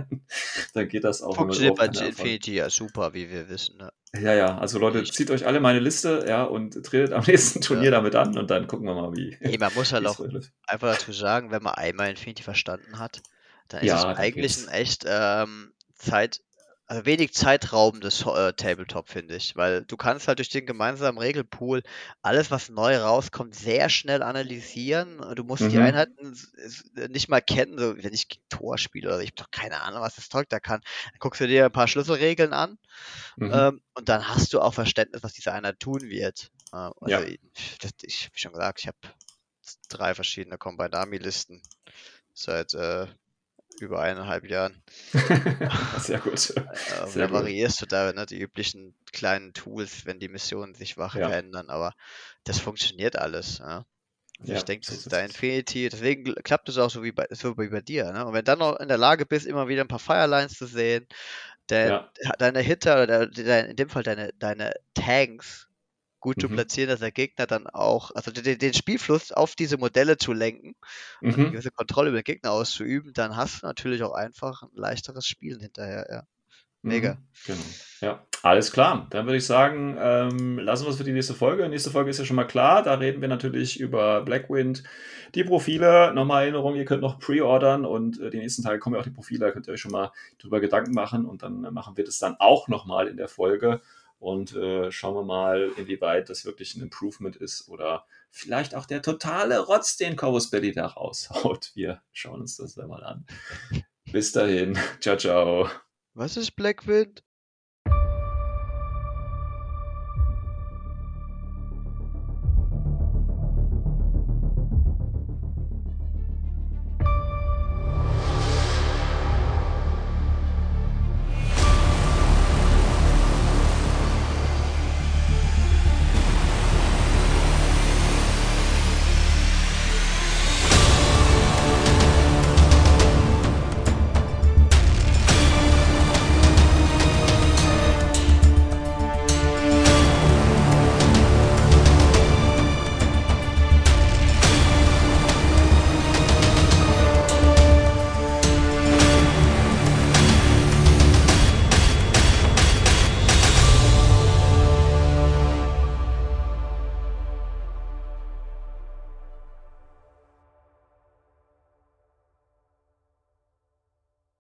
dann geht das auch. Erfahrung- Infinity ja super, wie wir wissen. Ne? Ja, ja, also Leute, Ich- zieht euch alle meine Liste, ja, und tretet am *laughs* nächsten Turnier Ja. damit an und dann gucken wir mal, wie. Nee, man muss halt auch einfach dazu sagen, wenn man einmal Infinity verstanden hat, dann ist Ja, es eigentlich ein echt ähm, Zeit, wenig zeitraubendes äh, Tabletop, finde ich. Weil du kannst halt durch den gemeinsamen Regelpool alles, was neu rauskommt, sehr schnell analysieren. Du musst die Mhm. Einheiten s- s- nicht mal kennen, so wenn ich Tor spiele oder ich habe doch keine Ahnung, was das Zeug da kann. Dann guckst du dir ein paar Schlüsselregeln an Mhm. ähm, und dann hast du auch Verständnis, was diese Einheit tun wird. Äh, also Ja. ich, das, ich, wie schon gesagt, ich habe drei verschiedene Combined-Army-Listen seit äh, über eineinhalb Jahren. *laughs* Sehr gut. Äh, Sehr da gut. variierst du da ne, die üblichen kleinen Tools, wenn die Missionen sich wach Ja. verändern, aber das funktioniert alles. Also Ja, ich denke, das ist da. Infinity, deswegen klappt es auch so wie bei, so wie bei dir. Ne? Und wenn dann noch in der Lage bist, immer wieder ein paar Firelines zu sehen, der, Ja. deine Hitter oder der, der, in dem Fall deine, deine Tanks gut zu Mhm. platzieren, dass der Gegner dann auch, also den, den Spielfluss auf diese Modelle zu lenken und eine Mhm. gewisse Kontrolle über den Gegner auszuüben, dann hast du natürlich auch einfach ein leichteres Spielen hinterher, ja. Mega. Mhm, Genau. Ja, alles klar. Dann würde ich sagen, ähm, lassen wir es für die nächste Folge. Nächste Folge ist ja schon mal klar. Da reden wir natürlich über Blackwind, die Profile. Nochmal Erinnerung, ihr könnt noch pre-ordern und äh, die nächsten Tage kommen ja auch die Profile. Da könnt ihr euch schon mal drüber Gedanken machen und dann äh, machen wir das dann auch nochmal in der Folge und äh, schauen wir mal, inwieweit das wirklich ein Improvement ist oder vielleicht auch der totale Rotz, den Corvus Belly da raushaut. *laughs* Wir schauen uns das dann mal an. Bis dahin. Ciao, ciao. Was ist Blackwind?